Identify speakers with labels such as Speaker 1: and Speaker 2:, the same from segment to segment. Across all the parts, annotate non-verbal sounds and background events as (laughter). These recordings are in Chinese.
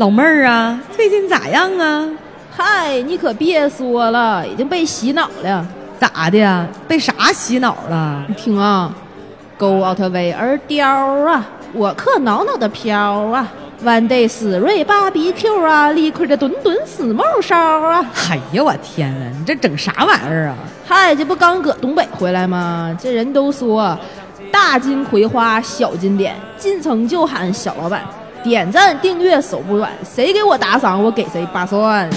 Speaker 1: 老妹儿啊，最近咋样啊？
Speaker 2: 嗨，你可别说了，已经被洗脑了。
Speaker 1: 咋的呀？被啥洗脑了？
Speaker 2: 你听啊，Go out way 而雕啊，我可挠挠的飘啊，One day 思瑞 BBQ 啊，立亏的顿顿死帽烧啊。
Speaker 1: 哎呀，我天呐，你这整啥玩意儿啊？
Speaker 2: 嗨，这不刚搁东北回来吗？这人都说，大金葵花小金点，进城就喊小老板。点赞订阅手不软，谁给我打赏，我给谁扒蒜。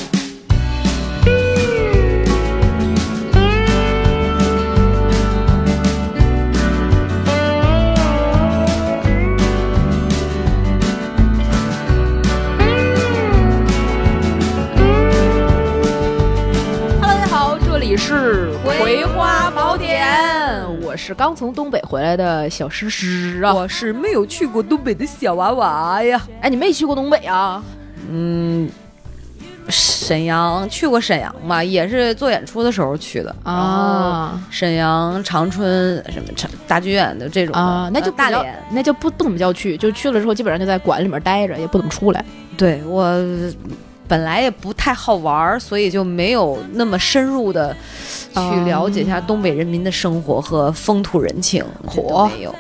Speaker 2: Hello，大家好，这里是《葵我是刚从东北回来的小诗诗啊。
Speaker 1: 我是没有去过东北的小娃娃呀。
Speaker 2: 哎，你没去过东北啊？
Speaker 1: 嗯，沈阳去过沈阳吧，也是做演出的时候去的
Speaker 2: 啊。
Speaker 1: 沈阳、长春什么长大剧院的这种
Speaker 2: 啊，那就
Speaker 1: 大连，
Speaker 2: 那就不不怎么叫去，就去了之后基本上就在馆里面待着，也不怎么出来。
Speaker 1: 对我。本来也不太好玩儿，所以就没有那么深入的去了解一下东北人民的生活和风土人情。
Speaker 2: 火
Speaker 1: 没有，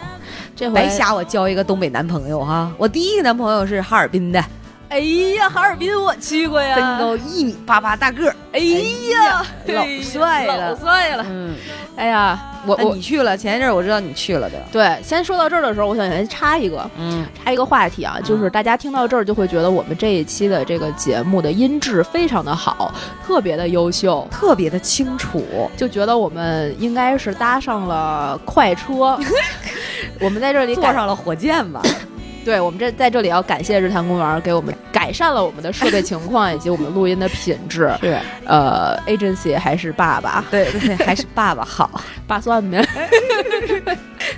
Speaker 2: 这回
Speaker 1: 白瞎我交一个东北男朋友哈！我第一个男朋友是哈尔滨的。
Speaker 2: 哎呀，哈尔滨我去过呀，
Speaker 1: 身高一米八八大个儿。
Speaker 2: 哎呀，
Speaker 1: 老帅了，
Speaker 2: 老帅了。
Speaker 1: 嗯，
Speaker 2: 哎呀，我我
Speaker 1: 你去了，前一阵我知道你去了的。
Speaker 2: 对，先说到这儿的时候，我想先插一个，
Speaker 1: 嗯，
Speaker 2: 插一个话题啊，就是大家听到这儿就会觉得我们这一期的这个节目的音质非常的好，特别的优秀，
Speaker 1: 特别的清楚，
Speaker 2: 就觉得我们应该是搭上了快车，(laughs) 我们在这里
Speaker 1: 坐上了火箭吧。(laughs)
Speaker 2: 对我们这在这里要感谢日坛公园给我们改善了我们的设备情况以及我们录音的品质。(laughs)
Speaker 1: 是，
Speaker 2: 呃，agency 还是爸爸，
Speaker 1: 对对，还是爸爸好，
Speaker 2: 扒蒜面，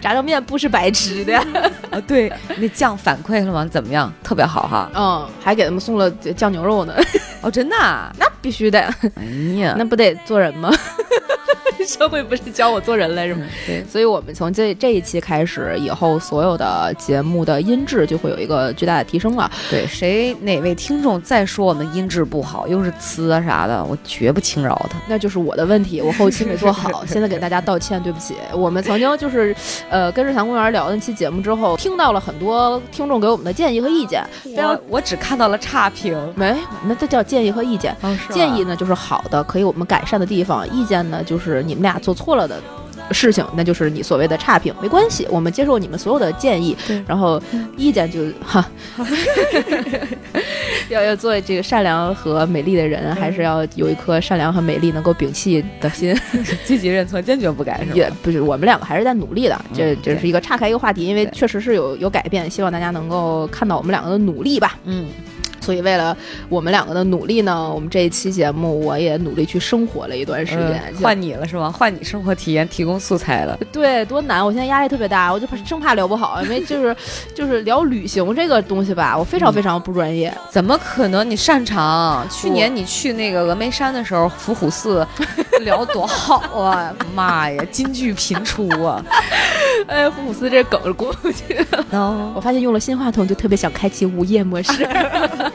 Speaker 2: 炸酱面不是白吃的。(laughs)
Speaker 1: 啊，对，那酱反馈了吗？怎么样？特别好哈。
Speaker 2: 嗯，还给他们送了酱牛肉呢。
Speaker 1: 哦，真的？
Speaker 2: 那必须的。
Speaker 1: 哎呀，
Speaker 2: 那不得做人吗？(laughs) (laughs) 社会不是教我做人来着吗？
Speaker 1: 对，
Speaker 2: 所以我们从这这一期开始，以后所有的节目的音质就会有一个巨大的提升了。
Speaker 1: 对，谁哪位听众再说我们音质不好，又是呲啊啥的，我绝不轻饶他。
Speaker 2: 那就是我的问题，我后期没做好，现在给大家道歉，对不起。我们曾经就是呃跟日坛公园聊那期节目之后，听到了很多听众给我们的建议和意见。
Speaker 1: 我我只看到了差评，
Speaker 2: 没，那这叫建议和意见。
Speaker 1: 哦、
Speaker 2: 建议呢就是好的，可以我们改善的地方；意见呢就是你。你们俩做错了的事情，那就是你所谓的差评，没关系，我们接受你们所有的建议，然后意见就哈，(laughs) 要要做这个善良和美丽的人，还是要有一颗善良和美丽能够摒弃的心，(laughs)
Speaker 1: 积极认错，坚决不改，是吧？
Speaker 2: 也不是，我们两个还是在努力的，这这是一个岔开一个话题，因为确实是有有改变，希望大家能够看到我们两个的努力吧，
Speaker 1: 嗯。
Speaker 2: 所以，为了我们两个的努力呢，我们这一期节目我也努力去生活了一段时间。
Speaker 1: 换你了是吗？换你生活体验提供素材了。
Speaker 2: 对，多难！我现在压力特别大，我就怕生怕聊不好，因为就是 (laughs) 就是聊旅行这个东西吧，我非常非常不专业。
Speaker 1: 怎么可能？你擅长？去年你去那个峨眉山的时候，伏虎寺聊多好啊！妈呀，金句频出啊！(laughs)
Speaker 2: 哎，伏虎寺这梗过不去了。我发现用了新话筒，就特别想开启午夜模式。(laughs)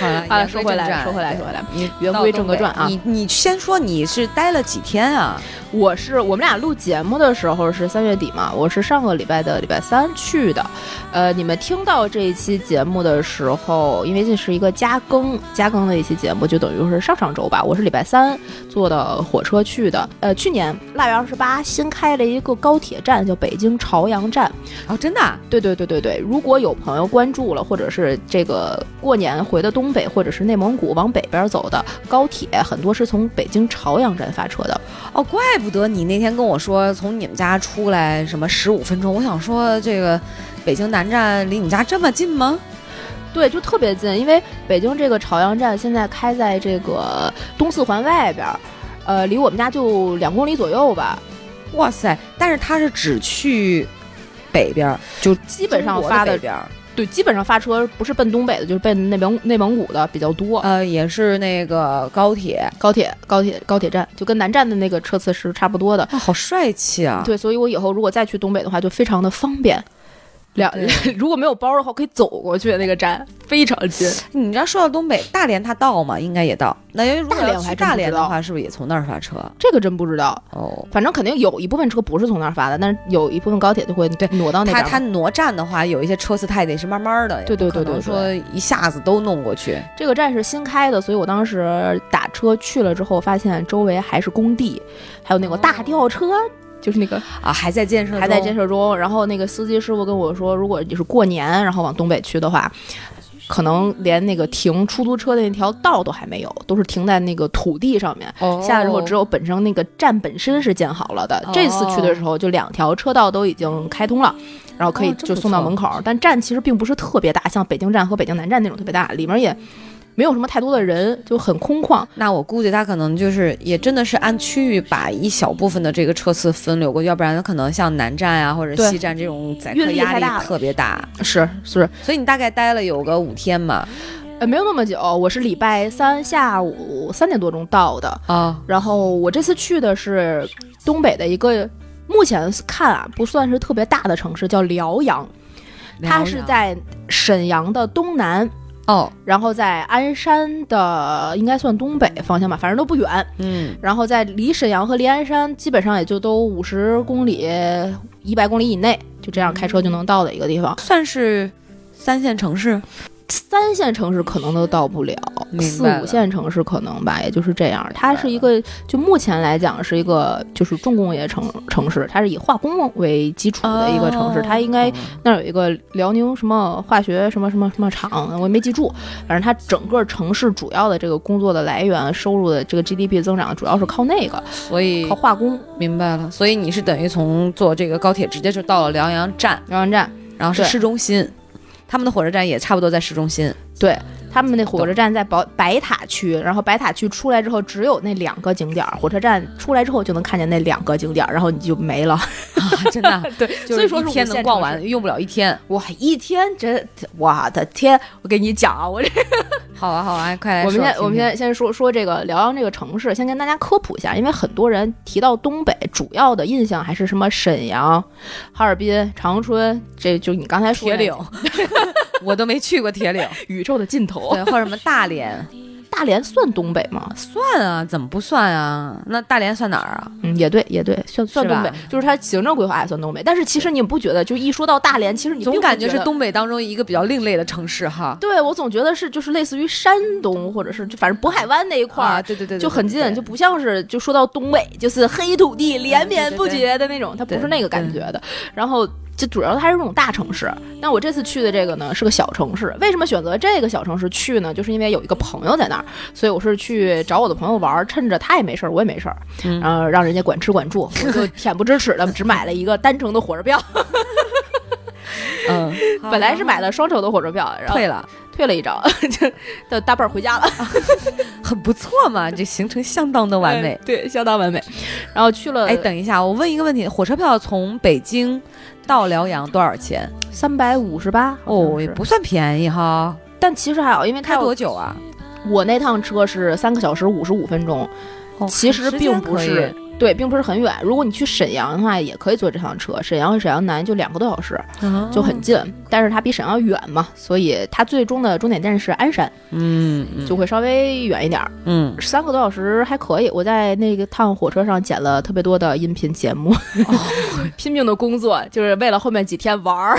Speaker 1: 好了，
Speaker 2: 啊，说回来，说回来，说回来，
Speaker 1: 你
Speaker 2: 言归正传啊，
Speaker 1: 你你先说你是待了几天啊？
Speaker 2: 我是我们俩录节目的时候是三月底嘛，我是上个礼拜的礼拜三去的。呃，你们听到这一期节目的时候，因为这是一个加更加更的一期节目，就等于是上上周吧。我是礼拜三坐的火车去的。呃，去年腊月二十八新开了一个高铁站，叫北京朝阳站。
Speaker 1: 哦，真的？
Speaker 2: 对对对对对。如果有朋友关注了，或者是这个过年回的东北，或者是内蒙古往北边走的高铁，很多是从北京朝阳站发车的。
Speaker 1: 哦，怪不得你那天跟我说从你们家出来什么十五分钟，我想说这个北京南站离你家这么近吗？
Speaker 2: 对，就特别近，因为北京这个朝阳站现在开在这个东四环外边，呃，离我们家就两公里左右吧。
Speaker 1: 哇塞！但是它是只去北边，就
Speaker 2: 基本上发
Speaker 1: 的边。
Speaker 2: 对，基本上发车不是奔东北的，就是奔内蒙内蒙古的比较多。
Speaker 1: 呃，也是那个高铁，
Speaker 2: 高铁，高铁，高铁站，就跟南站的那个车次是差不多的。
Speaker 1: 啊，好帅气啊！
Speaker 2: 对，所以我以后如果再去东北的话，就非常的方便。两 (laughs) 如果没有包的话，可以走过去那个站，(laughs) 非常近。
Speaker 1: 你知道说到东北，大连它到吗？应该也到。那因为如果
Speaker 2: 大连
Speaker 1: 去大连的话，是不是也从那儿发车？
Speaker 2: 这个真不知道，
Speaker 1: 哦，
Speaker 2: 反正肯定有一部分车不是从那儿发的，但是有一部分高铁就会
Speaker 1: 对
Speaker 2: 挪到那
Speaker 1: 它
Speaker 2: 边嘛。
Speaker 1: 它挪站的话，有一些车次它也得是慢慢的，
Speaker 2: 对对对对
Speaker 1: 说一下子都弄过去。
Speaker 2: 这个站是新开的，所以我当时打车去了之后，发现周围还是工地，还有那个大吊车。就是那个
Speaker 1: 啊，还在建设，
Speaker 2: 还在建。设中，然后那个司机师傅跟我说，如果你是过年然后往东北去的话，可能连那个停出租车的那条道都还没有，都是停在那个土地上面。
Speaker 1: 哦
Speaker 2: 下来之后，只有本身那个站本身是建好了的。
Speaker 1: 哦
Speaker 2: 这次去的时候，就两条车道都已经开通了，然后可以就送到门口。但站其实并不是特别大，像北京站和北京南站那种特别大，里面也没有什么太多的人，就很空旷。
Speaker 1: 那我估计他可能就是也真的是按区域把一小部分的这个车次分流过去，要不然可能像南站啊或者西站这种载客压力特别大。
Speaker 2: 是是，
Speaker 1: 所以你大概待了有个五天嘛？
Speaker 2: 呃，没有那么久，我是礼拜三下午三点多钟到的。
Speaker 1: 啊，
Speaker 2: 然后我这次去的是东北的一个，目前看啊不算是特别大的城市，叫辽阳。它是在沈阳的东南，
Speaker 1: 哦，
Speaker 2: 然后在鞍山的应该算东北方向吧，反正都不远。
Speaker 1: 嗯，
Speaker 2: 然后在离沈阳和离鞍山基本上也就都五十公里、一百公里以内，就这样开车就能到的一个地方。
Speaker 1: 算是三线城市。
Speaker 2: 三线城市可能都到不了，
Speaker 1: 明
Speaker 2: 四五线城市可能吧，也就是这样。它是一个，就目前来讲是一个就是重工业城城市，它是以化工为基础的一个城市。它应该那儿有一个辽宁什么化学什么什么什么厂，我也没记住。反正它整个城市主要的这个工作的来源、收入的这个 GDP 增长，主要是靠那个，
Speaker 1: 所以
Speaker 2: 靠化工。
Speaker 1: 明白了，所以你是等于从坐这个高铁直接就到了辽阳站，
Speaker 2: 辽阳站，
Speaker 1: 然后是市中心，他们的火车站也差不多在市中心。
Speaker 2: 对他们那火车站在白白塔区，然后白塔区出来之后只有那两个景点儿，火车站出来之后就能看见那两个景点儿，然后你就没了。(laughs)
Speaker 1: 啊，真的，
Speaker 2: 对，(laughs) 所以说是
Speaker 1: 一天能逛完，用不了一天。
Speaker 2: 哇，一天真，我的天！我跟你讲啊，我这 (laughs)
Speaker 1: 好啊，好啊，快来
Speaker 2: 我们
Speaker 1: 说
Speaker 2: 先我们先先说说这个辽阳这个城市，先跟大家科普一下，因为很多人提到东北，主要的印象还是什么沈阳、哈尔滨、长春，这就你刚才说的
Speaker 1: 铁岭，我都没去过铁岭，
Speaker 2: 宇宙的尽头。
Speaker 1: 对，或者什么 (laughs) 大连，
Speaker 2: 大连算东北吗？
Speaker 1: 算啊，怎么不算啊？那大连算哪儿啊？
Speaker 2: 嗯，也对，也对，算算东北，就是它行政规划也算东北。但是其实你不觉得，就一说到大连，其实你
Speaker 1: 总感觉是。东北当中一个比较另类的城市哈。
Speaker 2: 对我总觉得是就是类似于山东，或者是就反正渤海湾那一块儿、
Speaker 1: 啊，对对对，对
Speaker 2: 就很近，就不像是就说到东北就是黑土地连绵不绝的那种，它不是那个感觉的。然后就主要它是那种大城市，那我这次去的这个呢是个小城市。为什么选择这个小城市去呢？就是因为有一个朋友在那儿，所以我是去找我的朋友玩儿，趁着他也没事儿，我也没事儿，
Speaker 1: 嗯
Speaker 2: 然后让人家管吃管住，我就 (laughs) 恬不知耻的只买了一个单程的火车票，
Speaker 1: 嗯，(laughs)
Speaker 2: 本来是买了双程的火车票，然后
Speaker 1: 退了，
Speaker 2: 退了一张，(laughs) 就就大伴儿回家了。
Speaker 1: 很不错嘛，这行程相当的完美
Speaker 2: 哎。对，相当完美。然后去了，
Speaker 1: 哎，等一下，我问一个问题：火车票从北京到辽阳多少钱？
Speaker 2: 三百五十八
Speaker 1: 哦，也不算便宜哈。
Speaker 2: 但其实还好，因为
Speaker 1: 开多久啊？
Speaker 2: 我那趟车是三个小时五十五分钟，
Speaker 1: 哦
Speaker 2: 其实并不是对，并不是很远。如果你去沈阳的话，也可以坐这趟车。沈阳和沈阳南就两个多小时，
Speaker 1: 哦
Speaker 2: 就很近。但是它比沈阳远嘛，所以它最终的终点站是鞍山，
Speaker 1: 嗯嗯
Speaker 2: 就会稍微远一点儿。
Speaker 1: 嗯，
Speaker 2: 三个多小时还可以。我在那个趟火车上剪了特别多的音频节目，(laughs) 拼命的工作，就是为了后面几天玩儿，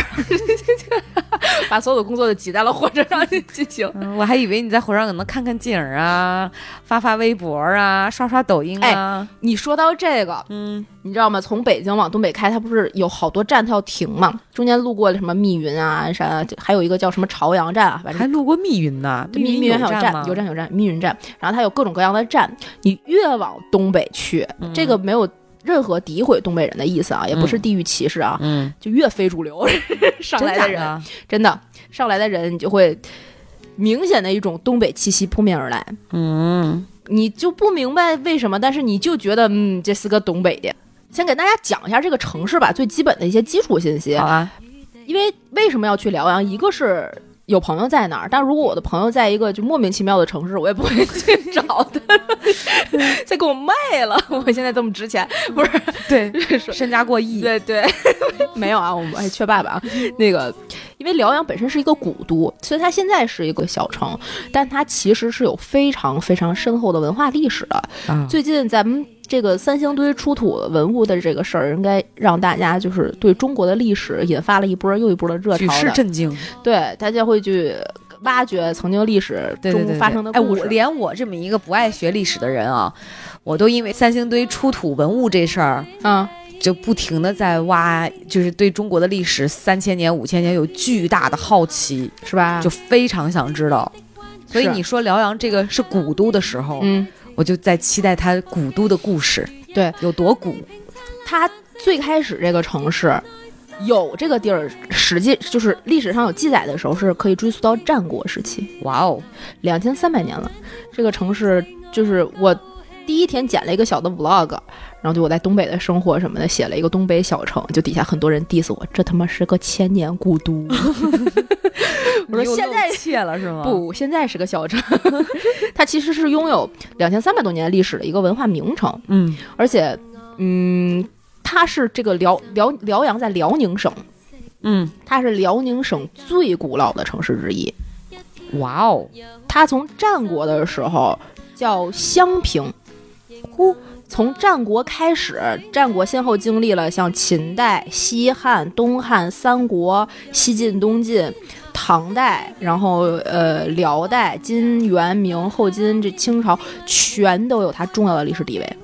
Speaker 2: (laughs) 把所有的工作都挤在了火车上去进行。
Speaker 1: 嗯我还以为你在火车上可能看看景儿啊，发发微博啊，刷刷抖音啊。
Speaker 2: 你说到这个，
Speaker 1: 嗯，
Speaker 2: 你知道吗？从北京往东北开，它不是有好多站它要停吗？中间路过了什么密云啊、鞍山啊，还有一个叫什么朝阳站啊，反正
Speaker 1: 还路过密云呢，
Speaker 2: 密
Speaker 1: 云
Speaker 2: 还有
Speaker 1: 站吗？
Speaker 2: 有站有站，密云站。然后它有各种各样的站，你越往东北去，
Speaker 1: 嗯
Speaker 2: 这个没有任何诋毁东北人的意思啊，也不是地域歧视啊，
Speaker 1: 嗯，
Speaker 2: 就越非主流 (laughs) 上来的人？真的上来的人，你就会明显的一种东北气息扑面而来。
Speaker 1: 嗯，
Speaker 2: 你就不明白为什么，但是你就觉得，嗯，这是个东北的。先给大家讲一下这个城市吧，最基本的一些基础信息
Speaker 1: 好。啊，
Speaker 2: 因为为什么要去辽阳？一个是有朋友在哪儿，但如果我的朋友在一个就莫名其妙的城市，我也不会 (laughs) 去找他，(laughs) 再给我卖了。我现在这么值钱，不是？
Speaker 1: 对，身家过亿。
Speaker 2: 对对，(laughs) 没有啊，我们还缺爸爸啊。那个，因为辽阳本身是一个古都，所以它现在是一个小城，但它其实是有非常非常深厚的文化历史的。最近咱们。这个三星堆出土文物的这个事儿，应该让大家就是对中国的历史引发了一波又一波的热潮，举
Speaker 1: 世震惊。
Speaker 2: 对，大家会去挖掘曾经历史中发生的
Speaker 1: 故事。哎，我连我这么一个不爱学历史的人啊，我都因为三星堆出土文物这事儿，
Speaker 2: 嗯，
Speaker 1: 就不停的在挖，就是对中国的历史三千年、五千年有巨大的好奇，
Speaker 2: 是吧？
Speaker 1: 就非常想知道。所以你说辽阳这个是古都的时候，
Speaker 2: 嗯。
Speaker 1: 我就在期待它古都的故事，
Speaker 2: 对，
Speaker 1: 有多古。
Speaker 2: 它最开始这个城市有这个地儿，实际就是历史上有记载的时候，是可以追溯到战国时期。
Speaker 1: 哇哦，
Speaker 2: 两千三百年了。这个城市就是我第一天剪了一个小的 vlog，然后就我在东北的生活什么的，写了一个东北小城，就底下很多人 diss 我，这他妈是个千年古都。(laughs) 我说现在
Speaker 1: 切了是吗？
Speaker 2: 不，现在是个小城，(laughs) 它其实是拥有两千三百多年历史的一个文化名城。
Speaker 1: 嗯，
Speaker 2: 而且，嗯，它是这个辽辽辽阳在辽宁省，
Speaker 1: 嗯，
Speaker 2: 它是辽宁省最古老的城市之一。
Speaker 1: 哇哦，
Speaker 2: 它从战国的时候叫襄平，呼。从战国开始，战国先后经历了像秦代、西汉、东汉、三国、西晋、东晋、唐代，然后呃辽代、金元明、后金，这清朝全都有它重要的历史地位。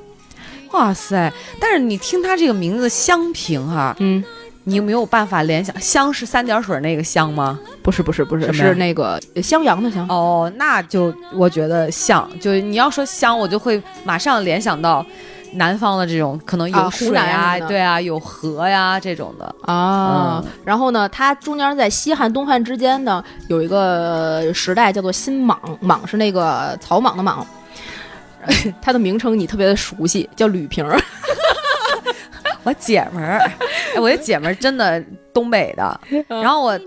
Speaker 1: 哇塞！但是你听它这个名字香平哈，
Speaker 2: 嗯，
Speaker 1: 你有没有办法联想？香是三点水那个香吗？
Speaker 2: 不是，不是，不是，是那个襄阳的襄。
Speaker 1: 哦，那就我觉得像，就你要说襄，我就会马上联想到。南方的这种可能有水
Speaker 2: 啊，
Speaker 1: 对啊，有河呀这种的
Speaker 2: 啊。然后呢，它中间在西汉、东汉之间呢，有一个时代叫做新莽，莽是那个草莽的莽。它的名称你特别的熟悉，叫吕平。
Speaker 1: 我姐们儿，我的姐们儿真的东北的。然后我，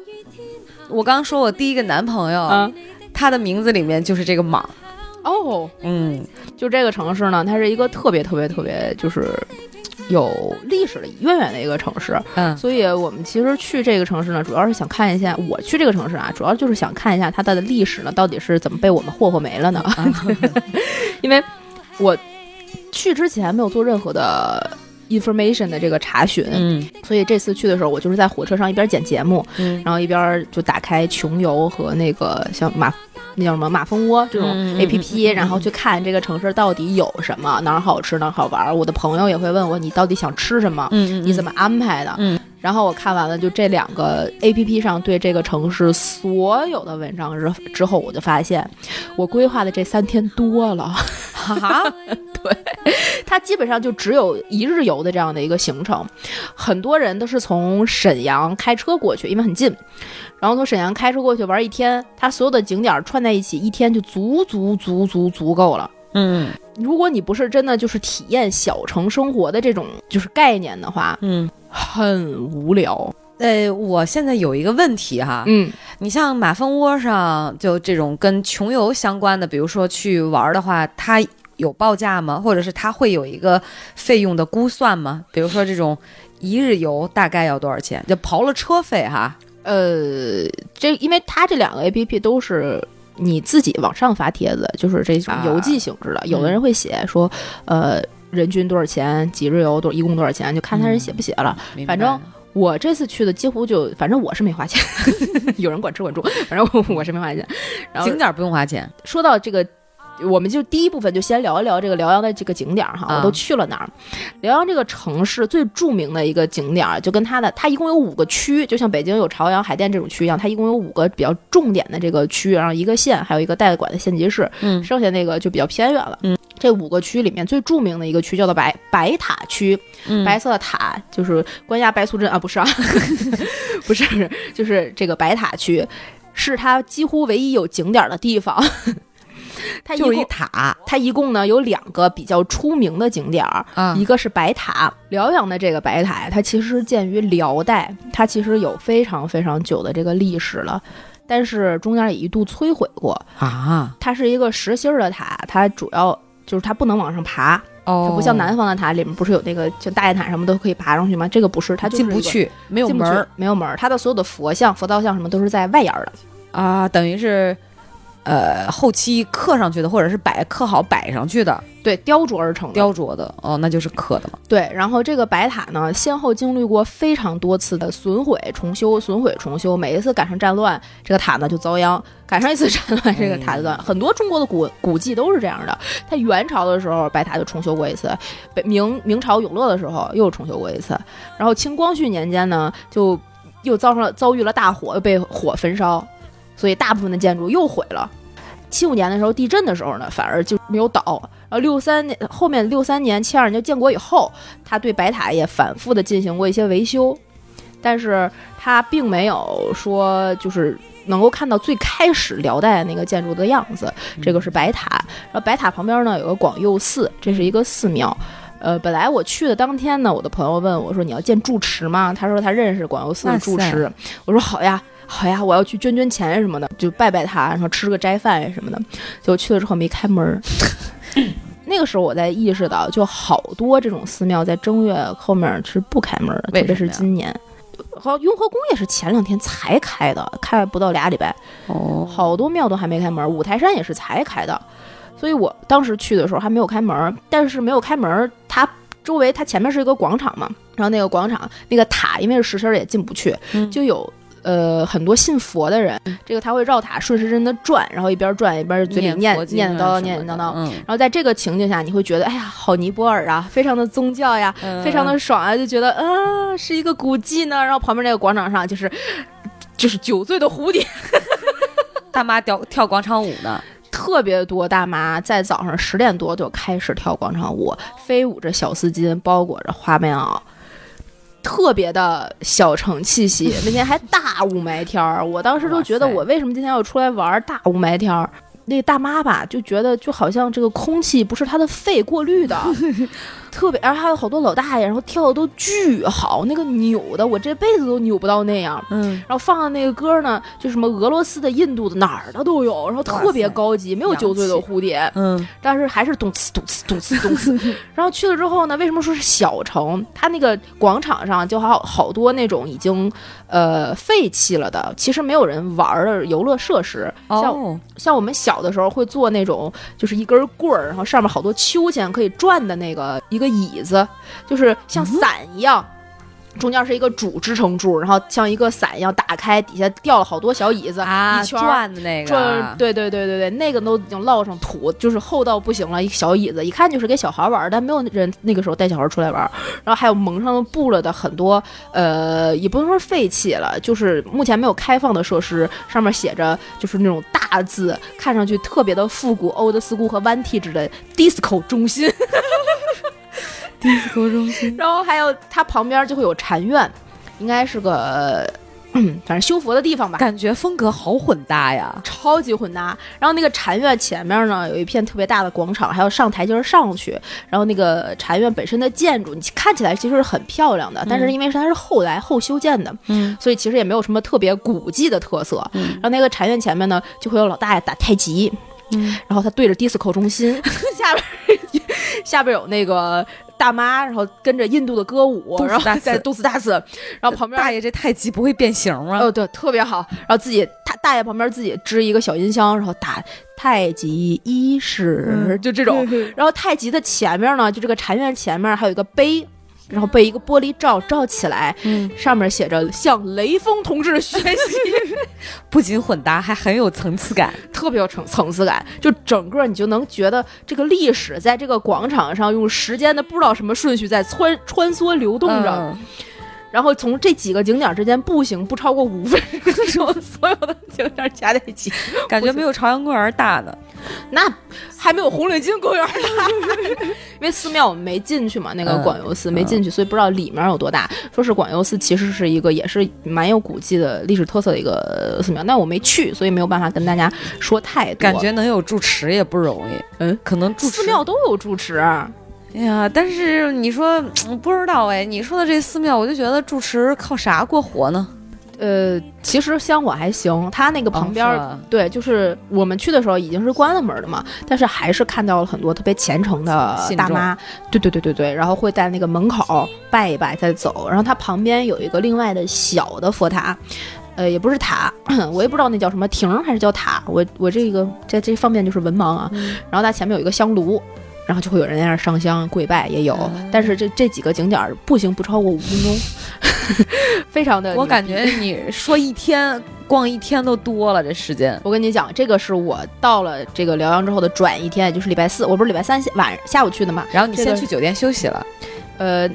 Speaker 1: 我刚说我第一个男朋友，他的名字里面就是这个莽。
Speaker 2: 哦，
Speaker 1: 嗯，
Speaker 2: 就这个城市呢，它是一个特别特别特别就是有历史的渊源的一个城市，
Speaker 1: 嗯，
Speaker 2: 所以我们其实去这个城市呢，主要是想看一下，我去这个城市啊，主要就是想看一下它的历史呢，到底是怎么被我们霍霍没了呢？(laughs) 因为我去之前没有做任何的 information 的这个查询，
Speaker 1: 嗯，
Speaker 2: 所以这次去的时候，我就是在火车上一边剪节目，
Speaker 1: 嗯，
Speaker 2: 然后一边就打开穷游和那个像马。那叫什么马蜂窝这种 A P P，然后去看这个城市到底有什么，哪儿好吃哪儿好玩。我的朋友也会问我，你到底想吃什么？
Speaker 1: 嗯
Speaker 2: 你怎么安排的？
Speaker 1: 嗯，
Speaker 2: 然后我看完了就这两个 A P P 上对这个城市所有的文章之之后，我就发现我规划的这三天多了。
Speaker 1: 哈，(laughs)
Speaker 2: 对，它基本上就只有一日游的这样的一个行程，很多人都是从沈阳开车过去，因为很近。然后从沈阳开车过去玩一天，它所有的景点串在一起，一天就足足足足足够了。
Speaker 1: 嗯，
Speaker 2: 如果你不是真的就是体验小城生活的这种就是概念的话，
Speaker 1: 嗯，
Speaker 2: 很无聊。
Speaker 1: 呃，我现在有一个问题哈，
Speaker 2: 嗯，
Speaker 1: 你像马蜂窝上就这种跟穷游相关的，比如说去玩的话，它有报价吗？或者是它会有一个费用的估算吗？比如说这种一日游大概要多少钱？就刨了车费哈。
Speaker 2: 呃，这因为它这两个 A P P 都是你自己往上发帖子，就是这种邮寄性质的。有的人会写说，呃，人均多少钱，几日游多，一共多少钱，就看他人写不写了。反正我这次去的几乎就，反正我是没花钱，(laughs) 有人管吃管住，反正我是没花钱。然后
Speaker 1: 景点不用花钱。
Speaker 2: 说到这个。我们就第一部分就先聊一聊这个辽阳的这个景点哈，我都去了哪儿？辽阳这个城市最著名的一个景点，就跟它的它一共有五个区，就像北京有朝阳、海淀这种区一样，它一共有五个比较重点的这个区，然后一个县，还有一个代管的县级市，
Speaker 1: 嗯，
Speaker 2: 剩下那个就比较偏远了。
Speaker 1: 嗯，
Speaker 2: 这五个区里面最著名的一个区叫做白白塔区，白色的塔就是关押白素贞啊，不是啊，(laughs) 不是，就是这个白塔区，是它几乎唯一有景点的地方。它
Speaker 1: 就是一塔，
Speaker 2: 它一共呢有两个比较出名的景点儿，一个是白塔。辽阳的这个白塔，它其实建于辽代，它其实有非常非常久的这个历史了。但是中间也一度摧毁过。
Speaker 1: 啊，
Speaker 2: 它是一个实心儿的塔，它主要就是它不能往上爬，
Speaker 1: 哦
Speaker 2: 它不像南方的塔里面不是有那个像大雁塔什么都可以爬上去吗？这个不是，它就是
Speaker 1: 进不去，没有门儿
Speaker 2: 没有门儿。它的所有的佛像、佛造像什么都是在外沿儿的。
Speaker 1: 啊，等于是呃后期刻上去的，或者是摆刻好摆上去的，
Speaker 2: 对，雕琢而成的。
Speaker 1: 雕琢的，哦，那就是刻的嘛。
Speaker 2: 对，然后这个白塔呢，先后经历过非常多次的损毁、重修、损毁、重修，每一次赶上战乱，这个塔呢就遭殃；赶上一次战乱，这个塔就遭殃。很多中国的古古迹都是这样的。它元朝的时候，白塔就重修过一次；北明明朝永乐的时候又重修过一次。然后清光绪年间呢，就又遭上了遭遇了大火，又被火焚烧，所以大部分的建筑又毁了。七五年的时候地震的时候呢，反而就没有倒。然后六三年后面六三年七二年建国以后，他对白塔也反复的进行过一些维修，但是他并没有说就是能够看到最开始辽代那个建筑的样子。这个是白塔，然后白塔旁边呢有个广佑寺，这是一个寺庙。呃，本来我去的当天呢，我的朋友问我说：“你要见住持吗？”他说他认识广佑寺的住持。我说：“好呀，好呀，我要去捐捐钱什么的，就拜拜他，然后吃个斋饭什么的。”结果去了之后没开门儿。(laughs) 那个时候我才意识到，就好多这种寺庙在正月后面是不开门的，特别是今年。好像雍和宫也是前两天才开的，开了不到俩礼拜，
Speaker 1: 哦，
Speaker 2: 好多庙都还没开门。五台山也是才开的，所以我当时去的时候还没有开门，但是没有开门，它周围它前面是一个广场嘛，然后那个广场那个塔因为是石心儿也进不去，
Speaker 1: 嗯
Speaker 2: 就有。呃，很多信佛的人，这个他会绕塔顺时针的转，然后一边转一边嘴里念念叨叨念念叨叨。
Speaker 1: 嗯，
Speaker 2: 然后在这个情境下，你会觉得，哎呀，好尼泊尔啊，非常的宗教呀，
Speaker 1: 嗯
Speaker 2: 非常的爽啊，就觉得，啊，是一个古迹呢。然后旁边那个广场上就是，就是酒醉的蝴蝶，(laughs)
Speaker 1: 大妈跳跳广场舞呢，
Speaker 2: 特别多大妈在早上十点多就开始跳广场舞，飞舞着小丝巾，包裹着花棉袄。特别的小城气息，(laughs) 那天还大雾霾天儿，我当时都觉得我为什么今天要出来玩儿大雾霾天儿？那大妈吧，就觉得就好像这个空气不是她的肺过滤的，(laughs) 特别，然后还有好多老大爷，然后跳的都巨好，那个扭的我这辈子都扭不到那样。
Speaker 1: 嗯，
Speaker 2: 然后放的那个歌呢，就什么俄罗斯的、印度的，哪儿的都有，然后特别高级，没有酒醉的蝴蝶，
Speaker 1: 嗯，
Speaker 2: 但是还是咚呲咚呲咚呲咚呲。(laughs) 然后去了之后呢，为什么说是小城？它那个广场上就好好多那种已经呃废弃了的，其实没有人玩儿的游乐设施，像
Speaker 1: 哦，
Speaker 2: 像我们小的时候会做那种，就是一根棍儿，然后上面好多秋千可以转的那个一个椅子，就是像伞一样。中间是一个主支撑柱，然后像一个伞一样打开，底下掉了好多小椅子，
Speaker 1: 啊，
Speaker 2: 一圈
Speaker 1: 转的那个，
Speaker 2: 转，对对对对对，那个都已经落上土，就是厚到不行了，一小椅子，一看就是给小孩玩，但没有人那个时候带小孩出来玩。然后还有蒙上了布了的很多，呃，也不能说废弃了，就是目前没有开放的设施，上面写着就是那种大字，看上去特别的复古，old school 和 vintage 的 disco 中心。
Speaker 1: Disco 中心，(laughs)
Speaker 2: 然后还有它旁边就会有禅院，应该是个。嗯，反正修佛的地方吧，
Speaker 1: 感觉风格好混搭呀。
Speaker 2: 超级混搭。然后那个禅院前面呢，有一片特别大的广场，还要上台阶上去。然后那个禅院本身的建筑，你看起来其实是很漂亮的，但是因为是它是后来后修建的，
Speaker 1: 嗯，
Speaker 2: 所以其实也没有什么特别古迹的特色。然后那个禅院前面呢，就会有老大爷打太极，
Speaker 1: 嗯，
Speaker 2: 然后他对着 disco 中心，(laughs) 下边 (laughs) 下边有那个大妈，然后跟着印度的歌舞，然后在肚子打次，然后旁边
Speaker 1: 大爷这太极不会变形吗？
Speaker 2: 哦，对，特别好。然后自己他大爷旁边自己支一个小音箱，然后打太极一式，
Speaker 1: 嗯
Speaker 2: 就这种。然后太极的前面呢，就这个禅院前面还有一个碑。然后被一个玻璃罩罩起来，
Speaker 1: 嗯，
Speaker 2: 上面写着向雷锋同志学习，
Speaker 1: 不仅混搭，还很有层次感。
Speaker 2: 特别有层层次感。就整个你就能觉得这个历史在这个广场上用时间的不知道什么顺序在穿穿梭流动着。
Speaker 1: 嗯
Speaker 2: 然后从这几个景点之间步行不超过五分钟，(laughs) 所有的景点加在一起，
Speaker 1: 感觉没有朝阳公园大呢。(laughs)
Speaker 2: 那还没有红领巾公园大。(laughs) 因为寺庙我们没进去嘛，那个
Speaker 1: 嗯
Speaker 2: 广游寺没进去，所以不知道里面有多大。说是广游寺其实是一个也是蛮有古迹的历史特色的一个寺庙，但我没去，所以没有办法跟大家说太多。
Speaker 1: 感觉能有住持也不容易。
Speaker 2: 嗯，
Speaker 1: 可能住
Speaker 2: 寺庙都有住持，
Speaker 1: 哎呀，但是你说嗯不知道哎，你说的这寺庙，我就觉得住持靠啥过活呢？
Speaker 2: 呃，其实香火还行，它那个旁边、
Speaker 1: 哦
Speaker 2: 对，就是我们去的时候已经是关了门的嘛，但是还是看到了很多特别虔诚的大妈，对对对对对，然后会在那个门口拜一拜再走，然后它旁边有一个另外的小的佛塔。呃，也不是塔，(clears throat) 我也不知道那叫什么亭儿还是叫塔，我我这个在这方面就是文盲啊。然后它前面有一个香炉，然后就会有人在那儿上香跪拜，也有。
Speaker 1: 嗯
Speaker 2: 但是这这几个景点儿步行不超过五分钟，(laughs) 非常的。
Speaker 1: 我感觉你说一天逛一天都多了，这时间。
Speaker 2: 我跟你讲，这个是我到了这个辽阳之后的转一天，也就是礼拜四，我不是礼拜三晚下午去的嘛。
Speaker 1: 然后你先去酒店休息了，
Speaker 2: 呃，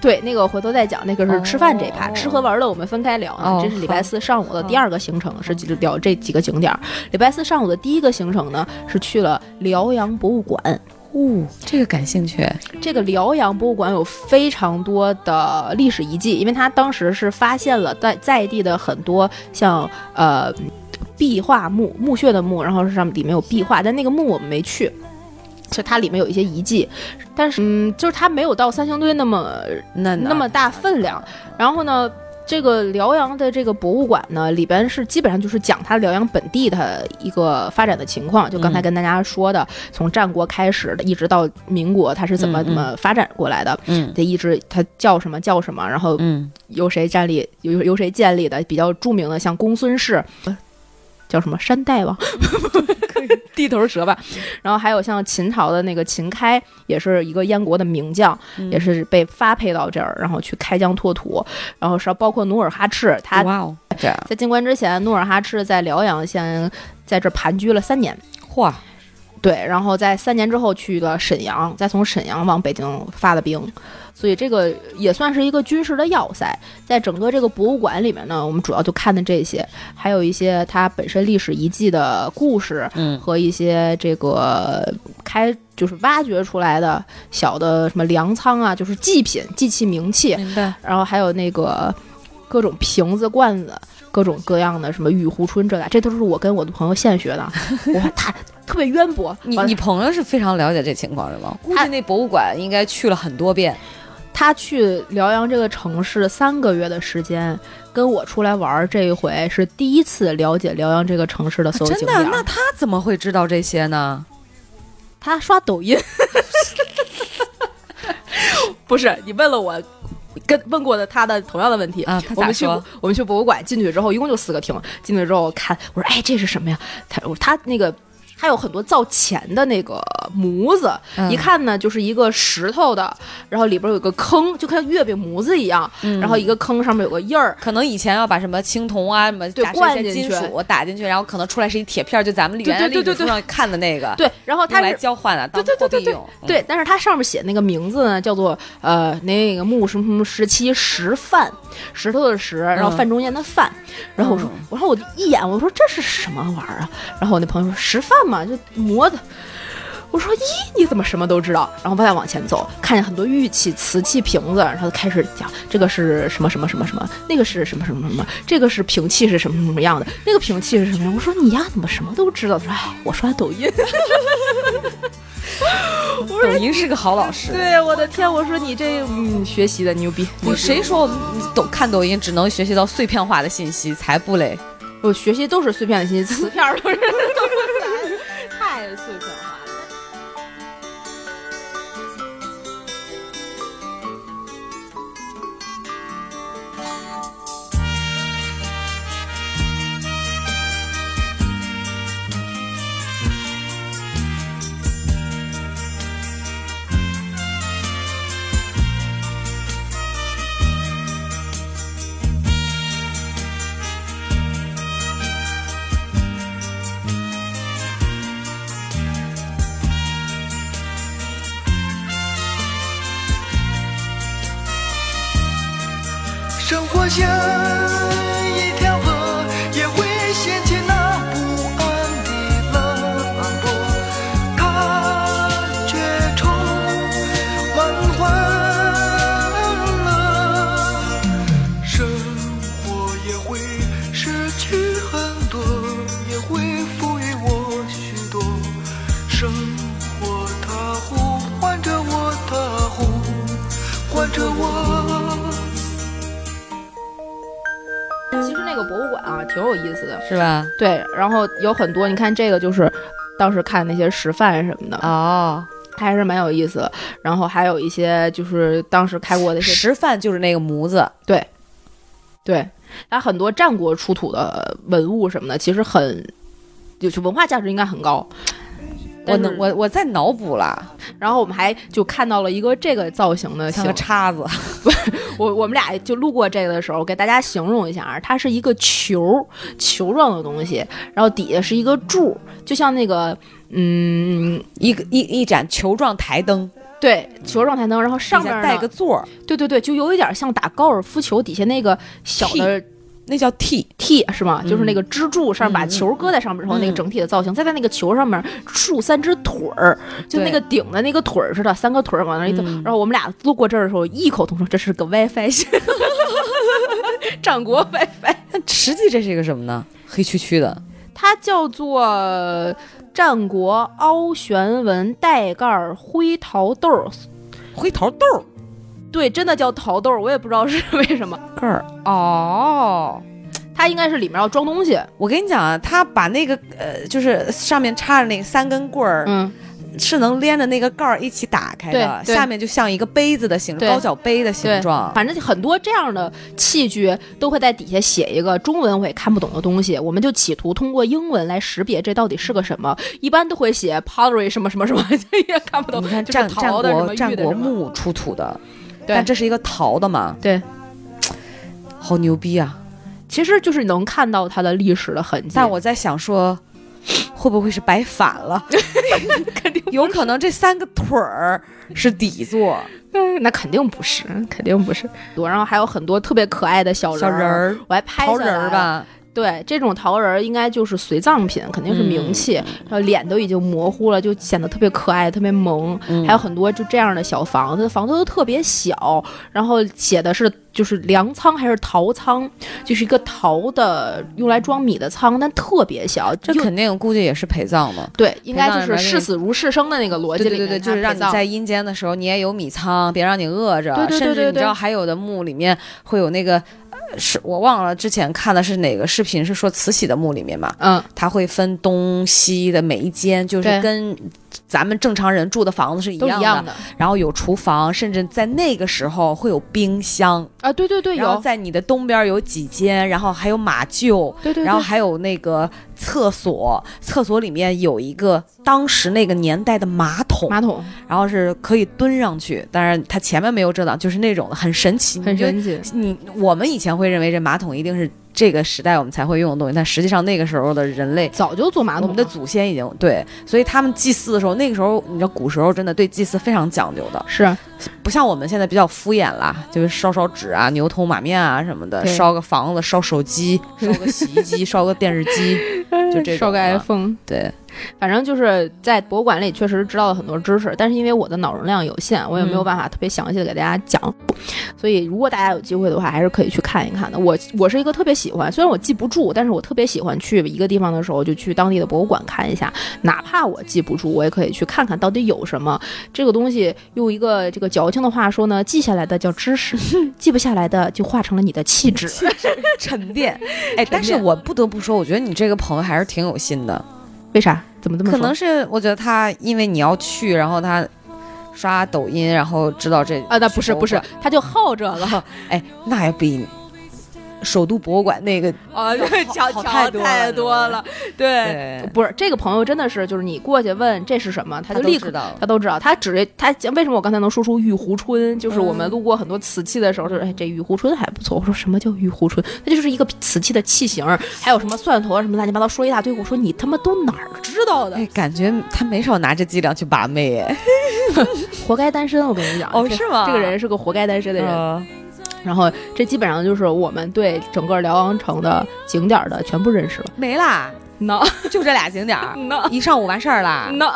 Speaker 2: 对，那个回头再讲，那个是吃饭这一趴，
Speaker 1: 哦
Speaker 2: 吃喝玩乐我们分开聊啊。
Speaker 1: 哦
Speaker 2: 这是礼拜四上午的第二个行程，是聊这几个景点儿。礼拜四上午的第一个行程呢，是去了辽阳博物馆。
Speaker 1: 哦，这个感兴趣。
Speaker 2: 这个辽阳博物馆有非常多的历史遗迹，因为它当时是发现了在在地的很多像呃壁画墓、墓穴的墓，然后是上面里面有壁画，但那个墓我们没去。所以它里面有一些遗迹，但是嗯，就是它没有到三星堆那么
Speaker 1: 那
Speaker 2: 那么大分量。然后呢，这个辽阳的这个博物馆呢，里边是基本上就是讲它辽阳本地的一个发展的情况。就刚才
Speaker 1: 嗯
Speaker 2: 跟大家说的，从战国开始的，一直到民国，它是怎么怎么发展过来的。
Speaker 1: 嗯
Speaker 2: 它一直它叫什么叫什么，然后
Speaker 1: 嗯
Speaker 2: 由谁建立，由由谁建立的，比较著名的像公孙氏。呃叫什么山大王，(laughs) (laughs) 地头蛇吧。然后还有像秦朝的那个秦开，也是一个燕国的名将，
Speaker 1: 嗯
Speaker 2: 也是被发配到这儿，然后去开疆拓土。然后是包括努尔哈赤，他
Speaker 1: 哇哦，
Speaker 2: 在进关之前，努尔哈赤在辽阳先在这儿盘踞了三年。
Speaker 1: 嚯，
Speaker 2: 对，然后在三年之后去了沈阳，再从沈阳往北京发的兵，所以这个也算是一个军事的要塞。在整个这个博物馆里面呢，我们主要就看的这些，还有一些它本身历史遗迹的故事
Speaker 1: 嗯
Speaker 2: 和一些这个开就是挖掘出来的小的什么粮仓啊，就是祭品、祭器、名器，
Speaker 1: 明白。
Speaker 2: 然后还有那个各种瓶子、罐子，各种各样的什么玉壶春这那，这都是我跟我的朋友现学的，(laughs) 哇，他特别渊博。
Speaker 1: 你你朋友是非常了解这情况是吗？估计那博物馆应该去了很多遍。
Speaker 2: 他去辽阳这个城市三个月的时间，跟我出来玩儿，这一回是第一次了解辽阳这个城市的所有
Speaker 1: 真的？
Speaker 2: 景点儿。
Speaker 1: 那他怎么会知道这些呢？
Speaker 2: 他刷抖音，(laughs) 不是你问了我。跟问过的他的同样的问题
Speaker 1: 啊他
Speaker 2: 我们去我们去博物馆进去之后，一共就四个厅。进去之后看，我说哎这是什么呀？他他那个他有很多造钱的那个模子，
Speaker 1: 嗯。
Speaker 2: 一看呢就是一个石头的，然后里边有个坑，就跟月饼模子一样，
Speaker 1: 嗯。
Speaker 2: 然后一个坑上面有个印儿，
Speaker 1: 可能以前要把什么青铜啊、什么
Speaker 2: 对灌进去。
Speaker 1: 金属打进去，然后可能出来是一铁片，就咱们
Speaker 2: 对
Speaker 1: 原来
Speaker 2: 对对对。
Speaker 1: 历史书上看的那个，
Speaker 2: 对，然后它来
Speaker 1: 交换的，
Speaker 2: 对对对对对。但是它上面写那个名字呢，叫做呃那个木什么什么时期石范，石头的石，然后
Speaker 1: 嗯。
Speaker 2: 范中间的范。然后我说，
Speaker 1: 嗯。
Speaker 2: 我说我一眼，我说这是什么玩意儿啊？然后我那朋友说石范嘛，就磨的。我说：“咦，你怎么什么都知道？”然后再往前走，看见很多玉器、瓷器、瓶子，然后开始讲这个是什么什么什么什么，那个是什么什么什么，这个是瓶器是什么什么样的，那个瓶器是什么样。我说：“你呀，怎么什么都知道？”他说：“哎，我刷抖音。(laughs) ”
Speaker 1: 抖音是个好老师。
Speaker 2: 对，我的天！我说你这嗯，学习的牛逼。
Speaker 1: 你谁说我们抖看抖音只能学习到碎片化的信息？才不嘞！
Speaker 2: 我学习都是碎片的信息，(laughs) 瓷片儿都是
Speaker 3: 爱的
Speaker 2: 诉求。挺有意思的。
Speaker 1: 是吧？
Speaker 2: 对，然后有很多，你看这个就是当时看那些食饭什么的，
Speaker 1: 哦，
Speaker 2: 还是蛮有意思的。然后还有一些就是当时开过的一些
Speaker 1: 石饭就是那个模子，
Speaker 2: 对，它很多战国出土的文物什么的，其实很就是文化价值应该很高。
Speaker 1: 我能我我在脑补了，
Speaker 2: 然后我们还就看到了一个这个造型的
Speaker 1: 像个
Speaker 2: 形，
Speaker 1: 叉子，(laughs)
Speaker 2: 我我们俩就路过这个的时候，给大家形容一下啊，它是一个球球状的东西，然后底下是一个柱，就像那个嗯，
Speaker 1: 一个一一盏球状台灯，
Speaker 2: 对，球状台灯，然后上面
Speaker 1: 带个座儿，
Speaker 2: 对对对，就有一点像打高尔夫球底下那个小的
Speaker 1: 那叫
Speaker 2: T，T 是吗？就是那
Speaker 1: 嗯
Speaker 2: 个支柱上面把
Speaker 1: 嗯
Speaker 2: 球搁在上面之后，那个
Speaker 1: 嗯
Speaker 2: 整体的造型，再在那个球上面竖三只腿儿，就那个顶的那个腿儿似的，三个腿儿往那一走。
Speaker 1: 嗯
Speaker 2: 然后我们俩路过这儿的时候，异口同声：“这是个 WiFi 线，(laughs) 战国 WiFi。
Speaker 1: 那实际这是一个什么呢？黑黢黢的，”
Speaker 2: 它叫做战国凹旋纹带盖儿灰桃豆儿。
Speaker 1: 灰桃豆儿
Speaker 2: 对，真的叫桃豆儿，我也不知道是 (laughs) 为什么。
Speaker 1: 盖儿哦。
Speaker 2: 它应该是里面要装东西。
Speaker 1: 我跟你讲啊，它把那个呃，就是上面插着那个三根棍儿，
Speaker 2: 嗯，
Speaker 1: 是能连着那个盖儿一起打开的，下面就像一个杯子的形
Speaker 2: 状
Speaker 1: 高脚杯的形状。
Speaker 2: 反正很多这样的器具都会在底下写一个中文我也看不懂的东西，我们就企图通过英文来识别这到底是个什么。一般都会写 pottery 什么什么什么，(laughs) 也看不懂。
Speaker 1: 你看
Speaker 2: 就是
Speaker 1: 战国战国墓出土的，
Speaker 2: 对
Speaker 1: 但这是一个陶的嘛，
Speaker 2: 对，
Speaker 1: 好牛逼啊！
Speaker 2: 其实就是能看到它的历史的痕迹。
Speaker 1: 但我在想说，会不会是摆反了？(laughs)
Speaker 2: 肯定
Speaker 1: 有可能这三个腿儿是底座，
Speaker 2: 嗯那肯定不是，肯定不是。然后还有很多特别可爱的小人
Speaker 1: 小人
Speaker 2: 儿，我还拍
Speaker 1: 陶
Speaker 2: 下来
Speaker 1: 人儿吧？
Speaker 2: 对，这种陶人儿应该就是随葬品，肯定是名器，然后脸都已经模糊了，就显得特别可爱、特别萌。
Speaker 1: 嗯
Speaker 2: 还有很多就这样的小房子，房子都特别小，然后写的是就是粮仓还是陶仓，就是一个陶的用来装米的仓，但特别小。
Speaker 1: 这肯定估计也是陪葬的。
Speaker 2: 对，应该就是视死如是生的那个逻辑里面，
Speaker 1: 对对对对，就是让你在阴间的时候，你也有米仓，别让你饿着。
Speaker 2: 对对对
Speaker 1: 甚至
Speaker 2: 对对
Speaker 1: 你知道，还有的墓里面会有那个，呃是我忘了之前看的是哪个视频，是说慈禧的墓里面嘛，
Speaker 2: 嗯，
Speaker 1: 它会分东西的每一间，就是跟咱们正常人住的房子是一样的。
Speaker 2: 样的。
Speaker 1: 然后有厨房，甚至在那个时候会有冰箱，
Speaker 2: 啊，对对对，
Speaker 1: 然后
Speaker 2: 有，
Speaker 1: 在你的东边有几间，然后还有马厩，
Speaker 2: 对对对，
Speaker 1: 然后还有那个厕所，厕所里面有一个当时那个年代的马桶，
Speaker 2: 马桶。
Speaker 1: 然后是可以蹲上去，当然它前面没有遮挡，就是那种的很神奇，
Speaker 2: 很神奇。
Speaker 1: 你我们以前会认为这马桶一定是这个时代我们才会用的东西，但实际上那个时候的人类。
Speaker 2: 早就做马桶了，
Speaker 1: 我们的祖先已经对，所以他们祭祀的时候，那个时候你知道，古时候真的对祭祀非常讲究的，
Speaker 2: 是。
Speaker 1: 不像我们现在比较敷衍啦，就是烧烧纸啊、牛头马面啊什么的，烧个房子、烧手机、烧个洗衣机、(laughs) 烧个电视机，就这种
Speaker 2: 烧个
Speaker 1: 的
Speaker 2: iPhone。
Speaker 1: 对，
Speaker 2: 反正就是在博物馆里确实知道了很多知识，但是因为我的脑容量有限，我也没有
Speaker 1: 嗯
Speaker 2: 办法特别详细的给大家讲。所以如果大家有机会的话，还是可以去看一看的。我我是一个特别喜欢，虽然我记不住，但是我特别喜欢去一个地方的时候就去当地的博物馆看一下，哪怕我记不住，我也可以去看看到底有什么。这个东西用一个这个矫情的话说呢，记下来的叫知识，(laughs) 记不下来的就化成了你的气质。
Speaker 1: 沉淀。(laughs) 哎，但是我不得不说，我觉得你这个朋友还是挺有心的。
Speaker 2: 为啥？怎么这么说？
Speaker 1: 可能是我觉得他因为你要去，然后他刷抖音，然后知道这
Speaker 2: 啊，那不是不是，他就好这个。(laughs)
Speaker 1: 哎，那也比首都博物馆那个
Speaker 2: 啊，
Speaker 1: 要 (laughs)
Speaker 2: 对，
Speaker 1: 好
Speaker 2: 巧巧
Speaker 1: 太多
Speaker 2: 太
Speaker 1: 了
Speaker 2: 多了，对，不是这个朋友真的是，就是你过去问这是什么，他
Speaker 1: 他
Speaker 2: 就立刻
Speaker 1: 知道
Speaker 2: 他都知道，他只他为什么我刚才能说出玉壶春？就是我们
Speaker 1: 嗯
Speaker 2: 路过很多瓷器的时候，就是哎这玉壶春还不错。我说什么叫玉壶春？它就是一个瓷器的器型，还有什么蒜头啊什么乱七八糟说一大堆。我说你他妈都哪儿知道的？
Speaker 1: 哎，感觉他没少拿这伎俩去把妹哎。(laughs)
Speaker 2: 活该单身，我跟你讲。
Speaker 1: 哦是吗
Speaker 2: 这个人是个活该单身的人。然后这基本上就是我们对整个辽阳城的景点的全部认识了。
Speaker 1: 没啦，
Speaker 2: 那
Speaker 1: 就这俩景点儿，
Speaker 2: 那
Speaker 1: 一上午完事儿啦。
Speaker 2: 那，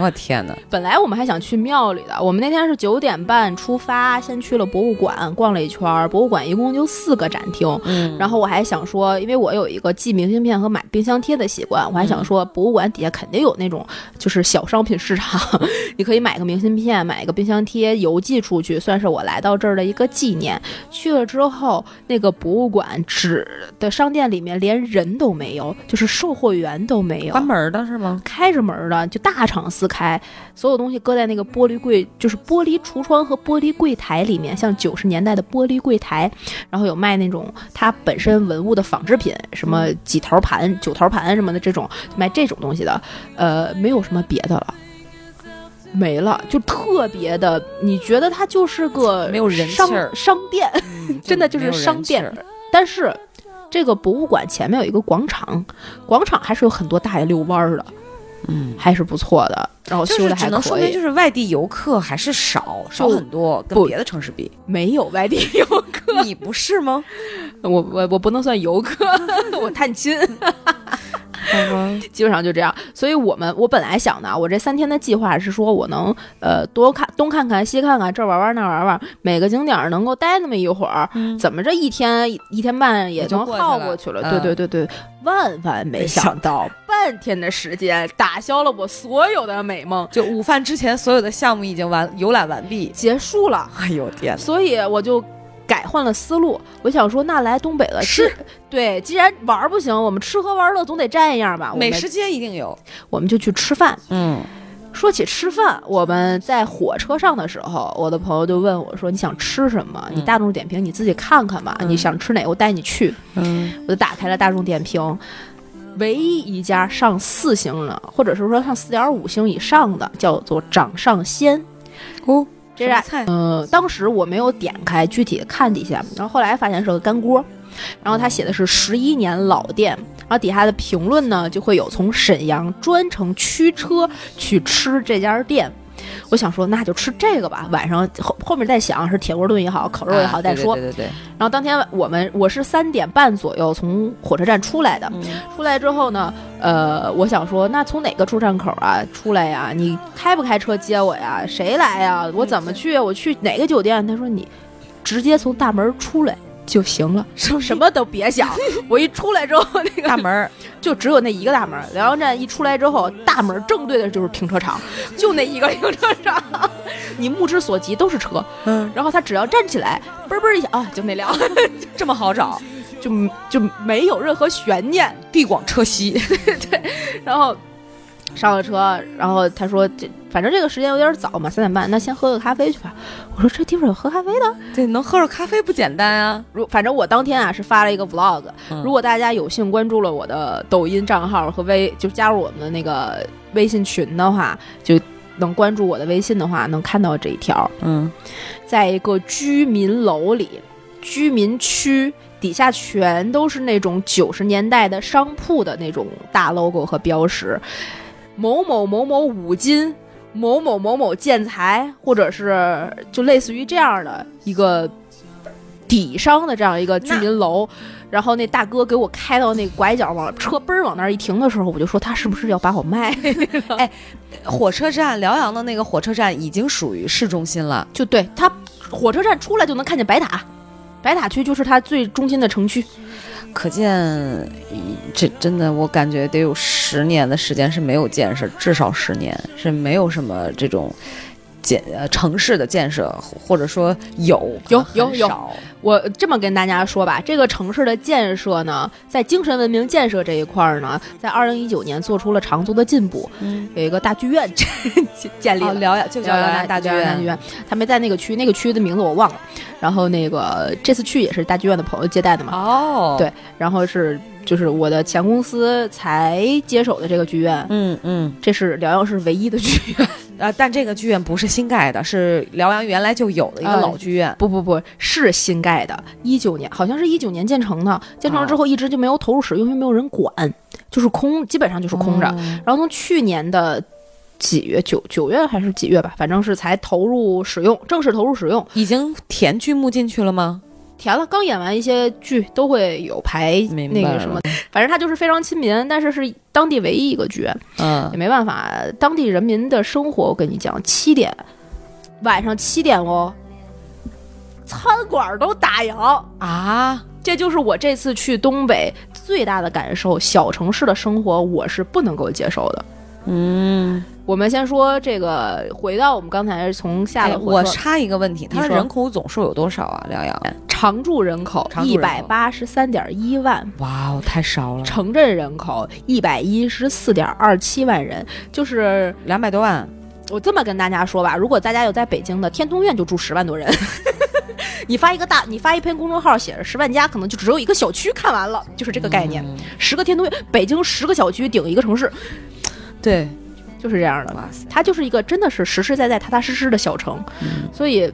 Speaker 1: 我天哪！
Speaker 2: 本来我们还想去庙里的，我们那天是九点半出发，先去了博物馆逛了一圈，博物馆一共就四个展厅。
Speaker 1: 嗯
Speaker 2: 然后我还想说，因为我有一个寄明信片和买冰箱贴的习惯，我还想说，博物馆底下肯定有那种就是小商品市场，(laughs) 你可以买个明信片，买一个冰箱贴，邮寄出去，算是我来到这儿的一个纪念。去了之后，那个博物馆纸的商店里面连人都没有，就是售货货源都没有，
Speaker 1: 关门的是吗？
Speaker 2: 开着门的，就大敞四开，所有东西搁在那个玻璃柜，就是玻璃橱窗和玻璃柜台里面，像九十年代的玻璃柜台，然后有卖那种它本身文物的仿制品，什么几头盘、九头盘什么的这种，卖这种东西的，呃，没有什么别的了。没了，就特别的，你觉得它就是个
Speaker 1: 没有人气
Speaker 2: 商商店，真的就是商店但是这个博物馆前面有一个广场，广场还是有很多大爷遛弯儿的，
Speaker 1: 嗯，
Speaker 2: 还是不错的，然后
Speaker 1: 就是
Speaker 2: 修的还可以
Speaker 1: 只能说明就。是外地游客还是少，少很多，跟别的城市比。
Speaker 2: 没有外地游客，
Speaker 1: 你不是吗？
Speaker 2: 我我我不能算游客，(laughs) 我探亲，(laughs) 基本上就这样。所以我们我本来想的，我这三天的计划是说我能呃多看东看看西看看，这儿玩玩那儿玩玩，每个景点能够待那么一会儿，怎么这一天一天半也能
Speaker 1: 也就过去了
Speaker 2: 耗过去了。
Speaker 1: 嗯
Speaker 2: 对对对对，万万没想
Speaker 1: 到，
Speaker 2: 半天的时间打消了我所有的美梦，
Speaker 1: 就午饭之前，所有的项目已经完游览完毕。
Speaker 2: 结束了。
Speaker 1: 哎呦天！
Speaker 2: 所以我就改换了思路，我想说，那来东北了，
Speaker 1: 吃
Speaker 2: 对，既然玩儿不行，我们吃喝玩乐总得占一样吧。
Speaker 1: 美食街一定有。
Speaker 2: 我们就去吃饭。
Speaker 1: 嗯，
Speaker 2: 说起吃饭，我们在火车上的时候，我的朋友就问我说：“你想吃什么？你大众点评你自己看看吧，
Speaker 1: 嗯
Speaker 2: 你想吃哪个我带你去。”
Speaker 1: 嗯，
Speaker 2: 我就打开了大众点评。唯一一家上四星的，或者是说上四点五星以上的，叫做掌上鲜。
Speaker 1: 哦，
Speaker 2: 这家
Speaker 1: 什么菜？
Speaker 2: 呃，当时我没有点开具体的看底下，然后后来发现是个干锅，然后他写的是十一年老店，然后底下的评论呢就会有从沈阳专程驱车去吃这家店。我想说，那就吃这个吧。晚上后后面再想是铁锅炖也好，烤肉也好
Speaker 1: 啊
Speaker 2: 再说。
Speaker 1: 对对对对
Speaker 2: 然后当天我们我是三点半左右从火车站出来的，
Speaker 1: 对，
Speaker 2: 出来之后呢，呃，我想说，那从哪个出站口啊出来呀？你开不开车接我呀？谁来呀？我怎么去？我去哪个酒店？他说你直接从大门出来就行了，什 (laughs) 什么都别想。(laughs) 我一出来之后，那个
Speaker 1: 大门儿
Speaker 2: 就只有那一个大门。辽阳站一出来之后，大门正对的就是停车场，(laughs) 就那一个停车场，你目之所及都是车。
Speaker 1: 嗯，
Speaker 2: 然后他只要站起来，嘣嘣一下啊，就那辆，
Speaker 1: 这么好找，
Speaker 2: 就就没有任何悬念。
Speaker 1: 地广车稀。
Speaker 2: 对然后上了车，然后他说这反正这个时间有点早嘛，三点半，那先喝个咖啡去吧。我说这地方有喝咖啡的？
Speaker 1: 对，能喝着咖啡不简单啊。
Speaker 2: 如反正我当天啊是发了一个 vlog，、
Speaker 1: 嗯
Speaker 2: 如果大家有幸关注了我的抖音账号和微，就加入我们的那个微信群的话，就能关注我的微信的话，能看到这一条。
Speaker 1: 嗯，
Speaker 2: 在一个居民楼里，居民区底下全都是那种九十年代的商铺的那种大 logo 和标识，某某某某五金，某某某某建材，或者是就类似于这样的一个底商的这样一个居民楼。然后那大哥给我开到那个拐角往车嘣儿往那儿一停的时候，我就说他是不是要把我卖？(laughs)
Speaker 1: 哎火车站辽阳的那个火车站已经属于市中心了。
Speaker 2: 就对他火车站出来就能看见白塔，白塔区就是它最中心的城区。
Speaker 1: 可见，这真的，我感觉得有十年的时间是没有见识，至少十年是没有什么这种建呃城市的建设，或者说有
Speaker 2: 有有有我这么跟大家说吧，这个城市的建设呢，在精神文明建设这一块儿呢，在二零一九年做出了长足的进步。
Speaker 1: 嗯，
Speaker 2: 有一个大剧院 (laughs) 建建立。
Speaker 1: 辽阳就叫辽阳大剧院，
Speaker 2: 辽阳大剧院，他没在那个区，那个区的名字我忘了。然后那个这次去也是大剧院的朋友接待的嘛。
Speaker 1: 哦，
Speaker 2: 对，然后是就是我的前公司才接手的这个剧院，
Speaker 1: 嗯嗯，
Speaker 2: 这是辽阳市唯一的剧院。
Speaker 1: 呃，但这个剧院不是新盖的，是辽阳原来就有的一个
Speaker 2: 呃
Speaker 1: 老剧院。
Speaker 2: 不不不是新盖的，一九年好像是一九年建成的，建成了之后一直就没有投入使用，因为没有人管，就是空，基本上就是空着。
Speaker 1: 哦
Speaker 2: 然后从去年的几月九九月还是几月吧，反正是才投入使用，正式投入使用。
Speaker 1: 已经填剧目进去了吗？
Speaker 2: 甜了。刚演完一些剧都会有排那个什么，反正他就是非常亲民，但是是当地唯一一个剧，嗯也
Speaker 1: 嗯，
Speaker 2: 没办法，当地人民的生活，我跟你讲，七点晚上七点哦，餐馆都打烊。
Speaker 1: 啊，
Speaker 2: 这就是我这次去东北最大的感受，小城市的生活我是不能够接受的。
Speaker 1: 嗯，
Speaker 2: 我们先说这个，回到我们刚才从下
Speaker 1: 我插一个问题，它人口总数有多少啊？辽阳？
Speaker 2: 常住人口
Speaker 1: 常住人口
Speaker 2: 一百八十三点一万，
Speaker 1: 哇哦，太少了，
Speaker 2: 城镇人口一百一十四点二七万人，就是
Speaker 1: 两百多万。
Speaker 2: 我这么跟大家说吧，如果大家有在北京的天通苑，就住十万多人。(laughs) 你发一个大，你发一篇公众号，写着十万加，可能就只有一个小区看完了，就是这个概念。
Speaker 1: 嗯
Speaker 2: 十个天通苑，北京十个小区顶一个城市，
Speaker 1: 对，
Speaker 2: 就是这样的。
Speaker 1: 哇塞，
Speaker 2: 它就是一个真的是实实在在、踏踏实实的小城，
Speaker 1: 嗯
Speaker 2: 所以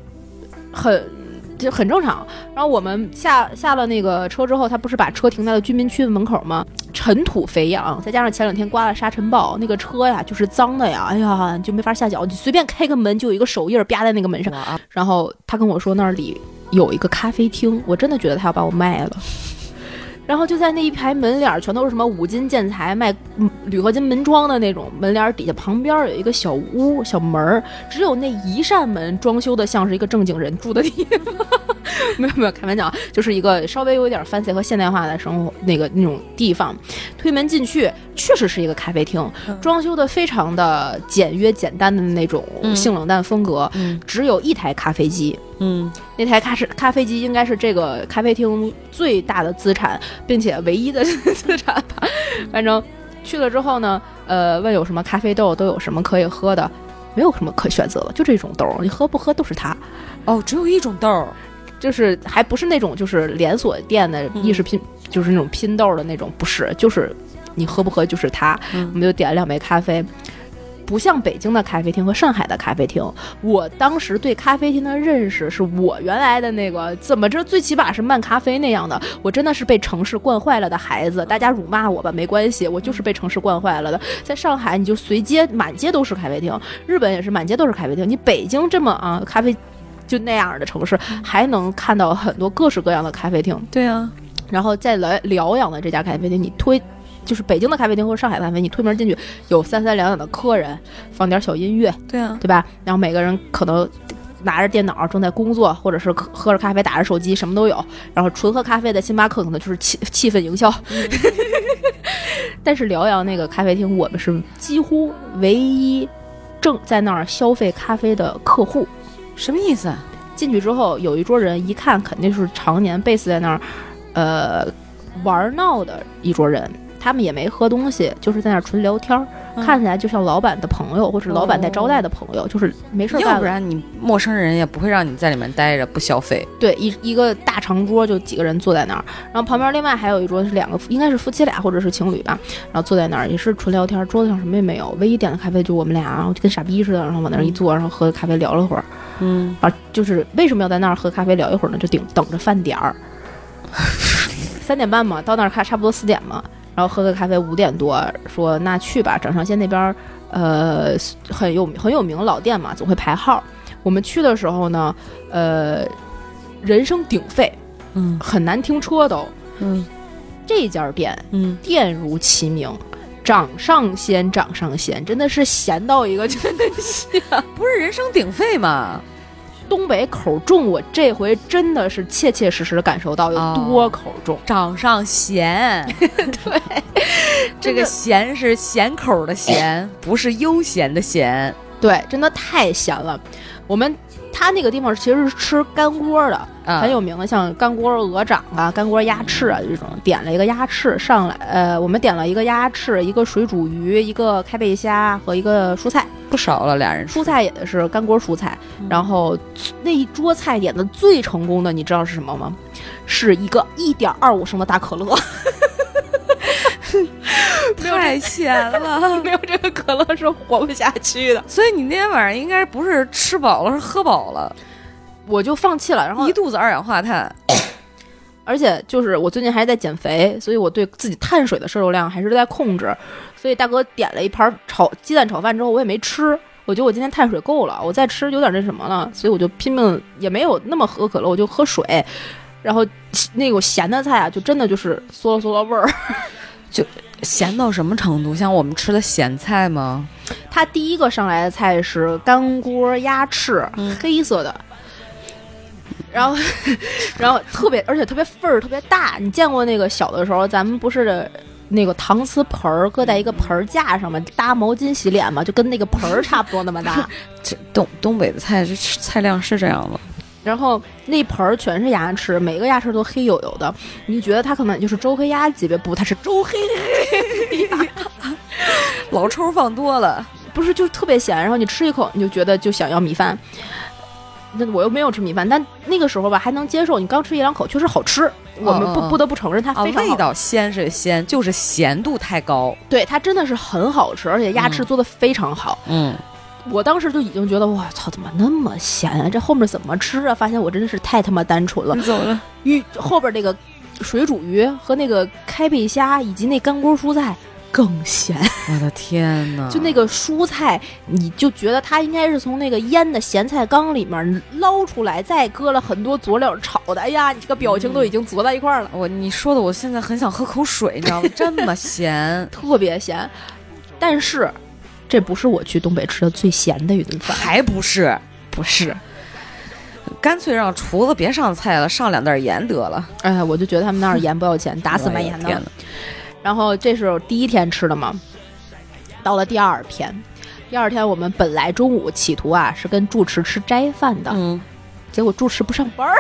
Speaker 2: 很就很正常。然后我们下下了那个车之后，他不是把车停在了居民区的门口吗？尘土飞扬，再加上前两天刮了沙尘暴，那个车呀就是脏的呀，哎呀就没法下脚，你随便开个门就有一个手印儿啪在那个门上。然后他跟我说那里有一个咖啡厅，我真的觉得他要把我卖了。然后就在那一排门脸儿，全都是什么五金建材卖嗯铝合金门窗的那种门脸儿，底下旁边有一个小屋小门儿，只有那一扇门装修的像是一个正经人住的地方。(laughs) 没有没有开玩笑，就是一个稍微有一点 fancy 和现代化的生活那个那种地方。推门进去，确实是一个咖啡厅，装修的非常的简约简单的那种
Speaker 1: 嗯
Speaker 2: 性冷淡风格，
Speaker 1: 嗯
Speaker 2: 只有一台咖啡机。
Speaker 1: 嗯，
Speaker 2: 那台咖是咖啡机应该是这个咖啡厅最大的资产，并且唯一的资产吧。反正去了之后呢，呃，问有什么咖啡豆，都有什么可以喝的，没有什么可选择了，就这种豆儿，你喝不喝都是它。
Speaker 1: 哦，只有一种豆儿。
Speaker 2: 就是还不是那种就是连锁店的
Speaker 1: 嗯
Speaker 2: 意式拼，就是那种拼豆的那种，不是，就是你喝不喝就是它。
Speaker 1: 嗯
Speaker 2: 我们就点了两杯咖啡，不像北京的咖啡厅和上海的咖啡厅。我当时对咖啡厅的认识是我原来的那个怎么着，最起码是漫咖啡那样的。我真的是被城市惯坏了的孩子，大家辱骂我吧没关系，我就是被城市惯坏了的。在上海，你就随街满街都是咖啡厅，日本也是满街都是咖啡厅。你北京这么啊咖啡。就那样的城市，还能看到很多各式各样的咖啡厅。
Speaker 1: 对啊，
Speaker 2: 然后在辽辽阳的这家咖啡厅，你推就是北京的咖啡厅或者上海的咖啡，你推门进去有三三两两的客人，放点小音乐，
Speaker 1: 对啊，
Speaker 2: 对吧？然后每个人可能拿着电脑正在工作，或者是喝喝着咖啡打着手机，什么都有。然后纯喝咖啡的星巴克可能就是气气氛营销。(laughs) 但是辽阳那个咖啡厅，我们是几乎唯一正在那儿消费咖啡的客户。
Speaker 1: 什么意思啊？
Speaker 2: 进去之后，有一桌人，一看肯定是常年 base 在那儿，呃，玩闹的一桌人。他们也没喝东西，就是在那儿纯聊天儿，
Speaker 1: 嗯
Speaker 2: 看起来就像老板的朋友，或者老板在招待的朋友，就是没事儿干
Speaker 1: 要不。然你陌生人也不会让你在里面待着不消费。
Speaker 2: 对，一一个大长桌就几个人坐在那儿，然后旁边另外还有一桌是两个，应该是夫妻俩或者是情侣吧，然后坐在那儿也是纯聊天，桌子上什么也没有，唯一点的咖啡就我们俩，然后就跟傻逼似的，然后往那儿一坐，然后喝咖啡聊了会儿。
Speaker 1: 嗯，
Speaker 2: 啊，就是为什么要在那儿喝咖啡聊一会儿呢？就顶等着饭点儿，(laughs) 三点半嘛，到那儿看差不多四点嘛，然后喝个咖啡，五点多说那去吧，掌上线那边儿呃很有很有名老店嘛，总会排号。我们去的时候呢，呃，人声鼎沸，
Speaker 1: 嗯
Speaker 2: 很难停车都。
Speaker 1: 嗯
Speaker 2: 这家店
Speaker 1: 嗯，
Speaker 2: 店如其名。掌上鲜，掌上鲜，真的是咸到一个真的鲜。
Speaker 1: 不是人声鼎沸吗？
Speaker 2: 东北口重，我这回真的是切切实实地感受到有多口重。
Speaker 1: 掌上咸，(laughs)
Speaker 2: 对，(laughs)
Speaker 1: 这个咸是咸口的咸，(coughs) 不是悠闲的闲。
Speaker 2: 对，真的太咸了。我们他那个地方其实是吃干锅的，
Speaker 1: 啊
Speaker 2: 很有名的，像干锅鹅掌啊、干锅鸭翅啊这种。点了一个鸭翅上来，呃，我们点了一个鸭翅、一个水煮鱼、一个开背虾和一个蔬菜。
Speaker 1: 不少了，俩人
Speaker 2: 蔬菜也是干锅蔬菜，然后那一桌菜点的最成功的，你知道是什么吗？是一个一点二五升的大可乐。(laughs)
Speaker 1: 太咸了。(laughs)
Speaker 2: 没有这个可乐是活不下去的，
Speaker 1: 所以你那天晚上应该不是吃饱了，是喝饱了，
Speaker 2: 我就放弃了。然后
Speaker 1: 一，肚子二氧化碳。(coughs)
Speaker 2: 而且就是我最近还在减肥，所以我对自己碳水的摄入量还是在控制。所以大哥点了一盘炒鸡蛋炒饭之后，我也没吃。我觉得我今天碳水够了，我再吃有点那什么了，所以我就拼命也没有那么喝可乐，我就喝水。然后那个咸的菜啊，就真的就是嗦了嗦了味儿。(laughs)
Speaker 1: 咸到什么程度？像我们吃的咸菜吗？
Speaker 2: 它第一个上来的菜是干锅鸭翅，黑色的。然后，(laughs) 然后特别，而且特别份儿特别大。你见过那个小的时候，咱们不是那个搪瓷盆儿搁在一个盆儿架上面搭毛巾洗脸吗，就跟那个盆儿差不多那么大。(laughs)
Speaker 1: 这东东北的菜，这菜量是这样的。
Speaker 2: 然后那盆儿全是牙齿，每个牙齿都黑黝黝的，你觉得它可能就是周黑鸭级别？不，它是周黑鸭
Speaker 1: 老抽放多了，
Speaker 2: 不是就特别咸。然后你吃一口，你就觉得就想要米饭。那我又没有吃米饭，但那个时候吧还能接受。你刚吃一两口，确实好吃。我们不不得不承认它
Speaker 1: 啊，
Speaker 2: 非常好
Speaker 1: 味道鲜是鲜，就是咸度太高。
Speaker 2: 对，它真的是很好吃，而且鸭翅
Speaker 1: 嗯
Speaker 2: 做的非常好。
Speaker 1: 嗯，
Speaker 2: 我当时就已经觉得，我操，怎么那么咸啊？这后面怎么吃啊？发现我真的是太他妈单纯了。
Speaker 1: 走了。
Speaker 2: 鱼后边那个水煮鱼和那个开背虾以及那干锅蔬菜更咸。
Speaker 1: 我的天哪！
Speaker 2: 就那个蔬菜，你就觉得它应该是从那个腌的咸菜缸里面捞出来，再搁了很多佐料炒的。哎呀，你这个表情都已经佐在一块儿了，
Speaker 1: 我你说的，我现在很想喝口水，你知道吗？这么 (laughs) 咸，
Speaker 2: 特别咸。但是，这不是我去东北吃的最咸的一顿饭，
Speaker 1: 还不是？
Speaker 2: 不是。
Speaker 1: 干脆让厨子别上菜了，上两袋盐得了。
Speaker 2: 哎，我就觉得他们那儿盐不要钱，(laughs) 打死卖盐的。
Speaker 1: 的！
Speaker 2: 然后这是我第一天吃的嘛，到了第二天，第二天我们本来中午企图啊是跟住持吃斋饭的，
Speaker 1: 嗯，
Speaker 2: 结果住持不上班儿，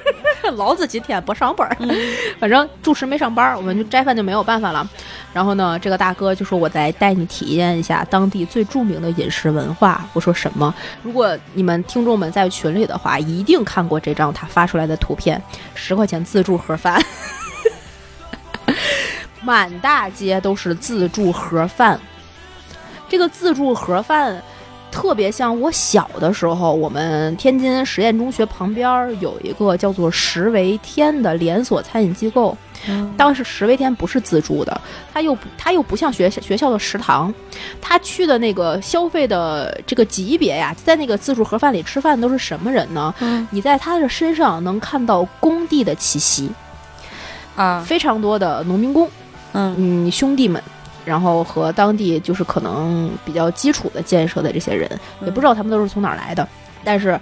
Speaker 2: (laughs) 老子今天不上班儿，反正住持没上班儿，我们就斋饭就没有办法了。然后呢，这个大哥就说：“我来带你体验一下当地最著名的饮食文化。”我说：“什么？如果你们听众们在群里的话，一定看过这张他发出来的图片，十块钱自助盒饭。(laughs) ”满大街都是自助盒饭，这个自助盒饭特别像我小的时候，我们天津实验中学旁边儿有一个叫做十维天的连锁餐饮机构。当时十维天不是自助的，它又不它又不像学学校的食堂，他去的那个消费的这个级别呀，在那个自助盒饭里吃饭都是什么人呢？
Speaker 1: 嗯
Speaker 2: 你在他的身上能看到工地的气息，
Speaker 1: 啊，
Speaker 2: 非常多的农民工。
Speaker 1: 嗯
Speaker 2: 嗯，兄弟们，然后和当地就是可能比较基础的建设的这些人，也不知道他们都是从哪儿来的，但是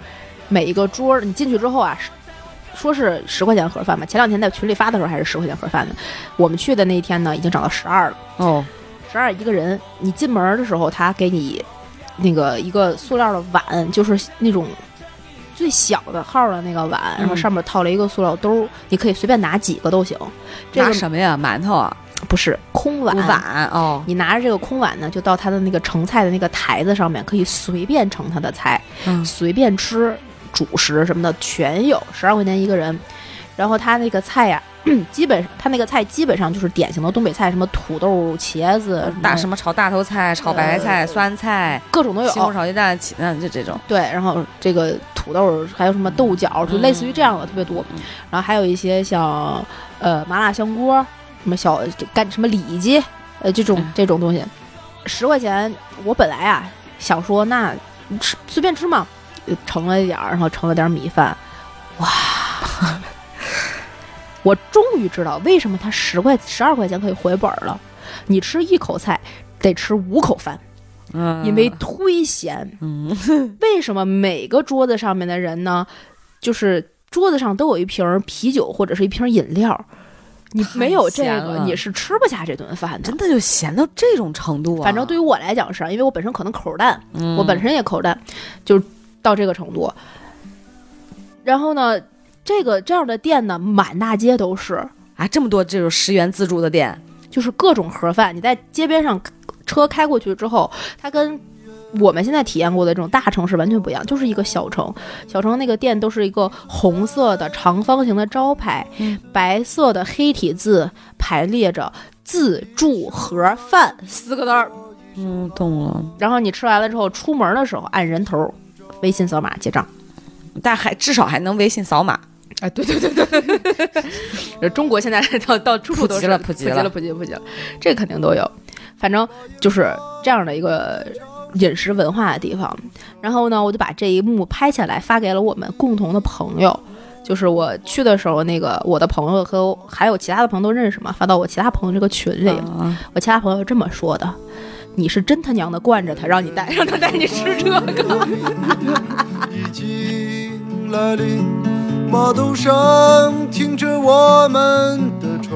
Speaker 2: 每一个桌儿你进去之后啊，说是十块钱盒饭吧，前两天在群里发的时候还是十块钱盒饭呢，我们去的那一天呢，已经涨到十二了，
Speaker 1: 哦，
Speaker 2: 十二一个人，你进门的时候他给你那个一个塑料的碗，就是那种。最小的号的那个碗，然后
Speaker 1: 嗯
Speaker 2: 上面套了一个塑料兜儿，你可以随便拿几个都行。这
Speaker 1: 拿
Speaker 2: 个
Speaker 1: 什么呀？馒头啊？
Speaker 2: 不是空碗，
Speaker 1: 碗哦。
Speaker 2: 你拿着这个空碗呢，就到他的那个盛菜的那个台子上面，可以随便盛他的菜，
Speaker 1: 嗯
Speaker 2: 随便吃，主食什么的全有，十二块钱一个人。然后他那个菜呀、(clears throat) 基本他那个菜基本上就是典型的东北菜，什么土豆、茄子、
Speaker 1: 大什么炒大头菜、炒白菜、
Speaker 2: 呃
Speaker 1: 酸菜、
Speaker 2: 各种都有。
Speaker 1: 西红柿炒鸡蛋、起蛋，就这种。
Speaker 2: 对，然后这个土豆还有什么豆角，就类似于这样的特别多。
Speaker 1: 嗯
Speaker 2: 然后还有一些像呃麻辣香锅，什么小干什么里脊，呃这种
Speaker 1: 嗯
Speaker 2: 这种东西，十块钱。我本来啊想说那吃随便吃嘛，呃盛了一点儿，然后盛了点儿米饭，哇！我终于知道为什么他十块十二块钱可以回本儿了。你吃一口菜得吃五口饭，
Speaker 1: 嗯
Speaker 2: 因为忒咸。
Speaker 1: 嗯，
Speaker 2: 为什么每个桌子上面的人呢，就是桌子上都有一瓶啤酒或者是一瓶饮料？你没有这个，你是吃不下这顿饭的
Speaker 1: 真。的就咸到这种程度啊！
Speaker 2: 反正对于我来讲是，因为我本身可能口儿淡，
Speaker 1: 嗯
Speaker 2: 我本身也口儿淡，就到这个程度。然后呢，这个这样的店呢，满大街都是，
Speaker 1: 啊，这么多这种十元自助的店，
Speaker 2: 就是各种盒饭。你在街边上车开过去之后，它跟我们现在体验过的这种大城市完全不一样，就是一个小城。小城那个店都是一个红色的长方形的招牌，
Speaker 1: 嗯
Speaker 2: 白色的黑体字排列着“自助盒饭”四个字儿。
Speaker 1: 嗯，懂了。
Speaker 2: 然后你吃完了之后，出门的时候按人头，微信扫码结账。
Speaker 1: 但还至少还能微信扫码，
Speaker 2: 哎，对对对对对，(laughs) 中国现在到到处处都是
Speaker 1: 普及了
Speaker 2: 普及了，普及了，普及了，这肯定都有。反正就是这样的一个饮食文化的地方。然后呢，我就把这一幕拍下来发给了我们共同的朋友，就是我去的时候，那个我的朋友和还有其他的朋友都认识嘛，发到我其他朋友这个群里。
Speaker 1: 啊
Speaker 2: 我其他朋友这么说的：“你是真他娘的惯着他，让你带，让他带你吃这个。(laughs)
Speaker 3: 已经来临，码头上停着我们的船。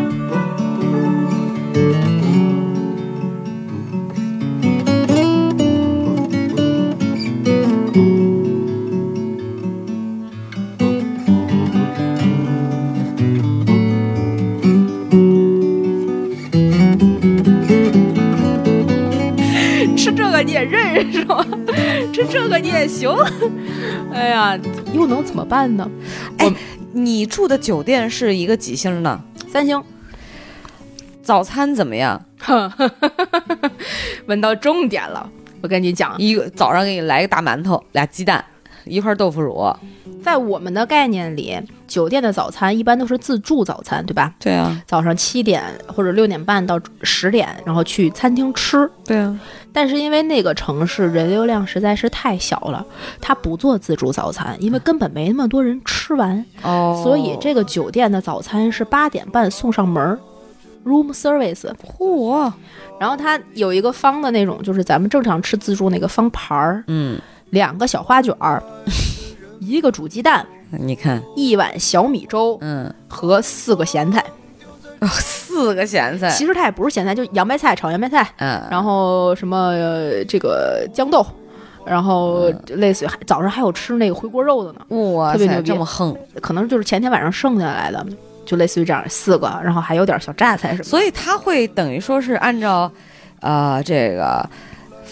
Speaker 2: 个你也认识吗？这这个你也行？(laughs) 哎呀，又能怎么办呢？
Speaker 1: 哎你住的酒店是一个几星的？
Speaker 2: 三星，
Speaker 1: 早餐怎么样？(laughs) (laughs)
Speaker 2: 问到重点了。我跟你讲，
Speaker 1: 一个早上给你来个大馒头，俩鸡蛋，一块豆腐乳。
Speaker 2: 在我们的概念里，酒店的早餐一般都是自助早餐，对吧？
Speaker 1: 对啊，
Speaker 2: 早上七点或者六点半到十点，然后去餐厅吃。
Speaker 1: 对啊，
Speaker 2: 但是因为那个城市人流量实在是太小了，他不做自助早餐，因为根本没那么多人吃完，
Speaker 1: 哦
Speaker 2: 所以这个酒店的早餐是八点半送上门儿，room service。
Speaker 1: 嚯，
Speaker 2: 然后它有一个方的那种，就是咱们正常吃自助那个方盘儿，
Speaker 1: 嗯，
Speaker 2: 两个小花卷儿，(laughs) 一个煮鸡蛋，
Speaker 1: 你看，
Speaker 2: 一碗小米粥
Speaker 1: 嗯，
Speaker 2: 和四个咸菜。
Speaker 1: 哦四个咸菜，
Speaker 2: 其实它也不是咸菜，就洋白菜炒洋白菜，
Speaker 1: 嗯，
Speaker 2: 然后什么、呃这个豇豆，然后类似于还早上还有吃那个回锅肉的呢，
Speaker 1: 哇塞，
Speaker 2: 特别牛逼
Speaker 1: 这么横，
Speaker 2: 可能就是前天晚上剩下来的，就类似于这样四个，然后还有点小榨菜什么的。
Speaker 1: 所以它会等于说是按照，呃，这个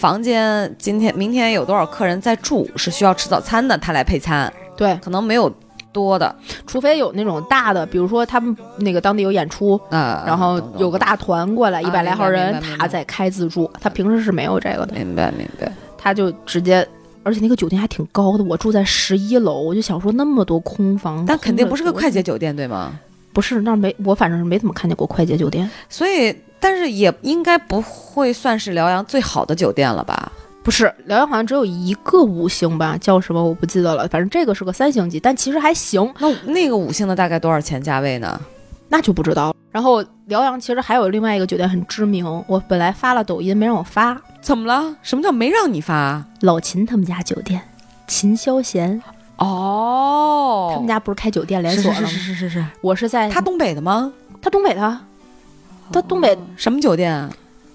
Speaker 1: 房间今天明天有多少客人在住，是需要吃早餐的，他来配餐，
Speaker 2: 对，
Speaker 1: 可能没有多的，
Speaker 2: 除非有那种大的，比如说他们那个当地有演出，
Speaker 1: 嗯，
Speaker 2: 然后有个大团过来，
Speaker 1: 啊
Speaker 2: 一百来号人他在开自助，他平时是没有这个的，
Speaker 1: 明白明白，
Speaker 2: 他就直接。而且那个酒店还挺高的，我住在十一楼，我就想说那么多空房，
Speaker 1: 但肯定不是个快捷酒店，对吗？
Speaker 2: 不是那儿没，我反正是没怎么看见过快捷酒店。
Speaker 1: 所以，但是也应该不会算是辽阳最好的酒店了吧？
Speaker 2: 不是，辽阳好像只有一个五星吧，叫什么我不记得了。反正这个是个三星级，但其实还行，
Speaker 1: 那那个五星的大概多少钱价位呢？
Speaker 2: 那就不知道了。然后辽阳其实还有另外一个酒店很知名，我本来发了抖音没让我发，
Speaker 1: 怎么了？什么叫没让你发？
Speaker 2: 老秦他们家酒店，秦霄贤，
Speaker 1: 哦，
Speaker 2: 他们家不是开酒店连锁了吗？
Speaker 1: 是是是是是，
Speaker 2: 我是在
Speaker 1: 他东北的吗？
Speaker 2: 他东北的，他东北
Speaker 1: 什么酒店啊？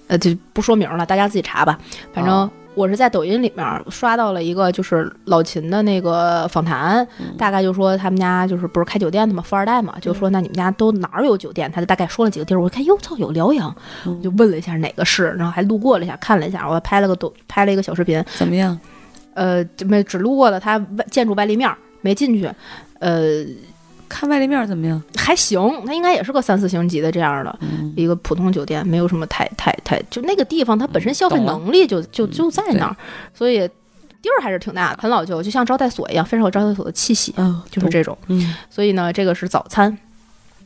Speaker 2: 呃就不说名了，大家自己查吧。反正
Speaker 1: 哦
Speaker 2: 我是在抖音里面刷到了一个就是老秦的那个访谈，
Speaker 1: 嗯
Speaker 2: 大概就说他们家就是不是开酒店的嘛，富二代嘛，就说那你们家都哪儿有酒店？他就大概说了几个地儿，我一看哟操有辽阳，
Speaker 1: 嗯
Speaker 2: 我就问了一下哪个市，然后还路过了一下看了一下，我还拍了个抖拍了一个小视频，
Speaker 1: 怎么样？
Speaker 2: 呃，就没只路过了它外建筑外立面儿，没进去，呃。
Speaker 1: 看外立面怎么样？
Speaker 2: 还行，它应该也是个三四星级的这样的、
Speaker 1: 嗯
Speaker 2: 一个普通酒店，没有什么太太太，就那个地方它本身消费能力就就就在那儿，所以地儿还是挺大的，很老旧，就像招待所一样，非常有招待所的气息，
Speaker 1: 嗯，
Speaker 2: 就是这种。
Speaker 1: 嗯
Speaker 2: 所以呢，这个是早餐。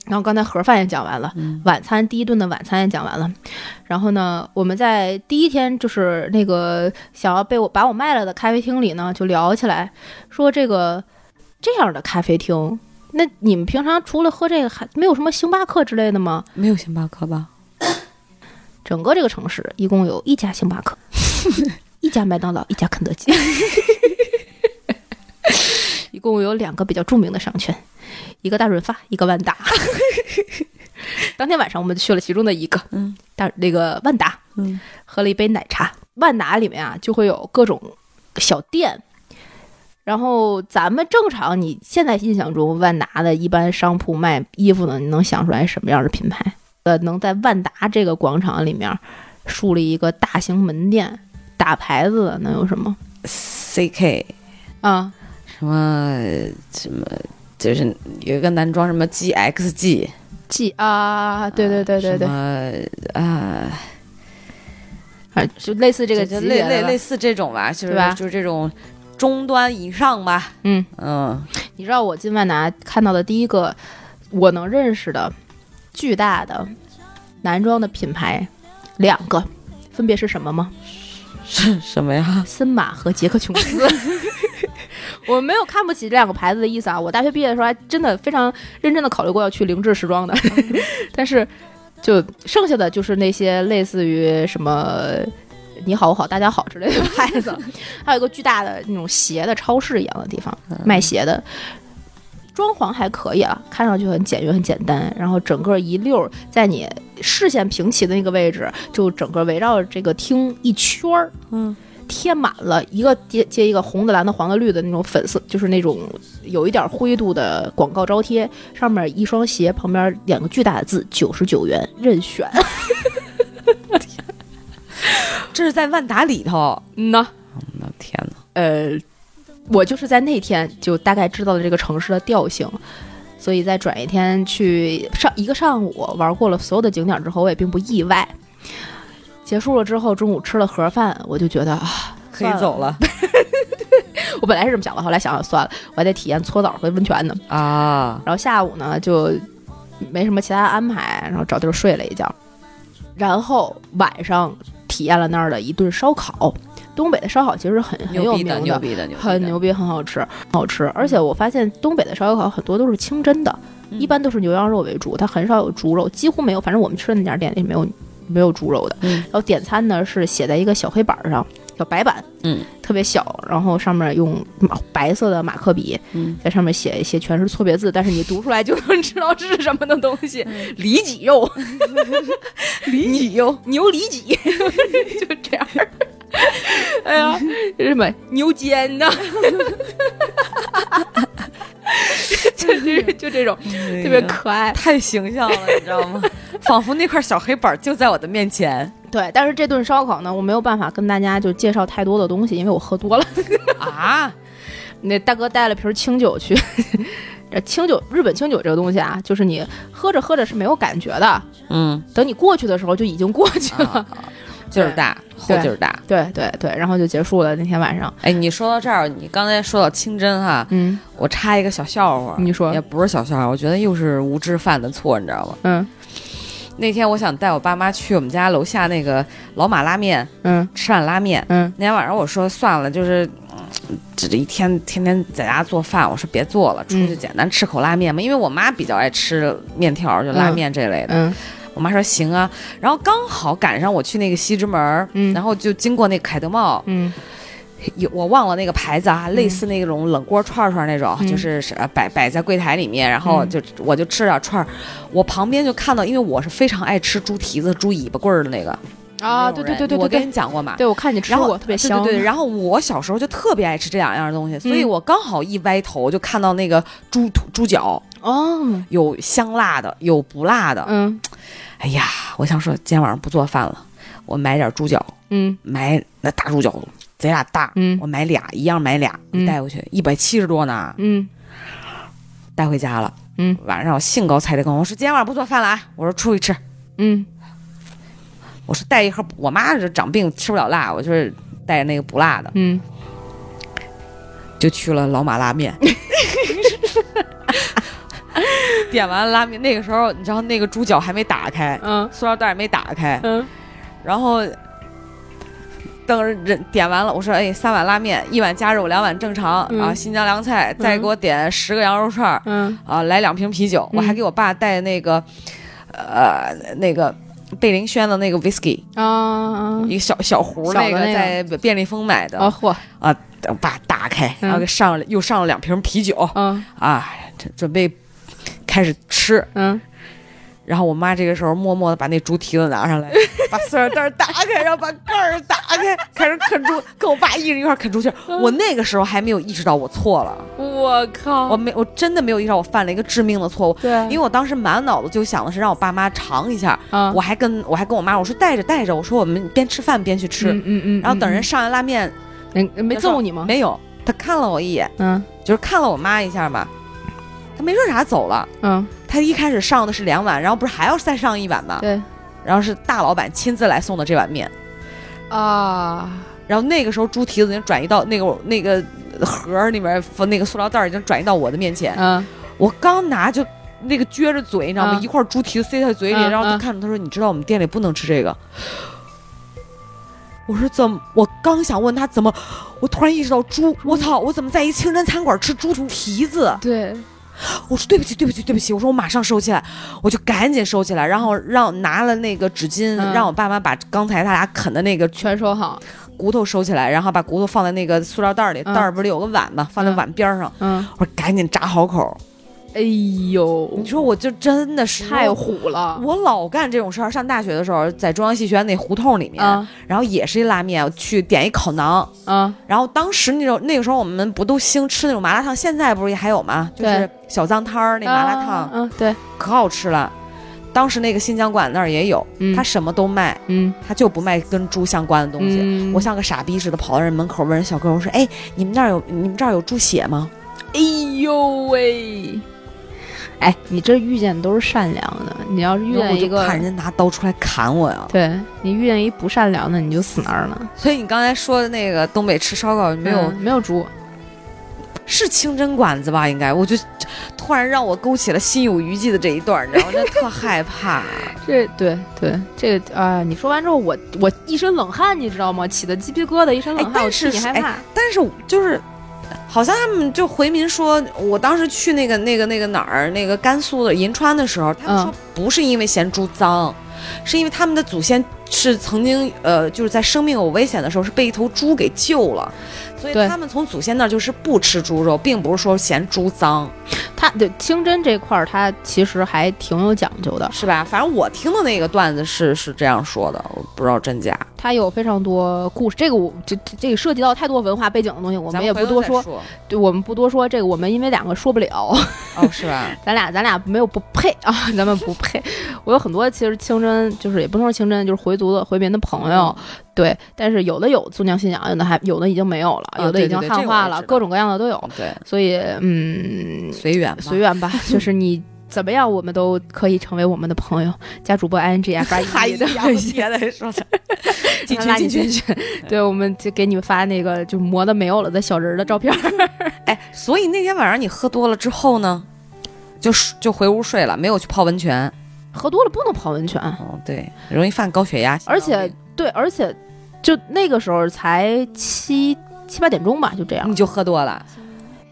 Speaker 2: 然后刚才盒饭也讲完了，
Speaker 1: 嗯
Speaker 2: 晚餐第一顿的晚餐也讲完了。然后呢，我们在第一天就是那个想要被我把我卖了的咖啡厅里呢，就聊起来，说这个这样的咖啡厅，那你们平常除了喝这个，还没有什么星巴克之类的吗？
Speaker 1: 没有星巴克吧？
Speaker 2: 整个这个城市一共有一家星巴克，(laughs) 一家麦当劳，一家肯德基，(laughs) 一共有两个比较著名的商圈，一个大润发，一个万达。当天晚上我们就去了其中的一个，
Speaker 1: 嗯，
Speaker 2: 大那个万达，
Speaker 1: 嗯，
Speaker 2: 喝了一杯奶茶。万达里面啊就会有各种小店，然后咱们正常你现在印象中万达的一般商铺卖衣服呢，你能想出来什么样的品牌？呃，能在万达这个广场里面树立一个大型门店，打牌子的能有什么
Speaker 1: CK
Speaker 2: 啊？
Speaker 1: 什么什么，就是有一个男装什么 GXG。
Speaker 2: G 啊，对对对对对
Speaker 1: 啊，
Speaker 2: 啊，就类似这个
Speaker 1: 类类类似这种吧，就是就是这种中端以上吧。
Speaker 2: 嗯
Speaker 1: 嗯，
Speaker 2: 你知道我进万达看到的第一个我能认识的巨大的男装的品牌两个，分别是什么吗？
Speaker 1: 是什么呀？
Speaker 2: 森马和杰克琼斯。(laughs) 我没有看不起这两个牌子的意思啊！我大学毕业的时候还真的非常认真的考虑过要去凌志时装的，(laughs) 但是就剩下的就是那些类似于什么“你好我好大家好”之类的 (laughs) 牌子，还有一个巨大的那种鞋的超市一样的地方卖鞋的。装潢还可以啊，看上去很简约、很简单，然后整个一溜儿在你视线平齐的那个位置，就整个围绕着这个厅一圈儿，
Speaker 1: 嗯，
Speaker 2: 贴满了一个接接一个红的、蓝的、黄的、绿的那种粉色，就是那种有一点灰度的广告招贴，上面一双鞋，旁边两个巨大的字“九十九元任选 (laughs) (laughs)
Speaker 1: 这是在万达里头。”。
Speaker 2: 嗯呐，
Speaker 1: 那天哪！
Speaker 2: 呃，我就是在那天就大概知道了这个城市的调性，所以在转一天去上一个上午玩过了所有的景点之后，我也并不意外。结束了之后，中午吃了盒饭，我就觉得啊，
Speaker 1: 可以走了 (laughs)
Speaker 2: 我本来是这么想的，后来想想算了，我还得体验搓澡和温泉呢。
Speaker 1: 啊！
Speaker 2: 然后下午呢就没什么其他安排，然后找地儿睡了一觉，然后晚上体验了那儿的一顿烧烤。东北的烧烤其实很很有
Speaker 1: 牛逼的，
Speaker 2: 名的，
Speaker 1: 牛逼的，牛逼的
Speaker 2: 很牛逼，很好吃，很好吃。而且我发现东北的烧烤很多都是清真的，
Speaker 1: 嗯
Speaker 2: 一般都是牛羊肉为主，它很少有猪肉，几乎没有。反正我们吃的那家店里没有没有猪肉的。
Speaker 1: 嗯
Speaker 2: 然后点餐呢是写在一个小黑板上，小白板，
Speaker 1: 嗯，
Speaker 2: 特别小，然后上面用马白色的马克笔
Speaker 1: 嗯，
Speaker 2: 在上面写一些全是错别字，但是你读出来就能知道是什么的东西。里脊肉，(laughs) 里脊肉，牛里脊，(laughs) 就这样。(laughs) 哎呀，这什么牛肩呢？(laughs) 就就就这种特别可爱。
Speaker 1: 太形象了，你知道吗？(laughs) 仿佛那块小黑板就在我的面前
Speaker 2: 对，但是这顿烧烤呢，我没有办法跟大家就介绍太多的东西，因为我喝多了。
Speaker 1: 啊！
Speaker 2: 那大哥带了瓶清酒去，这清酒，日本清酒这个东西啊，就是你喝着喝着是没有感觉的，
Speaker 1: 嗯，
Speaker 2: 等你过去的时候就已经过去了。
Speaker 1: 啊劲儿大，后劲儿大。
Speaker 2: 对对对，然后就结束了那天晚上。
Speaker 1: 哎，你说到这儿，你刚才说到清真哈，
Speaker 2: 嗯
Speaker 1: 我插一个小笑话，
Speaker 2: 你说
Speaker 1: 也不是小笑话，我觉得又是无知犯的错，你知道吗？
Speaker 2: 嗯
Speaker 1: 那天我想带我爸妈去我们家楼下那个老马拉面
Speaker 2: 嗯
Speaker 1: 吃碗拉面，
Speaker 2: 嗯
Speaker 1: 那天晚上我说算了，就是。嗯这一天天天在家做饭，我说别做了，出去
Speaker 2: 嗯
Speaker 1: 简单吃口拉面嘛。因为我妈比较爱吃面条，就拉面这类的。
Speaker 2: 嗯
Speaker 1: 我妈说行啊，然后刚好赶上我去那个西直门儿，
Speaker 2: 嗯。
Speaker 1: 然后就经过那凯德茂，
Speaker 2: 嗯。
Speaker 1: 有我忘了那个牌子啊，类似那种冷锅串串那种，
Speaker 2: 嗯。
Speaker 1: 就是摆摆在柜台里面，然后
Speaker 2: 嗯。
Speaker 1: 就我就吃点串儿，我旁边就看到，因为我是非常爱吃猪蹄子、猪尾巴棍儿的那个。
Speaker 2: 啊，对对对对
Speaker 1: 我跟你讲过嘛。
Speaker 2: 对我看你吃
Speaker 1: 然后
Speaker 2: 过，特别香。
Speaker 1: 对对对，然后我小时候就特别爱吃这两样东西，所以
Speaker 2: 嗯。
Speaker 1: 我刚好一歪头就看到那个猪猪脚，
Speaker 2: 哦，
Speaker 1: 有香辣的，有不辣的。
Speaker 2: 嗯
Speaker 1: 哎呀，我想说今天晚上不做饭了，我买点猪脚，
Speaker 2: 嗯
Speaker 1: 买那大猪脚贼俩大，
Speaker 2: 嗯
Speaker 1: 我买俩，一样买俩，
Speaker 2: 嗯
Speaker 1: 带回去一百七十多呢，
Speaker 2: 嗯
Speaker 1: 带回家了。
Speaker 2: 嗯
Speaker 1: 晚上我兴高采烈跟我说今天晚上不做饭了啊，我说出去吃，
Speaker 2: 嗯
Speaker 1: 我说带一盒，我妈是长病吃不了辣，我就是带那个不辣的，
Speaker 2: 嗯，
Speaker 1: 就去了老马拉面。(laughs) (laughs) 点完拉面，那个时候你知道那个猪脚还没打开，
Speaker 2: 嗯
Speaker 1: 塑料袋儿没打开，
Speaker 2: 嗯
Speaker 1: 然后等人点完了，我说哎，三碗拉面，一碗加肉，两碗正常、
Speaker 2: 嗯
Speaker 1: 啊，新疆凉菜，再给我点十个羊肉串儿、
Speaker 2: 嗯
Speaker 1: 啊，来两瓶啤酒，我还给我爸带那个呃那个。贝林轩的那个 whisky，
Speaker 2: 啊
Speaker 1: 一个小小壶那个，在便利蜂买的
Speaker 2: 啊嚯。
Speaker 1: 啊，我爸打开，
Speaker 2: 嗯
Speaker 1: 然后给上了又上了两瓶啤酒
Speaker 2: 啊
Speaker 1: 啊，准准备开始吃，
Speaker 2: 嗯。
Speaker 1: 然后我妈这个时候默默的把那猪蹄子拿上来，(laughs) 把塑料袋儿打开，然后把盖儿打开，开始啃猪，(laughs) 跟我爸一人一块儿啃猪蹄儿。我那个时候还没有意识到我错了，
Speaker 2: 我靠。
Speaker 1: 我没，我真的没有意识到我犯了一个致命的错误。
Speaker 2: 对，
Speaker 1: 因为我当时满脑子就想的是让我爸妈尝一下，
Speaker 2: 啊
Speaker 1: 我还跟我还跟我妈我说带着带着，我说我们边吃饭边去吃，
Speaker 2: 嗯嗯嗯，
Speaker 1: 然后等人上来拉面
Speaker 2: 人没揍你吗？
Speaker 1: 没有，他看了我一眼，
Speaker 2: 嗯。
Speaker 1: 就是看了我妈一下吧，他没说啥走了。
Speaker 2: 嗯，
Speaker 1: 他一开始上的是两碗，然后不是还要再上一碗吗？
Speaker 2: 对
Speaker 1: 然后是大老板亲自来送的这碗面，
Speaker 2: 啊，
Speaker 1: 然后那个时候猪蹄子已经转移到那个那个盒儿里面那个塑料袋儿已经转移到我的面前，
Speaker 2: 嗯
Speaker 1: 我刚拿就那个撅着嘴，你知道吗？
Speaker 2: 嗯
Speaker 1: 一块猪蹄子塞他嘴里，
Speaker 2: 嗯
Speaker 1: 然后他
Speaker 2: 嗯
Speaker 1: 看着他说：“你知道我们店里不能吃这个。”我说怎么？我刚想问他怎么，我突然意识到猪，我操！我怎么在一清真餐馆吃猪蹄子？
Speaker 2: 对，
Speaker 1: 我说对不起，对不起，对不起。我说我马上收起来，我就赶紧收起来，然后让拿了那个纸巾，
Speaker 2: 嗯
Speaker 1: 让我爸妈把刚才他俩啃的那个
Speaker 2: 全收好。
Speaker 1: 骨头收起来，然后把骨头放在那个塑料袋里，
Speaker 2: 嗯
Speaker 1: 袋儿不是有个碗吗？放在
Speaker 2: 嗯
Speaker 1: 碗边上。
Speaker 2: 嗯，
Speaker 1: 我说赶紧扎好口。
Speaker 2: 哎呦
Speaker 1: 你，说我就真的是
Speaker 2: 太虎了。
Speaker 1: 我老干这种事儿。上大学的时候，在中央戏剧院那胡同里面，
Speaker 2: 啊
Speaker 1: 然后也是一拉面，我去点一烤馕。
Speaker 2: 啊
Speaker 1: 然后当时那种那个时候我们不都兴吃那种麻辣烫，现在不是也还有吗？就是小脏摊儿那麻辣烫，
Speaker 2: 嗯，对，
Speaker 1: 可好吃了。当时那个新疆馆那儿也有，
Speaker 2: 嗯
Speaker 1: 他什么都卖，
Speaker 2: 嗯
Speaker 1: 他就不卖跟猪相关的东西。
Speaker 2: 嗯
Speaker 1: 我像个傻逼似的跑到人门口问人小哥，我说：“哎，你们那儿有你们这儿有猪血吗
Speaker 2: 哎呦喂！哎，你这遇见都是善良的，你要是？”遇见一个，
Speaker 1: 怕人家拿刀出来砍我呀。
Speaker 2: 对你遇见一不善良的，你就死那儿了。
Speaker 1: 所以你刚才说的那个东北吃烧烤没有、
Speaker 2: 嗯没有猪，
Speaker 1: 是清真馆子吧？应该，我就突然让我勾起了心有余悸的这一段，你知道吗？真特害怕。
Speaker 2: 这对对这个啊、你说完之后，我我一身冷汗，你知道吗？起的鸡皮疙瘩，一身冷汗，
Speaker 1: 哎但
Speaker 2: 我替
Speaker 1: 是哎
Speaker 2: 你害怕。
Speaker 1: 但是就是，好像他们就回民说，我当时去那个那个那个哪儿，那个甘肃的银川的时候，他们说不是因为嫌猪脏，是因为他们的祖先是曾经呃就是在生命有危险的时候是被一头猪给救了，所以他们从祖先那儿就是不吃猪肉，并不是说嫌猪脏，
Speaker 2: 他的清真这块儿，它其实还挺有讲究的，
Speaker 1: 是吧？反正我听的那个段子是是这样说的，我不知道真假。
Speaker 2: 他有非常多故事。这个我这这这个涉及到太多文化背景的东西，我们也不多说。
Speaker 1: 说，
Speaker 2: 对，我们不多说这个，我们因为两个说不了，(laughs)
Speaker 1: 哦，是吧？(laughs)
Speaker 2: 咱俩咱俩没有不配啊，咱们不配。我有很多其实清真，就是也不能说清真，就是回族的回民的朋友，对，但是有的有宗教信仰，有的还有的已经没有了，
Speaker 1: 啊
Speaker 2: 有的已经汉化了，各种各样的都有。
Speaker 1: 对，
Speaker 2: 所以嗯，
Speaker 1: 随缘，
Speaker 2: 随缘吧，就是你。怎么样，我们都可以成为我们的朋友。加主播 i n g f (laughs) i
Speaker 1: 哎
Speaker 2: e 的
Speaker 1: 别再说了，(laughs) 进群进群。
Speaker 2: 进群。对，我们就给你们发那个就磨的没有了的小人儿的照片儿。(laughs)
Speaker 1: 哎，所以那天晚上你喝多了之后呢，就就回屋睡了，没有去泡温泉。
Speaker 2: 喝多了不能泡温泉，
Speaker 1: 哦，对，容易犯高血压。
Speaker 2: 而且对，而且就那个时候才七七八点钟吧，就这样。
Speaker 1: 你就喝多了，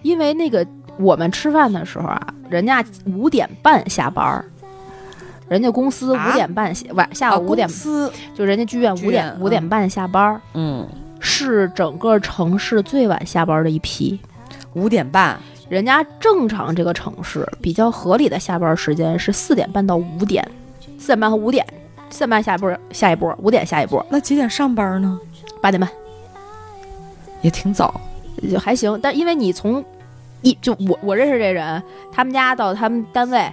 Speaker 2: 因为那个我们吃饭的时候啊，人家五点半下班儿。人家公司
Speaker 1: 啊
Speaker 2: 五点半下晚下
Speaker 1: 啊
Speaker 2: 午五点
Speaker 1: 公，司，
Speaker 2: 就人家剧院五点五点半下班儿，
Speaker 1: 嗯，
Speaker 2: 是整个城市最晚下班的一批。
Speaker 1: 五点半，
Speaker 2: 人家正常这个城市比较合理的下班时间是四点半到五点，四点半和五点，四点半下一波，下一波，五点下一波，
Speaker 1: 那几点上班呢？
Speaker 2: 八点半
Speaker 1: 也挺早。
Speaker 2: 就还行。但因为你从一就我我认识这人，他们家到他们单位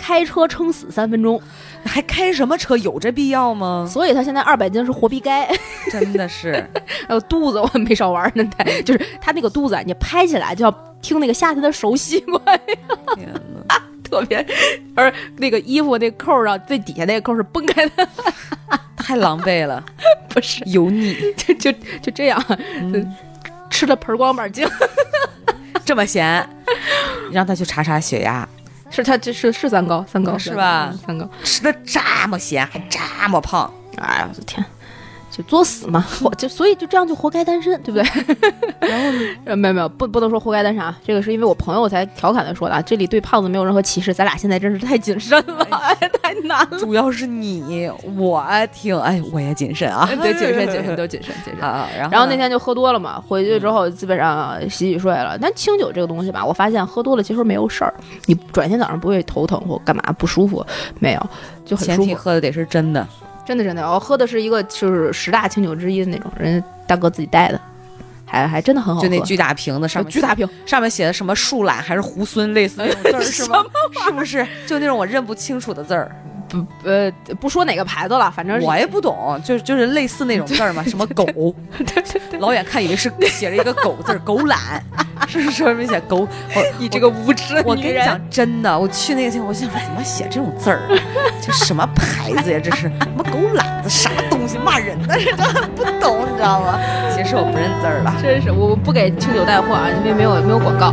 Speaker 2: 开车撑死三分钟，
Speaker 1: 还开什么车？有这必要吗？
Speaker 2: 所以他现在二百斤是活逼该。
Speaker 1: 真的是，(laughs)
Speaker 2: 还有肚子我没少玩呢，(laughs) 他就是他那个肚子啊，你拍起来就要听那个夏天的熟悉过，
Speaker 1: 天哪。(laughs)
Speaker 2: 特别，而那个衣服那扣儿上最底下那个扣儿是崩开的，
Speaker 1: 太狼狈了，
Speaker 2: 不是，
Speaker 1: 油腻，
Speaker 2: 就就就这样，
Speaker 1: 嗯。
Speaker 2: 吃了盆光板精。
Speaker 1: 这么咸，让他去查查血压，
Speaker 2: 是他这是是三高，三高
Speaker 1: 是吧？
Speaker 2: 嗯三高。
Speaker 1: 吃的这么咸还这么胖，
Speaker 2: 哎呀，我的天，就作死嘛！(laughs) 活就所以就这样就活该单身，对不对？(laughs)
Speaker 1: 然后呢？
Speaker 2: 呃，没有没有，不不能说活该单身啊，这个是因为我朋友才调侃的说的啊。这里对胖子没有任何歧视，咱俩现在真是太谨慎了，哎、太难了。
Speaker 1: 主要是你，我挺哎，我也谨慎啊，
Speaker 2: 对，谨慎 (laughs) 谨慎都谨慎谨慎。
Speaker 1: 啊。然后
Speaker 2: 然后那天就喝多了嘛，回去之后基本上洗洗睡了。但清酒这个东西吧，我发现喝多了其实没有事儿，你转天早上不会头疼或干嘛不舒服，没有，就很
Speaker 1: 前
Speaker 2: 舒服。
Speaker 1: 提喝的得是真的，
Speaker 2: 真的真的，我喝的是一个就是十大清酒之一的那种，人家大哥自己带的，还还真的很好喝。
Speaker 1: 就那巨大瓶子上面
Speaker 2: 巨大瓶，
Speaker 1: 上面写的什么树懒还是猢狲类似那种字儿 (laughs) 是吗？是不是？就那种我认不清楚的字儿，
Speaker 2: 不呃不说哪个牌子了，反正
Speaker 1: 我也不懂，就就是类似那种字儿嘛，(laughs) 什么狗，(laughs) 老远看以为是 (laughs) 写着一个狗字儿，狗懒是不是上面写狗？我
Speaker 2: 你这个无知
Speaker 1: 我跟你讲，真的，我去那个地方，我想说怎么写这种字儿啊？这什么牌子呀？这是什么狗懒子？啥东西骂人的？这都不懂，你知道吗？其实我不认字儿了。
Speaker 2: 真是我不给清酒带货啊，因为没有没有广告。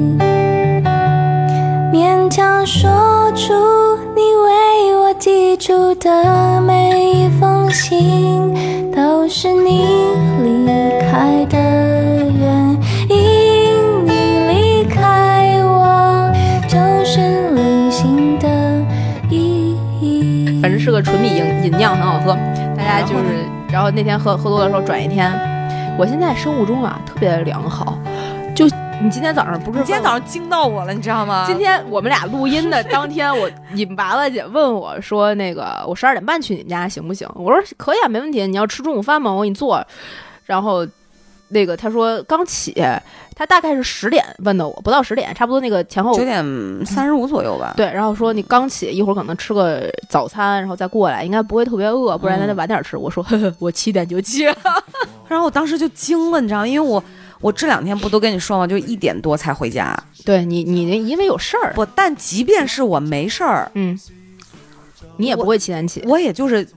Speaker 4: 勉强说出你为我寄出的每一封信，都是你离开的原因。你离开我，就是旅行的意义。
Speaker 2: 反正是个纯米饮饮料，很好喝。大家就是，然后那天喝喝多的时候转一天。我现在生物钟啊特别良好，就你今天早上不是
Speaker 1: 你今天早上惊到我了，你知道吗？
Speaker 2: 今天我们俩录音的当天，我 (laughs) 你们娃娃姐问我说：“那个我十二点半去你们家行不行？”我说：“可以啊，没问题。你要吃中午饭吗？我给你做。”然后那个他说刚起，他大概是十点问的我，不到十点，差不多那个前后
Speaker 1: 九点三十五左右吧。
Speaker 2: 对，然后说你刚起，一会儿可能吃个早餐，然后再过来，应该不会特别饿，不然咱得晚点吃。我说呵呵，我七点就起了。(laughs)
Speaker 1: 然后我当时就惊了，你知道吗？因为我我这两天不都跟你说吗？就一点多才回家。
Speaker 2: 对你，你那因为有事儿，
Speaker 1: 不，但即便是我没事儿，
Speaker 2: 嗯，你也不会七点起。
Speaker 1: 我也就是。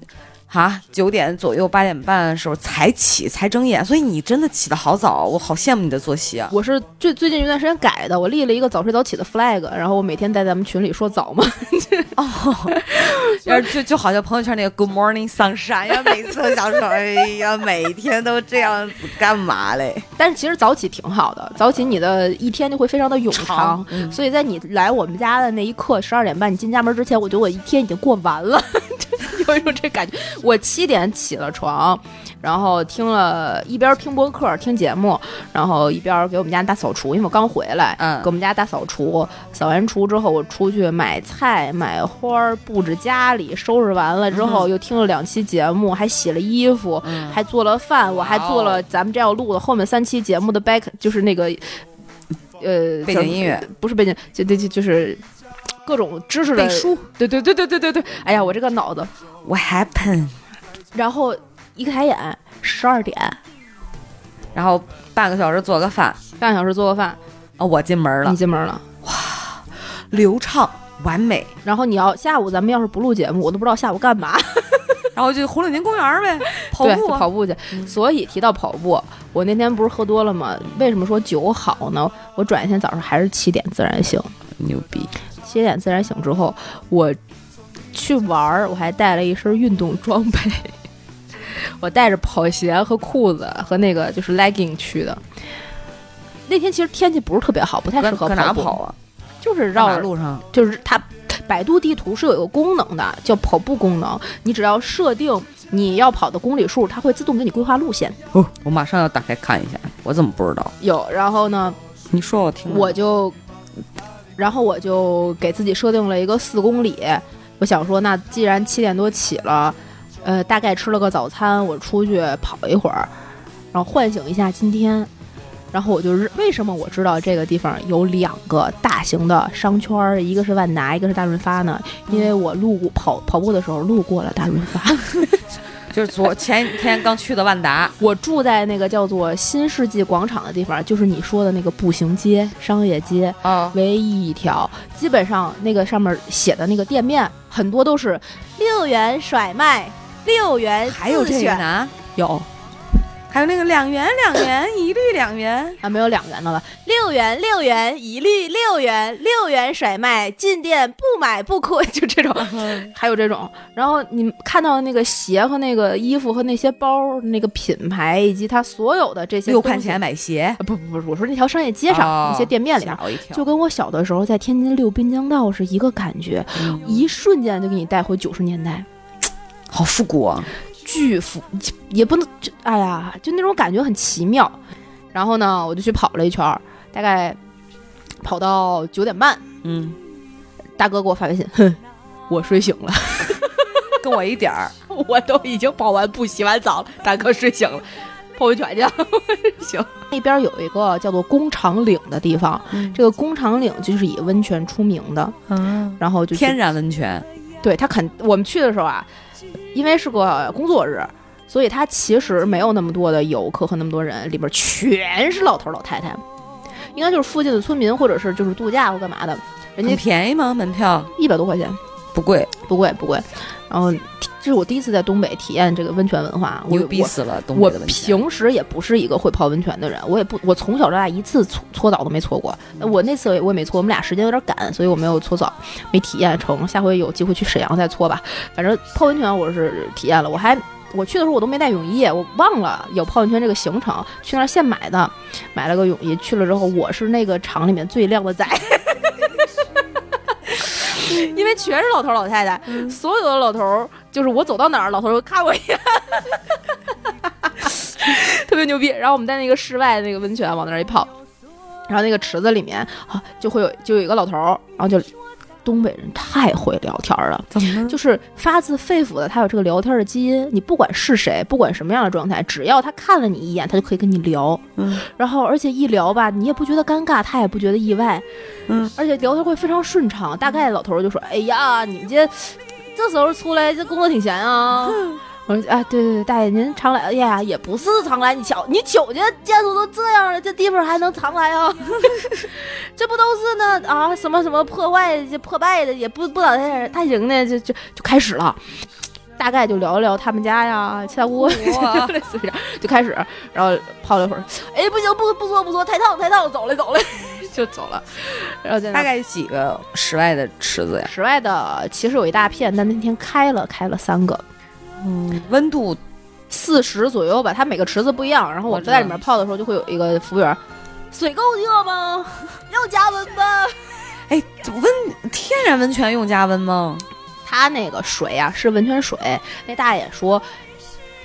Speaker 1: 啊，九点左右、八点半的时候才起，才睁眼，所以你真的起得好早，我好羡慕你的作息啊！
Speaker 2: 我是最最近一段时间改的，我立了一个早睡早起的 flag，然后我每天在咱们群里说早嘛。(laughs)
Speaker 1: 然后就就好像朋友圈那个 Good Morning Sunshine 呀，每次都想说，哎呀，每天都这样子干嘛嘞？
Speaker 2: 但是其实早起挺好的，早起你的一天就会非常的冗长。
Speaker 1: 嗯
Speaker 2: 所以在你来我们家的那一刻，十二点半你进家门之前，我觉得我一天已经过完了，(laughs) 有一种这感觉。我七点起了床，然后听了一边听播客听节目，然后一边给我们家大扫除，因为我刚回来，
Speaker 1: 嗯
Speaker 2: 给我们家大扫除。扫完除之后，我出去买菜、买花儿，布置家里，收拾完了之后，又听了两期节目，还洗了衣服，
Speaker 1: 嗯
Speaker 2: 还做了饭，我还做了咱们这要录的后面三期节目的 back，就是那个呃
Speaker 1: 背景音乐，
Speaker 2: 不是背景，就就就就是各种知识的
Speaker 1: 背书。
Speaker 2: 对对对对对对对，哎呀，我这个脑子
Speaker 1: ，What happened？
Speaker 2: 然后一开眼十二点，
Speaker 1: 然后半个小时做个饭，
Speaker 2: 半个小时做个饭，
Speaker 1: 啊，我进门了
Speaker 2: 你，进门了。
Speaker 1: 哇流畅完美，
Speaker 2: 然后你要下午咱们要是不录节目，我都不知道下午干嘛。(laughs) (laughs)
Speaker 1: 然后就红领巾公园呗，跑，步啊
Speaker 2: 跑步去。所以提到跑步，我那天不是喝多了吗？为什么说酒好呢？我转一天早上还是七点自然醒，
Speaker 1: 牛逼，
Speaker 2: 七点自然醒之后，我去玩儿，我还带了一身运动装备，(laughs) 我带着跑鞋和裤子和那个就是 legging 去的。那天其实天气不是特别好，不太适合
Speaker 1: 跑啊？
Speaker 2: 就是
Speaker 1: 绕马
Speaker 2: 绕
Speaker 1: 路上，
Speaker 2: 就是它百度地图是有一个功能的，叫跑步功能。你只要设定你要跑的公里数，它会自动给你规划路线。
Speaker 1: 哦，我马上要打开看一下，我怎么不知道？
Speaker 2: 有，然后呢，
Speaker 1: 你说我听，
Speaker 2: 我就，然后我就给自己设定了一个四公里。我想说，那既然七点多起了，呃，大概吃了个早餐，我出去跑一会儿，然后唤醒一下今天。然后我就是为什么我知道这个地方有两个大型的商圈儿，一个是万达，一个是大润发呢？因为我路过跑跑步的时候路过了大润发。(laughs)
Speaker 1: 就是昨前天刚去的万达，
Speaker 2: 我住在那个叫做新世纪广场的地方，就是你说的那个步行街、商业街。
Speaker 1: 啊，
Speaker 2: 唯一一条，基本上那个上面写的那个店面很多都是六元甩卖，六元
Speaker 1: 还有这个？
Speaker 2: 有
Speaker 1: 还有那个两元两元一律两元，(laughs)
Speaker 2: 啊，没有两元的了，六元六元一律六元六元甩卖，进店不买不亏，就这种，(laughs) 还有这种。然后你看到那个鞋和那个衣服和那些包，那个品牌以及它所有的这些
Speaker 1: 六块钱。买鞋，
Speaker 2: 啊不不不，我说那条商业街上、
Speaker 1: 哦
Speaker 2: 那些店面里面，
Speaker 1: 吓我一跳，
Speaker 2: 就跟我小的时候在天津溜滨江道是一个感觉，
Speaker 1: 嗯
Speaker 2: 一瞬间就给你带回九十年代。
Speaker 1: 好复古啊！
Speaker 2: 巨浮，也不能就哎呀，就那种感觉很奇妙。然后呢，我就去跑了一圈儿，大概跑到九点半，
Speaker 1: 嗯，
Speaker 2: 大哥给我发微信，哼，我睡醒了，(laughs)
Speaker 1: 跟我一点儿，(laughs)
Speaker 2: 我都已经跑完步、洗完澡了，大哥睡醒了。泡温泉去了，行。那边有一个叫做工厂岭的地方，这个工厂岭就是以温泉出名的，
Speaker 1: 嗯，
Speaker 2: 然后就
Speaker 1: 天然温泉，
Speaker 2: 对他肯我们去的时候啊，因为是个工作日，所以它其实没有那么多的游客和那么多人，里边全是老头老太太，应该就是附近的村民或者是就是度假或干嘛的，人家
Speaker 1: 便宜吗？门票
Speaker 2: 一百多块钱，
Speaker 1: 不贵，
Speaker 2: 不贵不贵。然后这是我第一次在东北体验这个温泉文化，我
Speaker 1: 牛逼死了！东
Speaker 2: 我
Speaker 1: 北的温泉，
Speaker 2: 平时也不是一个会泡温泉的人，我也不，我从小到大一次搓搓澡都没搓过。我那次我也没搓，我们俩时间有点赶，所以我没有搓澡，没体验成。下回有机会去沈阳再搓吧。反正泡温泉我是体验了，我还我去的时候我都没带泳衣，我忘了有泡温泉这个行程，去那儿现买的，买了个泳衣。去了之后，我是那个厂里面最靓的仔。(laughs) 因为全是老头老太太，所有的老头儿就是我走到哪儿，老头儿都看我一眼，(laughs) 特别牛逼。然后我们在那个室外那个温泉往那儿一泡，然后那个池子里面啊就会有就有一个老头儿，然后就东北人太会聊天了，
Speaker 1: 怎么了？
Speaker 2: 就是发自肺腑的，他有这个聊天的基因。你不管是谁，不管什么样的状态，只要他看了你一眼，他就可以跟你聊。
Speaker 1: 嗯，
Speaker 2: 然后而且一聊吧，你也不觉得尴尬，他也不觉得意外。
Speaker 1: 嗯，
Speaker 2: 而且聊天会非常顺畅。大概老头就说：“哎呀，你们这这时候出来，这工作挺闲啊。” (laughs) 我说：“啊，对对对，大爷您常来。哎呀，也不是常来，你瞧你瞅见建筑都这样了，这地方还能常来啊？(laughs) 这不都是那啊？什么什么破坏这破败的，也不不咋太太行的，就就就开始了。大概就聊一聊他们家呀，七大姑，
Speaker 1: 哇 (laughs)
Speaker 2: 类似于这样，就开始，然后泡了一会儿，哎，不行，不不说不说，太烫太烫，走了走了，(laughs) 就走了。然后在
Speaker 1: 大概几个室外的池子呀？
Speaker 2: 室外的其实有一大片，但那天开了开了三个，
Speaker 1: 嗯，温度
Speaker 2: 四十左右吧，它每个池子不一样。然后我在里面泡的时候，就会有一个服务员，水够热吗？要加温吗？(laughs)
Speaker 1: 哎，温天然温泉用加温吗？
Speaker 2: 他那个水啊是温泉水，那大爷说。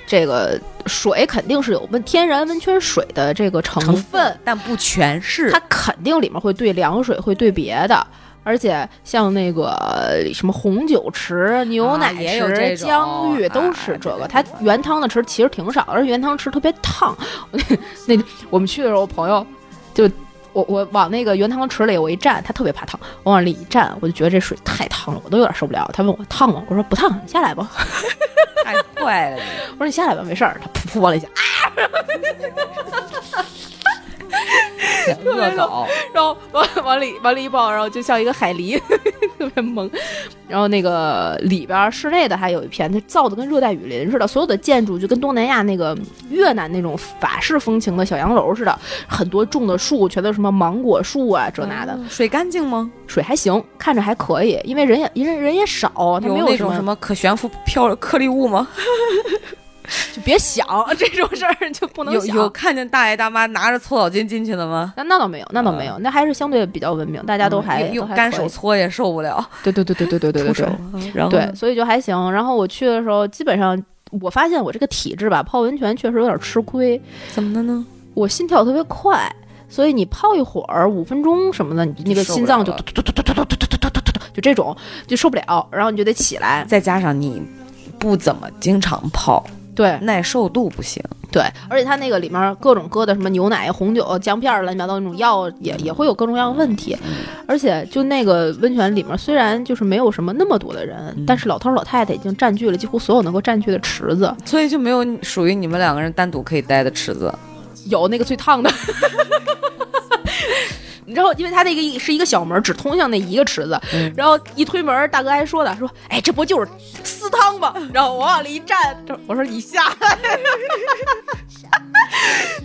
Speaker 2: 这个水肯定是有温天然温泉水的这个成分，
Speaker 1: 但不全是
Speaker 2: 它。肯定里面会兑凉水，会兑别的。而且像那个呃什么红酒池、牛奶池、姜浴都是这个。它原汤的池其实挺少，而且原汤池特别烫。(laughs) 那我们去的时候，我朋友就我我往那个原汤池里我一站，他特别怕烫，我往里一站，我就觉得这水太烫了，我都有点受不了。他问我烫吗？我说不烫，你下来吧。
Speaker 1: 太 (laughs) 坏了你！
Speaker 2: 我说你下来吧，没事儿。他噗噗往里一下，(laughs)
Speaker 1: 恶搞，
Speaker 2: 然后往往里往里一抱，然后就像一个海狸，(laughs) 特别萌。然后那个里边室内的还有一片，它造的跟热带雨林似的，所有的建筑就跟东南亚那个越南那种法式风情的小洋楼似的，很多种的树全都是什么芒果树啊这那的，
Speaker 1: 水干净吗？
Speaker 2: 水还行，看着还可以，因为人也人人也少，它没
Speaker 1: 那
Speaker 2: 什
Speaker 1: 种什么可悬浮漂颗粒物吗？(laughs) (laughs)
Speaker 2: 就别想 (laughs) 这种事儿就不能想。
Speaker 1: 有有看见大爷大妈拿着搓澡巾进去的吗？
Speaker 2: 那那倒没有，那倒没有，那还是相对比较文明，大家都还、
Speaker 1: 嗯用干手搓也受不了，(laughs)
Speaker 2: 对对对对对对对对对。。
Speaker 1: 然后
Speaker 2: 对，所以就还行。然后我去的时候，基本上我发现我这个体质吧，泡温泉确实有点吃亏。
Speaker 1: 怎么的呢？
Speaker 2: 我心跳特别快，所以你泡一会儿五分钟什么的，你那个心脏就
Speaker 1: 了了
Speaker 2: 突突突突突突突突突突突，就这种就受不了，然后你就得起来。
Speaker 1: 再加上你不怎么经常泡，
Speaker 2: 对
Speaker 1: 耐受度不行。
Speaker 2: 对，而且它那个里面各种搁的什么牛奶、红酒、姜片儿乱七八糟那种药，也也会有各种各样的问题。而且就那个温泉里面，虽然就是没有什么那么多的人，但是老头老太太已经占据了几乎所有能够占据的池子。
Speaker 1: 所以就没有属于你们两个人单独可以待的池子。
Speaker 2: 有那个最烫的。(laughs) 然后，因为它那个是一个小门，只通向那一个池子。
Speaker 1: 嗯
Speaker 2: 然后一推门，大哥还说的说：“哎，这不就是私汤吗？” (laughs) 然后我往里一站，我说：“你下来。(laughs) ”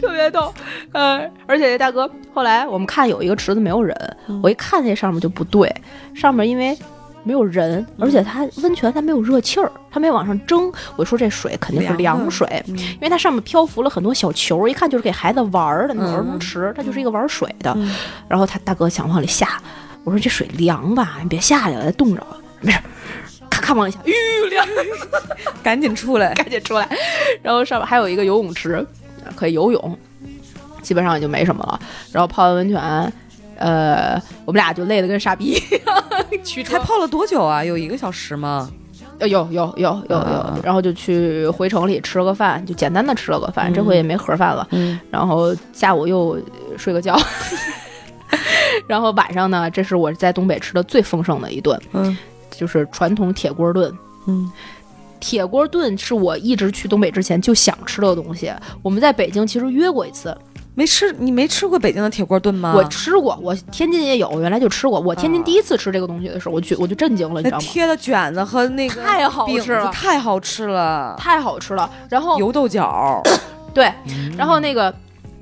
Speaker 2: 特别逗，呃，而且那大哥后来我们看有一个池子没有人，
Speaker 1: 嗯
Speaker 2: 我一看那上面就不对，上面因为没有人，而且它温泉它没有热气儿，它没往上蒸。我说这水肯定是
Speaker 1: 凉
Speaker 2: 水，
Speaker 1: 嗯
Speaker 2: 因为它上面漂浮了很多小球，一看就是给孩子玩儿的那种
Speaker 1: 嗯
Speaker 2: 儿童池，它就是一个玩水的。
Speaker 1: 嗯
Speaker 2: 然后他大哥想往里下，我说这水凉吧，你别下去了，冻着了。没事，咔咔往下，吁凉，(laughs)
Speaker 1: 赶紧出来。
Speaker 2: 赶紧出来。然后上面还有一个游泳池，可以游泳，基本上也就没什么了。然后泡完温泉，呃，我们俩就累得跟傻逼一样，驱车
Speaker 1: 才泡了多久啊？有一个小时吗？
Speaker 2: 呃有有有有有
Speaker 1: 啊，
Speaker 2: 然后就去回城里吃了个饭，就简单的吃了个饭，这回也没盒饭了。
Speaker 1: 嗯，
Speaker 2: 然后下午又睡个觉，(laughs) 然后晚上呢，这是我在东北吃的最丰盛的一顿，
Speaker 1: 嗯
Speaker 2: 就是传统铁锅炖。
Speaker 1: 嗯，
Speaker 2: 铁锅炖是我一直去东北之前就想吃的东西。我们在北京其实约过一次，
Speaker 1: 没吃，你没吃过北京的铁锅炖吗？
Speaker 2: 我吃过，我天津也有，原来就吃过。我天津
Speaker 1: 啊
Speaker 2: 第一次吃这个东西的时候，我就我就震惊了，你知
Speaker 1: 那
Speaker 2: 道吗？
Speaker 1: 贴的卷子和那个
Speaker 2: 太好吃了
Speaker 1: 太好吃了。
Speaker 2: 太好吃了。然后
Speaker 1: 油豆角，(coughs)
Speaker 2: 对，然后那个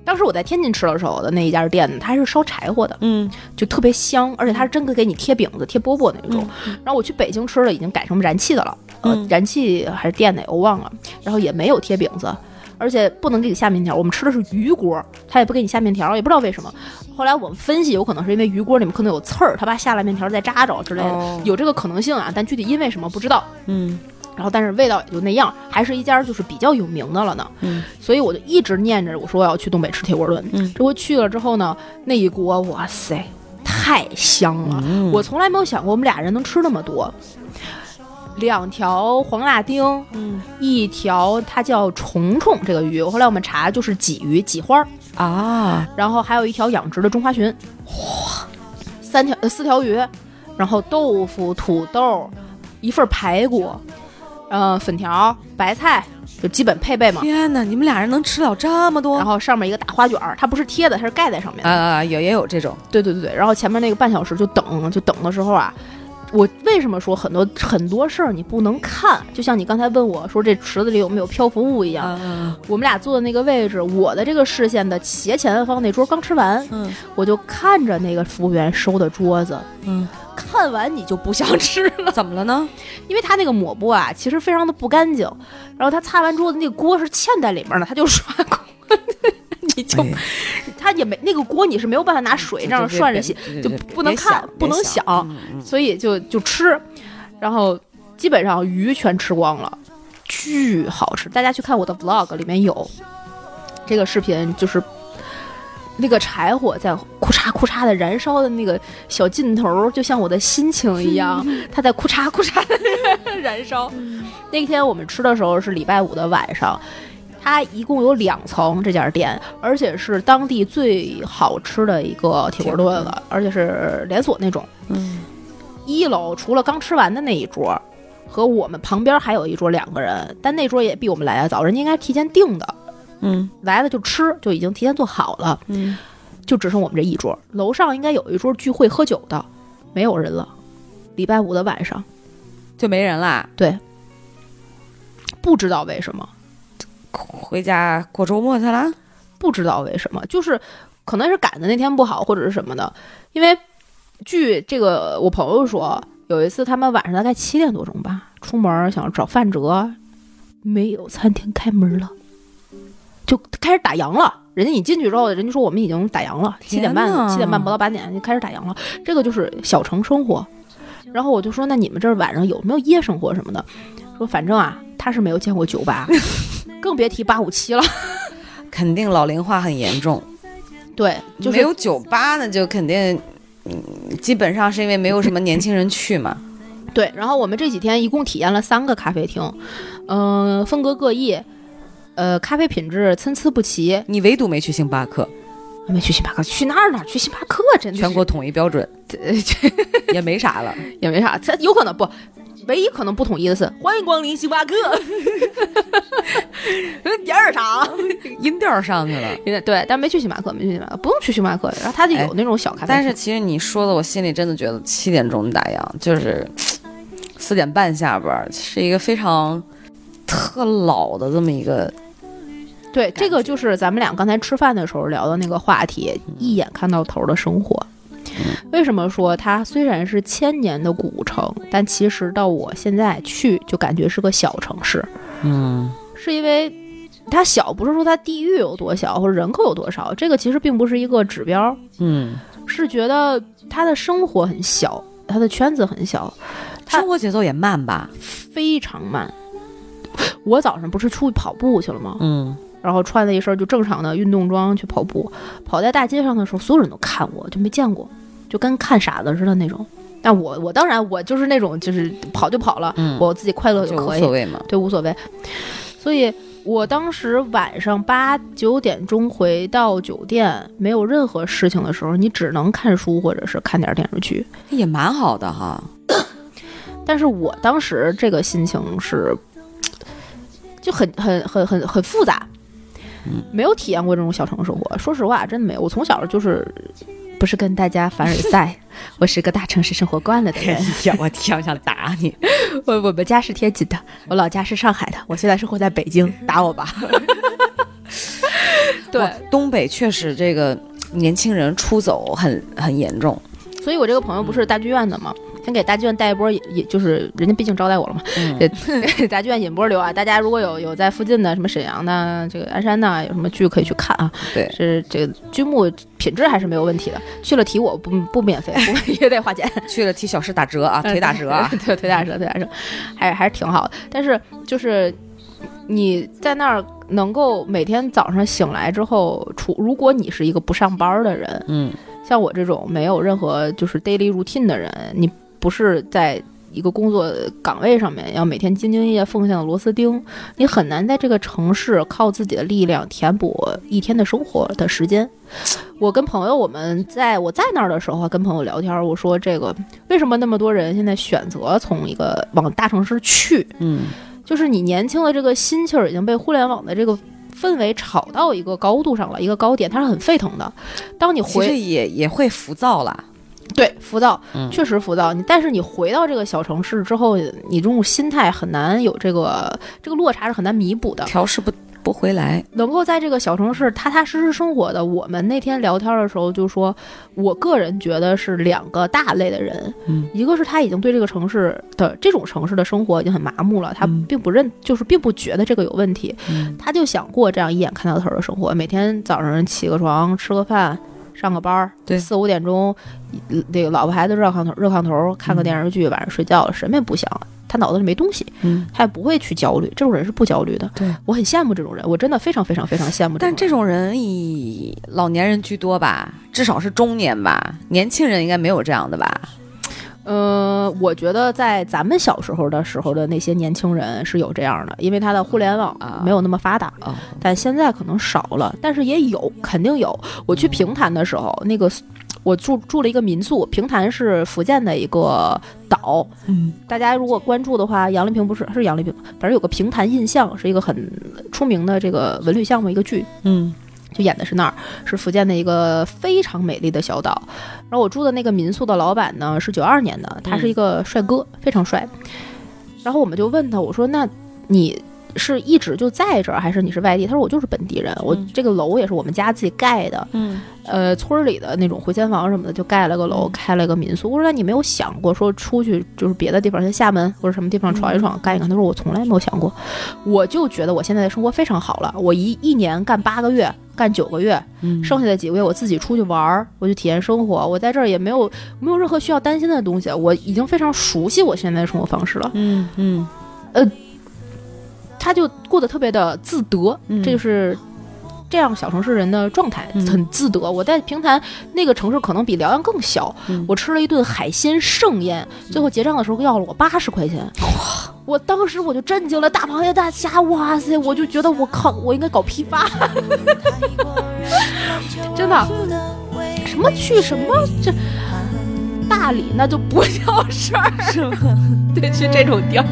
Speaker 2: 当时我在天津吃的时候的那一家店呢，它是烧柴火的，
Speaker 1: 嗯，
Speaker 2: 就特别香，而且它是真的给你贴饼子、贴饽饽那种。然后我去北京吃了已经改成燃气的了，呃，
Speaker 1: 嗯
Speaker 2: 燃气还是电的我忘了，然后也没有贴饼子。而且不能给你下面条，我们吃的是鱼锅，他也不给你下面条，也不知道为什么。后来我们分析，有可能是因为鱼锅里面可能有刺儿，他怕下了面条再扎着之类的，
Speaker 1: 哦
Speaker 2: 有这个可能性啊。但具体因为什么不知道。
Speaker 1: 嗯
Speaker 2: 然后但是味道也就那样，还是一家就是比较有名的了呢。
Speaker 1: 嗯，
Speaker 2: 所以我就一直念着我说我要去东北吃铁锅炖。
Speaker 1: 嗯
Speaker 2: 这回去了之后呢，那一锅哇塞，太香了！
Speaker 1: 嗯
Speaker 2: 我从来没有想过我们俩人能吃那么多。两条黄辣丁，
Speaker 1: 嗯。
Speaker 2: 一条它叫虫虫这个鱼，后来我们查就是鲫鱼、鲫花儿，
Speaker 1: 啊，
Speaker 2: 然后还有一条养殖的中华鲟，哇，三条呃四条鱼，然后豆腐、土豆，一份排骨，呃粉条、白菜，就基本配备嘛。
Speaker 1: 天哪，你们俩人能吃了这么多？
Speaker 2: 然后上面一个大花卷儿，它不是贴的，它是盖在上面的。
Speaker 1: 啊，有也有这种，
Speaker 2: 对对对对，然后前面那个半小时就等，就等的时候啊，我为什么说很多很多事儿你不能看？就像你刚才问我说这池子里有没有漂浮物一样，
Speaker 1: 啊，
Speaker 2: 我们俩坐的那个位置，我的这个视线的斜前方那桌刚吃完，
Speaker 1: 嗯
Speaker 2: 我就看着那个服务员收的桌子，
Speaker 1: 嗯，
Speaker 2: 看完你就不想吃了，
Speaker 1: 怎么了呢？
Speaker 2: 因为他那个抹布啊，其实非常的不干净，然后他擦完桌子那个锅是嵌在里面的，他就刷锅。(laughs) 你就
Speaker 1: 哎
Speaker 2: 他也没那个锅，你是没有办法拿水这样涮着洗，就不能看不能想
Speaker 1: 嗯
Speaker 2: 所以就就吃，然后基本上鱼全吃光了，巨好吃。大家去看我的 vlog 里面有这个视频，就是那个柴火在库嚓库嚓的燃烧的那个小劲头儿，就像我的心情一样，(laughs) 它在库嚓库嚓的 (laughs) 燃烧。那天我们吃的时候是礼拜五的晚上。它一共有两层，这家店，而且是当地最好吃的一个铁锅炖了，而且是连锁那种。
Speaker 1: 嗯。
Speaker 2: 一楼除了刚吃完的那一桌，和我们旁边还有一桌两个人，但那桌也比我们来的早，人家应该提前订的，
Speaker 1: 嗯。
Speaker 2: 来了就吃，就已经提前做好了，
Speaker 1: 嗯，
Speaker 2: 就只剩我们这一桌。楼上应该有一桌聚会喝酒的，没有人了。礼拜五的晚上，
Speaker 1: 就没人啦，
Speaker 2: 对，不知道为什么，
Speaker 1: 回家过周末去了。
Speaker 2: 不知道为什么，就是可能是赶的那天不好，或者是什么的。因为据这个我朋友说，有一次他们晚上大概七点多钟吧，出门想找饭辙，没有餐厅开门了，就开始打烊了。人家你进去之后，人家说我们已经打烊了，七点半七点半不到八点就开始打烊了。这个就是小城生活。然后我就说，那你们这儿晚上有没有夜生活什么的？说反正啊，他是没有见过酒吧，(laughs) 更别提八五七了。
Speaker 1: 肯定老龄化很严重，
Speaker 2: 对，就是
Speaker 1: 没有酒吧那就肯定，嗯，基本上是因为没有什么年轻人去嘛。(laughs)
Speaker 2: 对，然后我们这几天一共体验了三个咖啡厅，嗯、风格各异，呃，咖啡品质参差不齐。
Speaker 1: 你唯独没去星巴克，
Speaker 2: 没去星巴克，去那儿哪儿去星巴克？真的
Speaker 1: 全国统一标准，(laughs) 也没啥了。
Speaker 2: 也没啥，它有可能不，唯一可能不统一的是欢迎光临星巴克，(laughs) 点儿啥？(laughs)
Speaker 1: 音调上去了。
Speaker 2: 对，但没去星巴克，没去星巴克，不用去星巴克。然后他就有那种小咖啡厅，
Speaker 1: 但是其实你说的，我心里真的觉得七点钟打烊，就是 (tsk) 四点半下班，是一个非常特老的这么一个。
Speaker 2: 对，这个就是咱们俩刚才吃饭的时候聊的那个话题，一眼看到头的生活。为什么说它虽然是千年的古城，但其实到我现在去就感觉是个小城市，
Speaker 1: 嗯
Speaker 2: 是因为它小，不是说它地域有多小或者人口有多少，这个其实并不是一个指标，
Speaker 1: 嗯，
Speaker 2: 是觉得他的生活很小，他的圈子很小，
Speaker 1: 生活节奏也慢吧？
Speaker 2: 非常慢。我早上不是出去跑步去了吗？
Speaker 1: 嗯，
Speaker 2: 然后穿了一身就正常的运动装去跑步，跑在大街上的时候，所有人都看我，就没见过，就跟看傻子似的那种。但我我当然我就是那种就是跑就跑了，
Speaker 1: 嗯
Speaker 2: 我自己快乐
Speaker 1: 就
Speaker 2: 可以，
Speaker 1: 所谓嘛。
Speaker 2: 对，无所谓。所以我当时晚上八九点钟回到酒店，没有任何事情的时候，你只能看书或者是看点电视剧。
Speaker 1: 也蛮好的哈。(coughs)
Speaker 2: 但是我当时这个心情是，就很很很很很复杂，没有体验过这种小城生活。说实话，真的没有。我从小就是不是跟大家凡尔赛，(laughs) 我是个大城市生活惯了的人。(laughs)
Speaker 1: 呀，我天，我想打你！(laughs)
Speaker 2: 我我们家是天津的，我老家是上海的，我现在生活在北京，打我吧。对，
Speaker 1: 东北确实这个年轻人出走很很严重。
Speaker 2: 所以我这个朋友不是大剧院的吗？先给大剧院带一波，也也就是人家毕竟招待我了嘛，
Speaker 1: 嗯
Speaker 2: 给给大剧院引波流啊！大家如果有有在附近的什么沈阳的、这个鞍山的，有什么剧可以去看啊？
Speaker 1: 对
Speaker 2: 是这个剧目品质还是没有问题的。去了提我不不免费，不也得花钱。(laughs)
Speaker 1: 去了提小时打折啊，腿打折啊。(laughs)
Speaker 2: 对，腿打折，腿打折，还是还是挺好的。但是就是你在那儿能够每天早上醒来之后，除如果你是一个不上班的人，
Speaker 1: 嗯，
Speaker 2: 像我这种没有任何就是 daily routine 的人，你不是在一个工作岗位上面要每天兢兢业业奉献的螺丝钉，你很难在这个城市靠自己的力量填补一天的生活的时间。我跟朋友，我们在我在那儿的时候，跟朋友聊天，我说这个为什么那么多人现在选择从一个往大城市去，
Speaker 1: 嗯，
Speaker 2: 就是你年轻的这个心气儿已经被互联网的这个氛围炒到一个高度上了，一个高点，它是很沸腾的。当你
Speaker 1: 其实
Speaker 2: 回
Speaker 1: 也也会浮躁啦。
Speaker 2: 对浮躁，
Speaker 1: 嗯
Speaker 2: 确实浮躁。你但是你回到这个小城市之后，你这种心态很难有这个这个落差是很难弥补的。
Speaker 1: 调试不不回来。
Speaker 2: 能够在这个小城市踏踏实实生活的，我们那天聊天的时候就说，我个人觉得是两个大类的人，
Speaker 1: 嗯
Speaker 2: 一个是他已经对这个城市的这种城市的生活已经很麻木了，他
Speaker 1: 嗯
Speaker 2: 并不认，就是并不觉得这个有问题，
Speaker 1: 嗯
Speaker 2: 他就想过这样一眼看到头的生活，每天早上起个床，吃个饭，上个班儿，
Speaker 1: 对
Speaker 2: 四五点钟，呃这个老婆孩子热炕头，热炕头看个电视剧，晚上睡觉了，什么也不想，他脑子里没东西，
Speaker 1: 嗯，
Speaker 2: 他也不会去焦虑，这种人是不焦虑的。
Speaker 1: 对，
Speaker 2: 我很羡慕这种人，我真的非常非常非常羡慕
Speaker 1: 但这
Speaker 2: 种
Speaker 1: 人以老年人居多吧，至少是中年吧，年轻人应该没有这样的吧？
Speaker 2: 人。呃，我觉得在咱们小时候的时候的那些年轻人是有这样的，因为他的互联网
Speaker 1: 啊
Speaker 2: 没有那么发达。
Speaker 1: 啊，
Speaker 2: 但现在可能少了，但是也有，肯定有。我去平潭的时候，那个我住住了一个民宿，平潭是福建的一个岛。
Speaker 1: 嗯，
Speaker 2: 大家如果关注的话，杨丽萍不是是杨丽萍，反正有个平潭印象，是一个很出名的这个文旅项目一个剧，
Speaker 1: 嗯
Speaker 2: 就演的是那儿，是福建的一个非常美丽的小岛。然后我住的那个民宿的老板呢是九二年的，他是一个帅哥，非常帅。然后我们就问他，我说那你是一直就在这儿，还是你是外地？他说我就是本地人，我
Speaker 1: 嗯
Speaker 2: 这个楼也是我们家自己盖的，
Speaker 1: 嗯
Speaker 2: 呃，村儿里的那种回迁房什么的，就盖了个楼，开了个民宿。我说那你没有想过说出去就是别的地方，像厦门或者什么地方闯一闯，干一干？他说我从来没有想过，我就觉得我现在的生活非常好了，我一一年干八个月，干九个月，
Speaker 1: 嗯
Speaker 2: 剩下的几个月我自己出去玩儿，我去体验生活。我在这儿也没有没有任何需要担心的东西，我已经非常熟悉我现在的生活方式了。
Speaker 1: 嗯嗯
Speaker 2: 他就过得特别的自得，
Speaker 1: 嗯
Speaker 2: 这就是。这样小城市人的状态
Speaker 1: 嗯
Speaker 2: 很自得。我在平潭那个城市可能比辽阳更小，
Speaker 1: 嗯
Speaker 2: 我吃了一顿海鲜盛宴，最后结账的时候要了我八十块钱。我当时我就震惊了，大螃蟹、大虾，哇塞！我就觉得我靠，我应该搞批发，(laughs) 真的。什么去什么这大理那就不叫事儿？(laughs) 对，去这种地儿。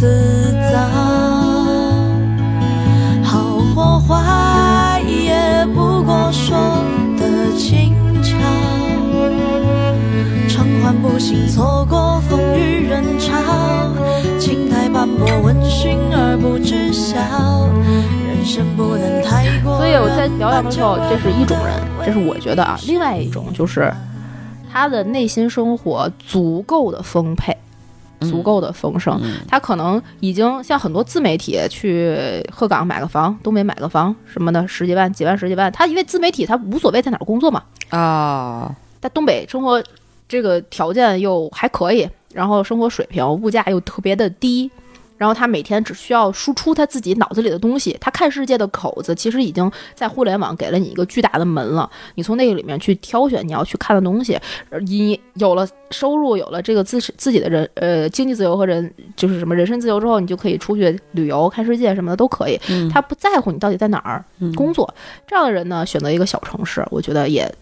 Speaker 4: 丽辞藻，好或坏也不过说的轻巧。偿还不幸错过风雨人潮，青苔斑驳闻讯而不知晓。人生不能太过。
Speaker 2: 所以我在疗养的时候，这是一种人，这是我觉得啊。另外一种就是，他的内心生活足够的丰沛，足够的丰盛。
Speaker 1: 嗯
Speaker 2: 他可能已经像很多自媒体去鹤岗买个房，东北买个房什么的，十几万、几万、十几万。他因为自媒体，他无所谓在哪儿工作嘛，
Speaker 1: 哦，
Speaker 2: 在东北生活这个条件又还可以，然后生活水平、物价又特别的低，然后他每天只需要输出他自己脑子里的东西，他看世界的口子其实已经在互联网给了你一个巨大的门了，你从那个里面去挑选你要去看的东西，呃你有了收入，有了这个自自己的人呃经济自由和人就是什么人身自由之后，你就可以出去旅游、看世界什么的都可以，
Speaker 1: 嗯
Speaker 2: 他不在乎你到底在哪儿
Speaker 1: 嗯
Speaker 2: 工作。这样的人呢，选择一个小城市，我觉得也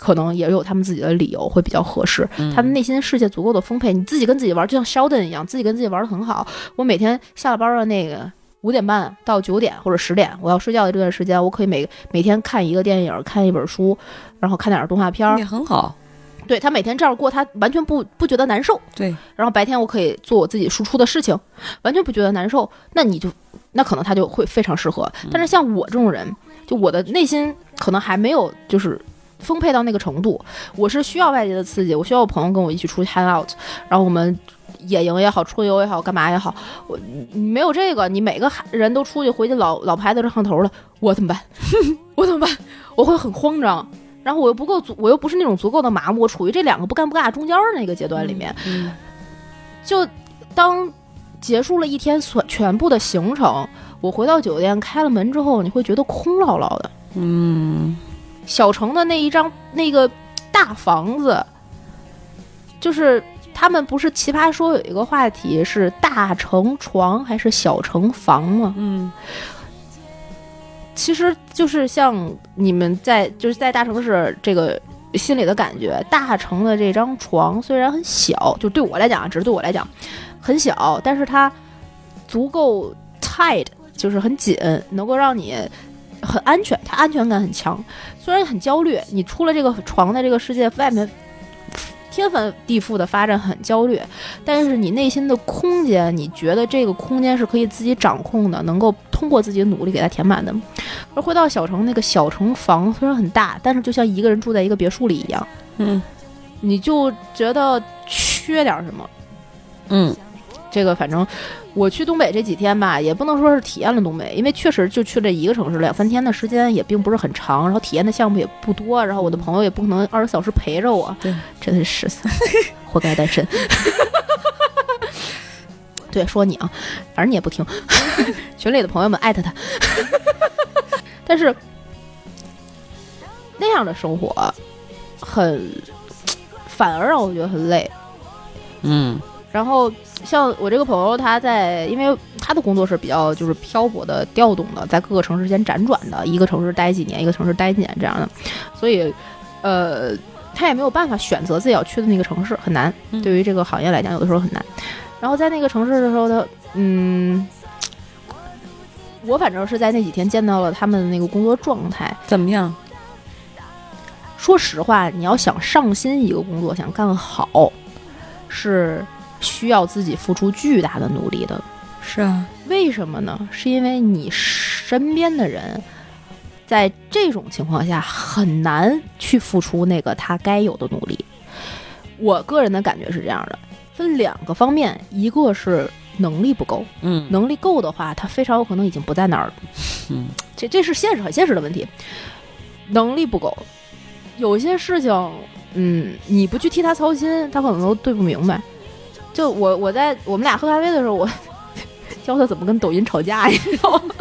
Speaker 2: 可能也有他们自己的理由会比较合适。
Speaker 1: 嗯
Speaker 2: 他们内心世界足够的丰沛，你自己跟自己玩，就像 Sheldon 一样，自己跟自己玩的很好。我每天下了班的那个。五点半到九点或者十点，我要睡觉的这段时间，我可以每每天看一个电影，看一本书，然后看点儿动画片儿
Speaker 1: 也。很好，
Speaker 2: 对他每天这样过，他完全不不觉得难受。
Speaker 1: 对，
Speaker 2: 然后白天我可以做我自己输出的事情，完全不觉得难受。那你就那可能他就会非常适合。但是像我这种人，就我的内心可能还没有就是丰沛到那个程度，我是需要外界的刺激，我需要我朋友跟我一起出去 hang out，然后我们。野营也好，春游也好，干嘛也好，我你没有这个，你每个孩人都出去回去老老排在这上头了，我怎么办？(laughs) 我怎么办？我会很慌张，然后我又不够足，我又不是那种足够的麻木，我处于这两个不干不尬中间儿那个阶段里面。
Speaker 1: 嗯
Speaker 2: 就当结束了一天所全部的行程，我回到酒店开了门之后，你会觉得空落落的。
Speaker 1: 嗯
Speaker 2: 小城的那一张那个大房子，就是他们不是奇葩说有一个话题是大城床还是小城房吗？
Speaker 1: 嗯
Speaker 2: 其实就是像你们在就是在大城市这个心里的感觉，大城的这张床虽然很小，就对我来讲啊，只是对我来讲很小，但是它足够 tight，就是很紧，能够让你很安全，它安全感很强。虽然很焦虑，你出了这个床在这个世界，外面天翻地覆的发展很焦虑，但是你内心的空间，你觉得这个空间是可以自己掌控的，能够通过自己的努力给它填满的。而回到小城，那个小城房虽然很大，但是就像一个人住在一个别墅里一样，
Speaker 1: 嗯
Speaker 2: 你就觉得缺点什么。
Speaker 1: 嗯
Speaker 2: 这个反正我去东北这几天吧，也不能说是体验了东北，因为确实就去这一个城市两三天的时间，也并不是很长，然后体验的项目也不多，然后我的朋友也不可能二十四小时陪着我，
Speaker 1: 对，
Speaker 2: 真的是活该单身。(laughs) 对，说你啊，反正你也不听，(laughs) 群里的朋友们艾特他。但是那样的生活很，反而让我觉得很累。
Speaker 1: 嗯
Speaker 2: 然后像我这个朋友，他在因为他的工作是比较就是漂泊的、调动的，在各个城市间辗转的，一个城市待几年，一个城市待几年这样的，所以呃，他也没有办法选择自己要去的那个城市，很难。
Speaker 1: 嗯
Speaker 2: 对于这个行业来讲，有的时候很难。然后在那个城市的时候，他嗯。我反正是在那几天见到了他们的那个工作状态。
Speaker 1: 怎么样？
Speaker 2: 说实话，你要想上心一个工作，想干好，是需要自己付出巨大的努力的。
Speaker 1: 是啊，
Speaker 2: 为什么呢？是因为你身边的人，在这种情况下很难去付出那个他该有的努力。我个人的感觉是这样的，分两个方面，一个是能力不够，
Speaker 1: 嗯
Speaker 2: 能力够的话，他非常有可能已经不在那儿了。
Speaker 1: 嗯
Speaker 2: 这这是现实，很现实的问题。能力不够，有些事情，嗯，你不去替他操心，他可能都对不明白。就我我在我们俩喝咖啡的时候，我 (laughs) 教他怎么跟抖音吵架，你知道吗？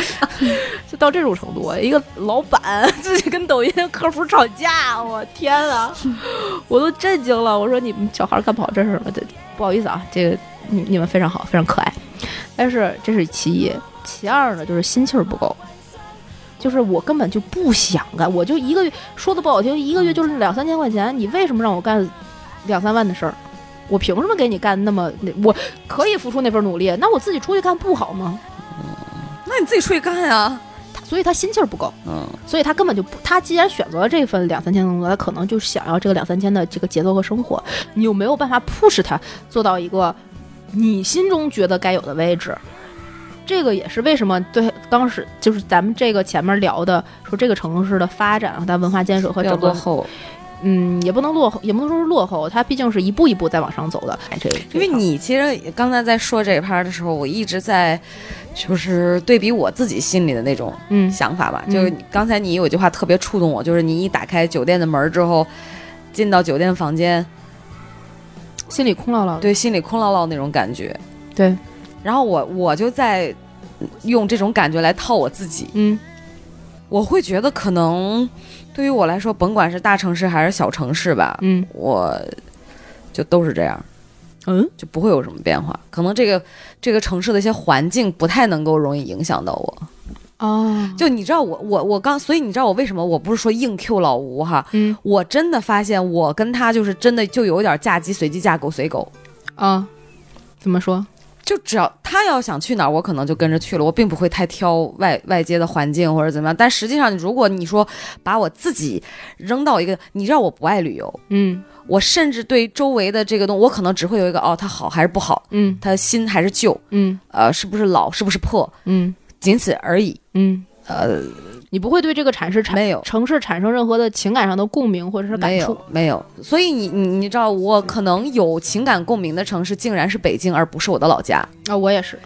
Speaker 2: (laughs) 就到这种程度，一个老板 (laughs) 自己跟抖音客服吵架，我天啊，我都震惊了。我说你们小孩干不好这事吗？这不好意思啊，这个你你们非常好，非常可爱。但是这是其一，其二呢，就是心气儿不够。就是我根本就不想干，我就一个月说的不好听，一个月就是两三千块钱，你为什么让我干两三万的事儿？我凭什么给你干那么？那我可以付出那份努力，那我自己出去干不好吗？
Speaker 1: 那你自己出去干呀。
Speaker 2: 他所以他心气儿不够，
Speaker 1: 嗯
Speaker 2: 所以他根本就不，他既然选择了这份两三千的工作，他可能就是想要这个两三千的这个节奏和生活。你又没有办法 push 他做到一个你心中觉得该有的位置？这个也是为什么对当时就是咱们这个前面聊的说这个城市的发展和它文化建设和整个
Speaker 1: 落后。
Speaker 2: 嗯，也不能落后，也不能说是落后，它毕竟是一步一步在往上走的。哎，这
Speaker 1: 因为你其实刚才在说这一趴的时候，我一直在就是对比我自己心里的那种
Speaker 2: 嗯
Speaker 1: 想法吧。
Speaker 2: 嗯
Speaker 1: 就是刚才你有一句话特别触动我，就是你一打开酒店的门之后，进到酒店房间，
Speaker 2: 心里空落落。
Speaker 1: 对，心里空落落那种感觉。
Speaker 2: 对，
Speaker 1: 然后我我就在用这种感觉来套我自己，
Speaker 2: 嗯
Speaker 1: 我会觉得可能对于我来说，甭管是大城市还是小城市吧，
Speaker 2: 嗯
Speaker 1: 我就都是这样。
Speaker 2: 嗯
Speaker 1: 就不会有什么变化，可能这个这个城市的一些环境不太能够容易影响到我。
Speaker 2: 哦，
Speaker 1: 就你知道我我我刚，所以你知道我为什么我不是说硬 Q 老吴哈，
Speaker 2: 嗯
Speaker 1: 我真的发现我跟他就是真的就有点嫁鸡随鸡嫁狗随狗，
Speaker 2: 啊，怎么说？
Speaker 1: 就只要他要想去哪儿，我可能就跟着去了，我并不会太挑外外界的环境或者怎么样。但实际上，如果你说把我自己扔到一个，你知道我不爱旅游，
Speaker 2: 嗯
Speaker 1: 我甚至对周围的这个东，我可能只会有一个哦，它好还是不好，
Speaker 2: 嗯
Speaker 1: 它新还是旧，
Speaker 2: 嗯
Speaker 1: 呃，是不是老，是不是破，
Speaker 2: 嗯
Speaker 1: 仅此而已。
Speaker 2: 嗯，
Speaker 1: 呃，
Speaker 2: 你不会对这个城市产
Speaker 1: 没有
Speaker 2: 城市产生任何的情感上的共鸣或者是感触
Speaker 1: 没有，没有。所以你你你知道，我可能有情感共鸣的城市，竟然是北京，而不是我的老家，
Speaker 2: 啊？我也是。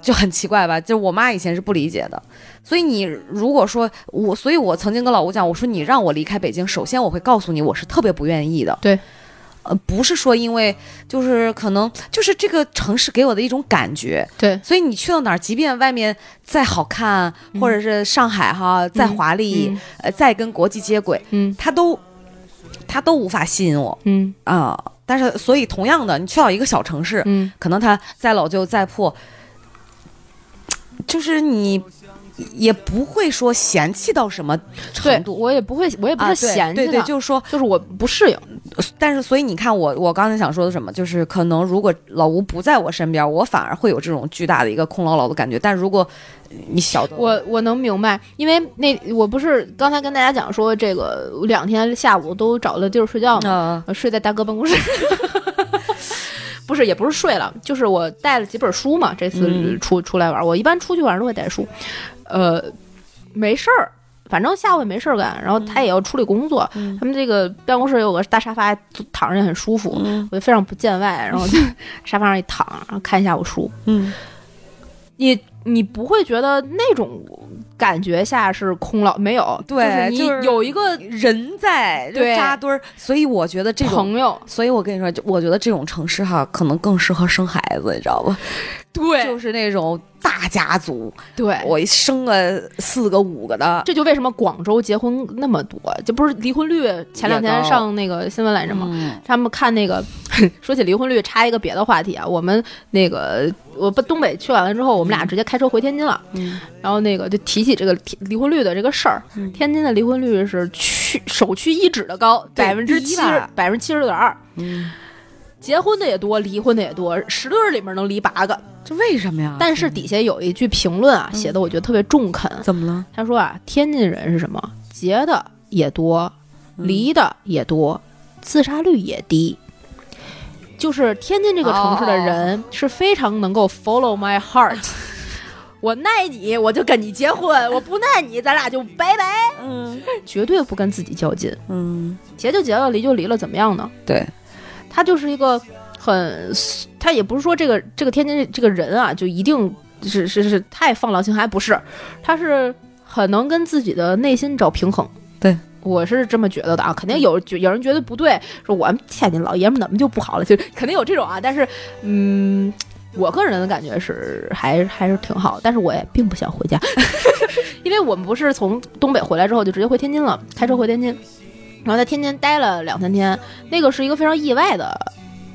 Speaker 1: 就很奇怪吧？就我妈以前是不理解的。所以你如果说我，所以我曾经跟老吴讲，我说你让我离开北京，首先我会告诉你，我是特别不愿意的。
Speaker 2: 对。
Speaker 1: 呃，不是说因为就是可能就是这个城市给我的一种感觉，
Speaker 2: 对，
Speaker 1: 所以你去到哪儿，即便外面再好看，或者是上海哈再华丽，
Speaker 2: 嗯。
Speaker 1: 呃，再跟国际接轨，
Speaker 2: 嗯。
Speaker 1: 它都它都无法吸引我
Speaker 2: 嗯。
Speaker 1: 啊。但是，所以同样的，你去到一个小城市，
Speaker 2: 嗯。
Speaker 1: 可能它再老旧再破，就是你也不会说嫌弃到什么程，度。
Speaker 2: 我也不会，我也不
Speaker 1: 啊，
Speaker 2: 是嫌弃
Speaker 1: 对对，
Speaker 2: 它
Speaker 1: 就是说，
Speaker 2: 就是我不适应。
Speaker 1: 但是所以你看我，我刚才想说的什么，就是可能如果老吴不在我身边，我反而会有这种巨大的一个空落落的感觉。但如果你晓得
Speaker 2: 我我能明白，因为那我不是刚才跟大家讲说，这个两天下午都找了地儿睡觉吗？睡在大哥办公室。不是，也不是睡了，就是我带了几本书嘛。这次
Speaker 1: 嗯
Speaker 2: 出、出来玩，我一般出去玩都会带书。呃，没事儿，反正下午也没事儿干，然后他也要处理工作。
Speaker 1: 嗯
Speaker 2: 他们这个办公室有个大沙发，躺着也很舒服，
Speaker 1: 嗯
Speaker 2: 我就非常不见外，然后就 (laughs) 沙发上一躺，然后看一下午书。
Speaker 1: 嗯，
Speaker 2: 你你不会觉得那种感觉下是空了没有？
Speaker 1: 对
Speaker 2: 就是你有一个
Speaker 1: 人在扎堆儿，所以我觉得这种
Speaker 2: 朋友，
Speaker 1: 所以我跟你说，就我觉得这种城市哈，可能更适合生孩子，你知道吧？
Speaker 2: 对。
Speaker 1: 就是那种大家族，
Speaker 2: 对，
Speaker 1: 我一生了四个五个的，
Speaker 2: 这就为什么广州结婚那么多，这不是离婚率前两天上那个新闻来着吗？
Speaker 1: 嗯。
Speaker 2: 他们看那个，(laughs) 说起离婚率，插一个别的话题啊，我们那个我不东北去完了之后，我们俩直接开车回天津了，
Speaker 1: 嗯。
Speaker 2: 然后那个就提起这个离离婚率的这个事儿，
Speaker 1: 嗯。
Speaker 2: 天津的离婚率是屈首屈一指的高，百分之七十百分之七十六点二，
Speaker 1: 嗯，
Speaker 2: 结婚的也多，离婚的也多，十对儿里面能离八个。
Speaker 1: 这为什么呀？
Speaker 2: 但是底下有一句评论啊，写的我觉得特别中肯，
Speaker 1: 怎么了？
Speaker 2: 他说啊，天津人是什么？结的也多，离的也多，自杀率也低。就是天津这个城市的人是非常能够 follow my heart。(laughs) 我爱你，我就跟你结婚；(laughs) 我不爱你，咱俩就拜拜。
Speaker 1: 嗯
Speaker 2: 绝对不跟自己较劲，
Speaker 1: 嗯，
Speaker 2: 结就结了，离就离了，怎么样呢？
Speaker 1: 对，
Speaker 2: 他就是一个很，他也不是说这个这个天津这个人啊，就一定是是是太放浪形骸，不是，他是很能跟自己的内心找平衡。
Speaker 1: 对，
Speaker 2: 我是这么觉得的啊，肯定有觉有人觉得不对，说我们天津老爷们怎么就不好了，就肯定有这种啊，但是嗯。我个人的感觉是还还是挺好，但是我也并不想回家，(laughs) 因为我们不是从东北回来之后就直接回天津了，开车回天津，然后在天津待了两三天，那个是一个非常意外的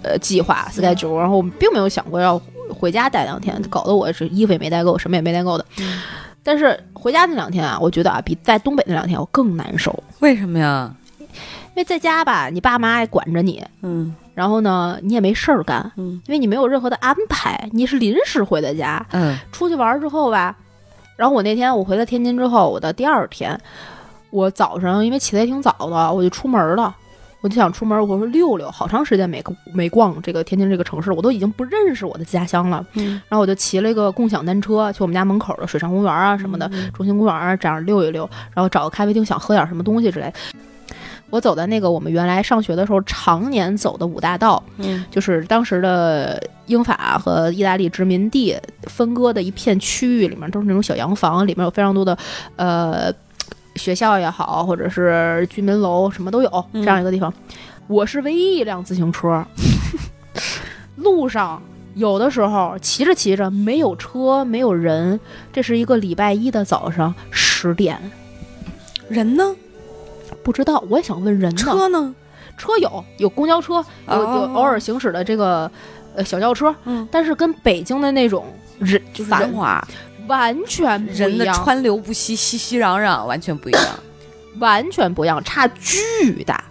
Speaker 2: 呃计划 schedule，然后我们并没有想过要回家待两天，搞得我是衣服也没带够，什么也没带够的。(laughs) 但是回家那两天啊，我觉得啊，比在东北那两天我更难受，
Speaker 1: 为什么呀？
Speaker 2: 因为在家吧，你爸妈也管着你，
Speaker 1: 嗯
Speaker 2: 然后呢，你也没事儿干，
Speaker 1: 嗯
Speaker 2: 因为你没有任何的安排，你是临时回的家。
Speaker 1: 嗯
Speaker 2: 出去玩儿之后吧，然后我那天我回到天津之后，我的第二天，我早上因为起得也挺早的，我就出门了。我就想出门，我说溜溜，好长时间没没逛这个天津这个城市，我都已经不认识我的家乡了。
Speaker 1: 嗯
Speaker 2: 然后我就骑了一个共享单车去我们家门口的水上公园啊什么的，中心公园啊这样溜一溜，然后找个咖啡厅想喝点什么东西之类的。我走在那个我们原来上学的时候常年走的五大道，
Speaker 1: 嗯，
Speaker 2: 就是当时的英法和意大利殖民地分割的一片区域，里面都是那种小洋房，里面有非常多的呃学校也好，或者是居民楼，什么都有
Speaker 1: 嗯
Speaker 2: 这样一个地方。我是唯一一辆自行车，(laughs) 路上有的时候骑着骑着没有车没有人，这是一个礼拜一的早上十点，
Speaker 1: 人呢？
Speaker 2: 不知道，我也想问人呢。
Speaker 1: 车呢？
Speaker 2: 车有有公交车，有有
Speaker 1: 哦
Speaker 2: 偶尔行驶的这个呃小轿车，
Speaker 1: 嗯，
Speaker 2: 但是跟北京的那种人就是人
Speaker 1: 繁华，
Speaker 2: 完全不
Speaker 1: 人的川流不息，熙熙攘攘，完全不一样。(coughs)
Speaker 2: 完全不一样，差巨大。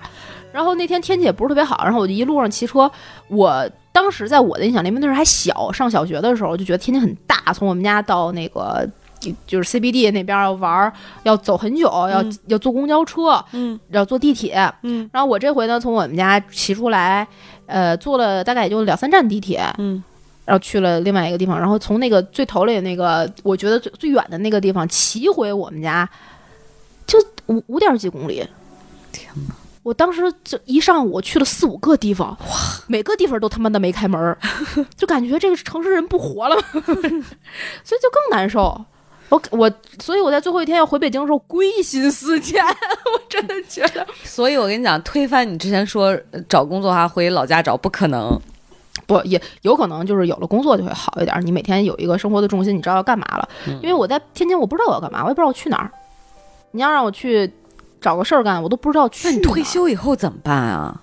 Speaker 2: 然后那天天气也不是特别好，然后我就一路上骑车，我当时在我的印象里面那时候还小，上小学的时候就觉得天气很大，从我们家到那个。就是 CBD 那边要玩儿，要走很久，要、
Speaker 1: 嗯
Speaker 2: 要坐公交车，
Speaker 1: 嗯
Speaker 2: 要坐地铁。
Speaker 1: 嗯
Speaker 2: 然后我这回呢，从我们家骑出来，呃，坐了大概也就两三站地铁，
Speaker 1: 嗯，
Speaker 2: 然后去了另外一个地方，然后从那个最头里那个我觉得最最远的那个地方骑回我们家，就五五点几公里。
Speaker 1: 天哪！
Speaker 2: 我当时就一上午去了四五个地方，哇，每个地方都他妈的没开门儿，(laughs) 就感觉这个城市人不活了，(laughs) 所以就更难受。我我，所以我在最后一天要回北京的时候归心似箭，(laughs) 我真的觉得
Speaker 1: 所以我跟你讲，推翻你之前说呃找工作的话回老家找，不可能。
Speaker 2: 不也有可能就是有了工作就会好一点儿，你每天有一个生活的重心，你知道要干嘛了。
Speaker 1: 嗯
Speaker 2: 因为我在天津，我不知道我要干嘛，我也不知道我去哪儿。你要让我去找个事儿干，我都不知道去哪儿。
Speaker 1: 那你退休以后怎么办啊？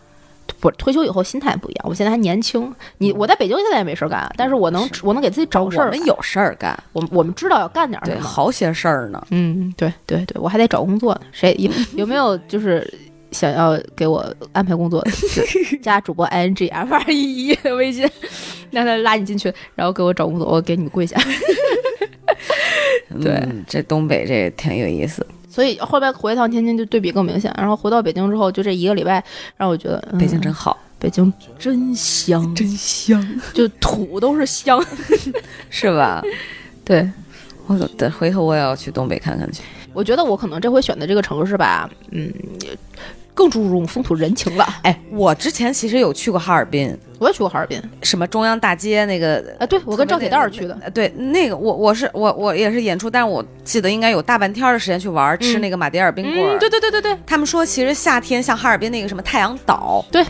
Speaker 2: 不退休以后心态不一样，我现在还年轻。你我在北京现在也没事儿干，但是我能我能给自己找
Speaker 1: 个
Speaker 2: 事儿我。
Speaker 1: 们有事儿干，
Speaker 2: 我我们知道要干点儿，什么。
Speaker 1: 好些事儿呢。
Speaker 2: 嗯，对对对，我还得找工作呢。谁有有没有就是想要给我安排工作 (laughs) 的？加主播 i n g f r e e 的微信，(laughs) 让他拉你进去，然后给我找工作，我给你跪下。(laughs) 对
Speaker 1: 嗯这东北这挺有意思。
Speaker 2: 所以后边回一趟天津就对比更明显，然后回到北京之后，就这一个礼拜让我觉得、嗯
Speaker 1: 北京真好，
Speaker 2: 北京真香，
Speaker 1: 真香，
Speaker 2: 就土都是香。
Speaker 1: 是吧？
Speaker 2: 对，
Speaker 1: 我等回头我也要去东北看看去。
Speaker 2: 我觉得我可能这回选的这个城市吧，嗯，更注重风土人情了。
Speaker 1: 哎，我之前其实有去过哈尔滨，
Speaker 2: 我也去过哈尔滨，
Speaker 1: 什么中央大街那个。
Speaker 2: 啊，对我跟赵铁蛋儿去的。
Speaker 1: 呃对，那个我我是我我也是演出，但是我记得应该有大半天儿的时间去玩儿，吃那个马迭尔冰棍儿、
Speaker 2: 嗯，对对对对对，
Speaker 1: 他们说其实夏天像哈尔滨那个什么太阳岛，
Speaker 2: 对，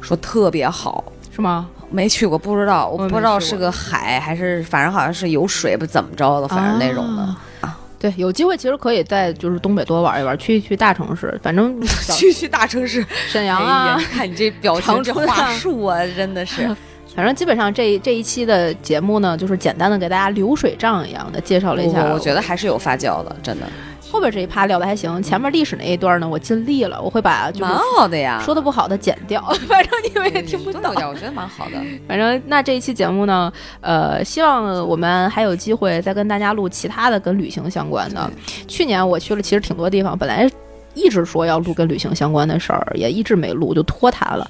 Speaker 1: 说特别好。
Speaker 2: 是吗？
Speaker 1: 没去过，不知道，我不知道是个海还是，反正好像是有水，不怎么着的，反正那种的。
Speaker 2: 啊对，有机会其实可以在就是东北多玩一玩，去一去大城市，反正小 (laughs)
Speaker 1: 去去大城市，(laughs)
Speaker 2: 沈阳
Speaker 1: 哎
Speaker 2: 啊
Speaker 1: 呀，看你这表情、这
Speaker 2: 长春啊
Speaker 1: 话术啊，真的是。(laughs)
Speaker 2: 反正基本上这这一期的节目呢，就是简单的给大家流水账一样的介绍了一下。
Speaker 1: 我我觉得还是有发酵的，真的
Speaker 2: 后边这一趴聊的还行，前面历史那一段呢，我尽力了，我会把就是
Speaker 1: 蛮好的呀。
Speaker 2: 说的不好的剪掉，(laughs) 反正你们也听不到
Speaker 1: 我觉得蛮好的。
Speaker 2: 反正那这一期节目呢，呃，希望我们还有机会再跟大家录其他的跟旅行相关的。去年我去了其实挺多地方，本来一直说要录跟旅行相关的事儿，也一直没录，就拖沓了。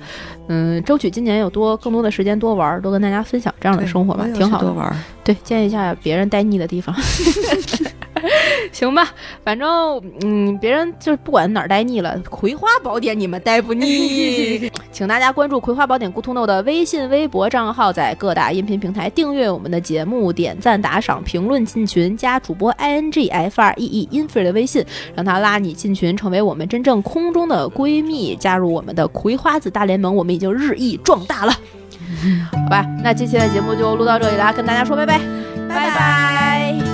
Speaker 2: 嗯，争取今年有多更多的时间多玩儿，多跟大家分享这样的生活吧，挺好的
Speaker 1: 多。玩儿。
Speaker 2: 对，见一下别人待腻的地方。(laughs) (laughs) (laughs) 行吧，反正嗯，别人就是不管哪儿待腻了，《葵花宝典》你们待不腻。(laughs) 请大家关注《葵花宝典 Good to Know》的微信、微博账号，在各大音频平台订阅我们的节目，点赞、打赏、评论、进群，加主播 i n g f r e e infree 的微信，让他拉你进群，成为我们真正空中的闺蜜，加入我们的葵花子大联盟。我们已经日益壮大了。好吧，那这期的节目就录到这里啦，跟大家说拜拜，拜拜。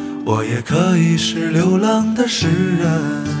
Speaker 3: 我也可以是流浪的诗人。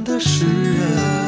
Speaker 3: 诗人。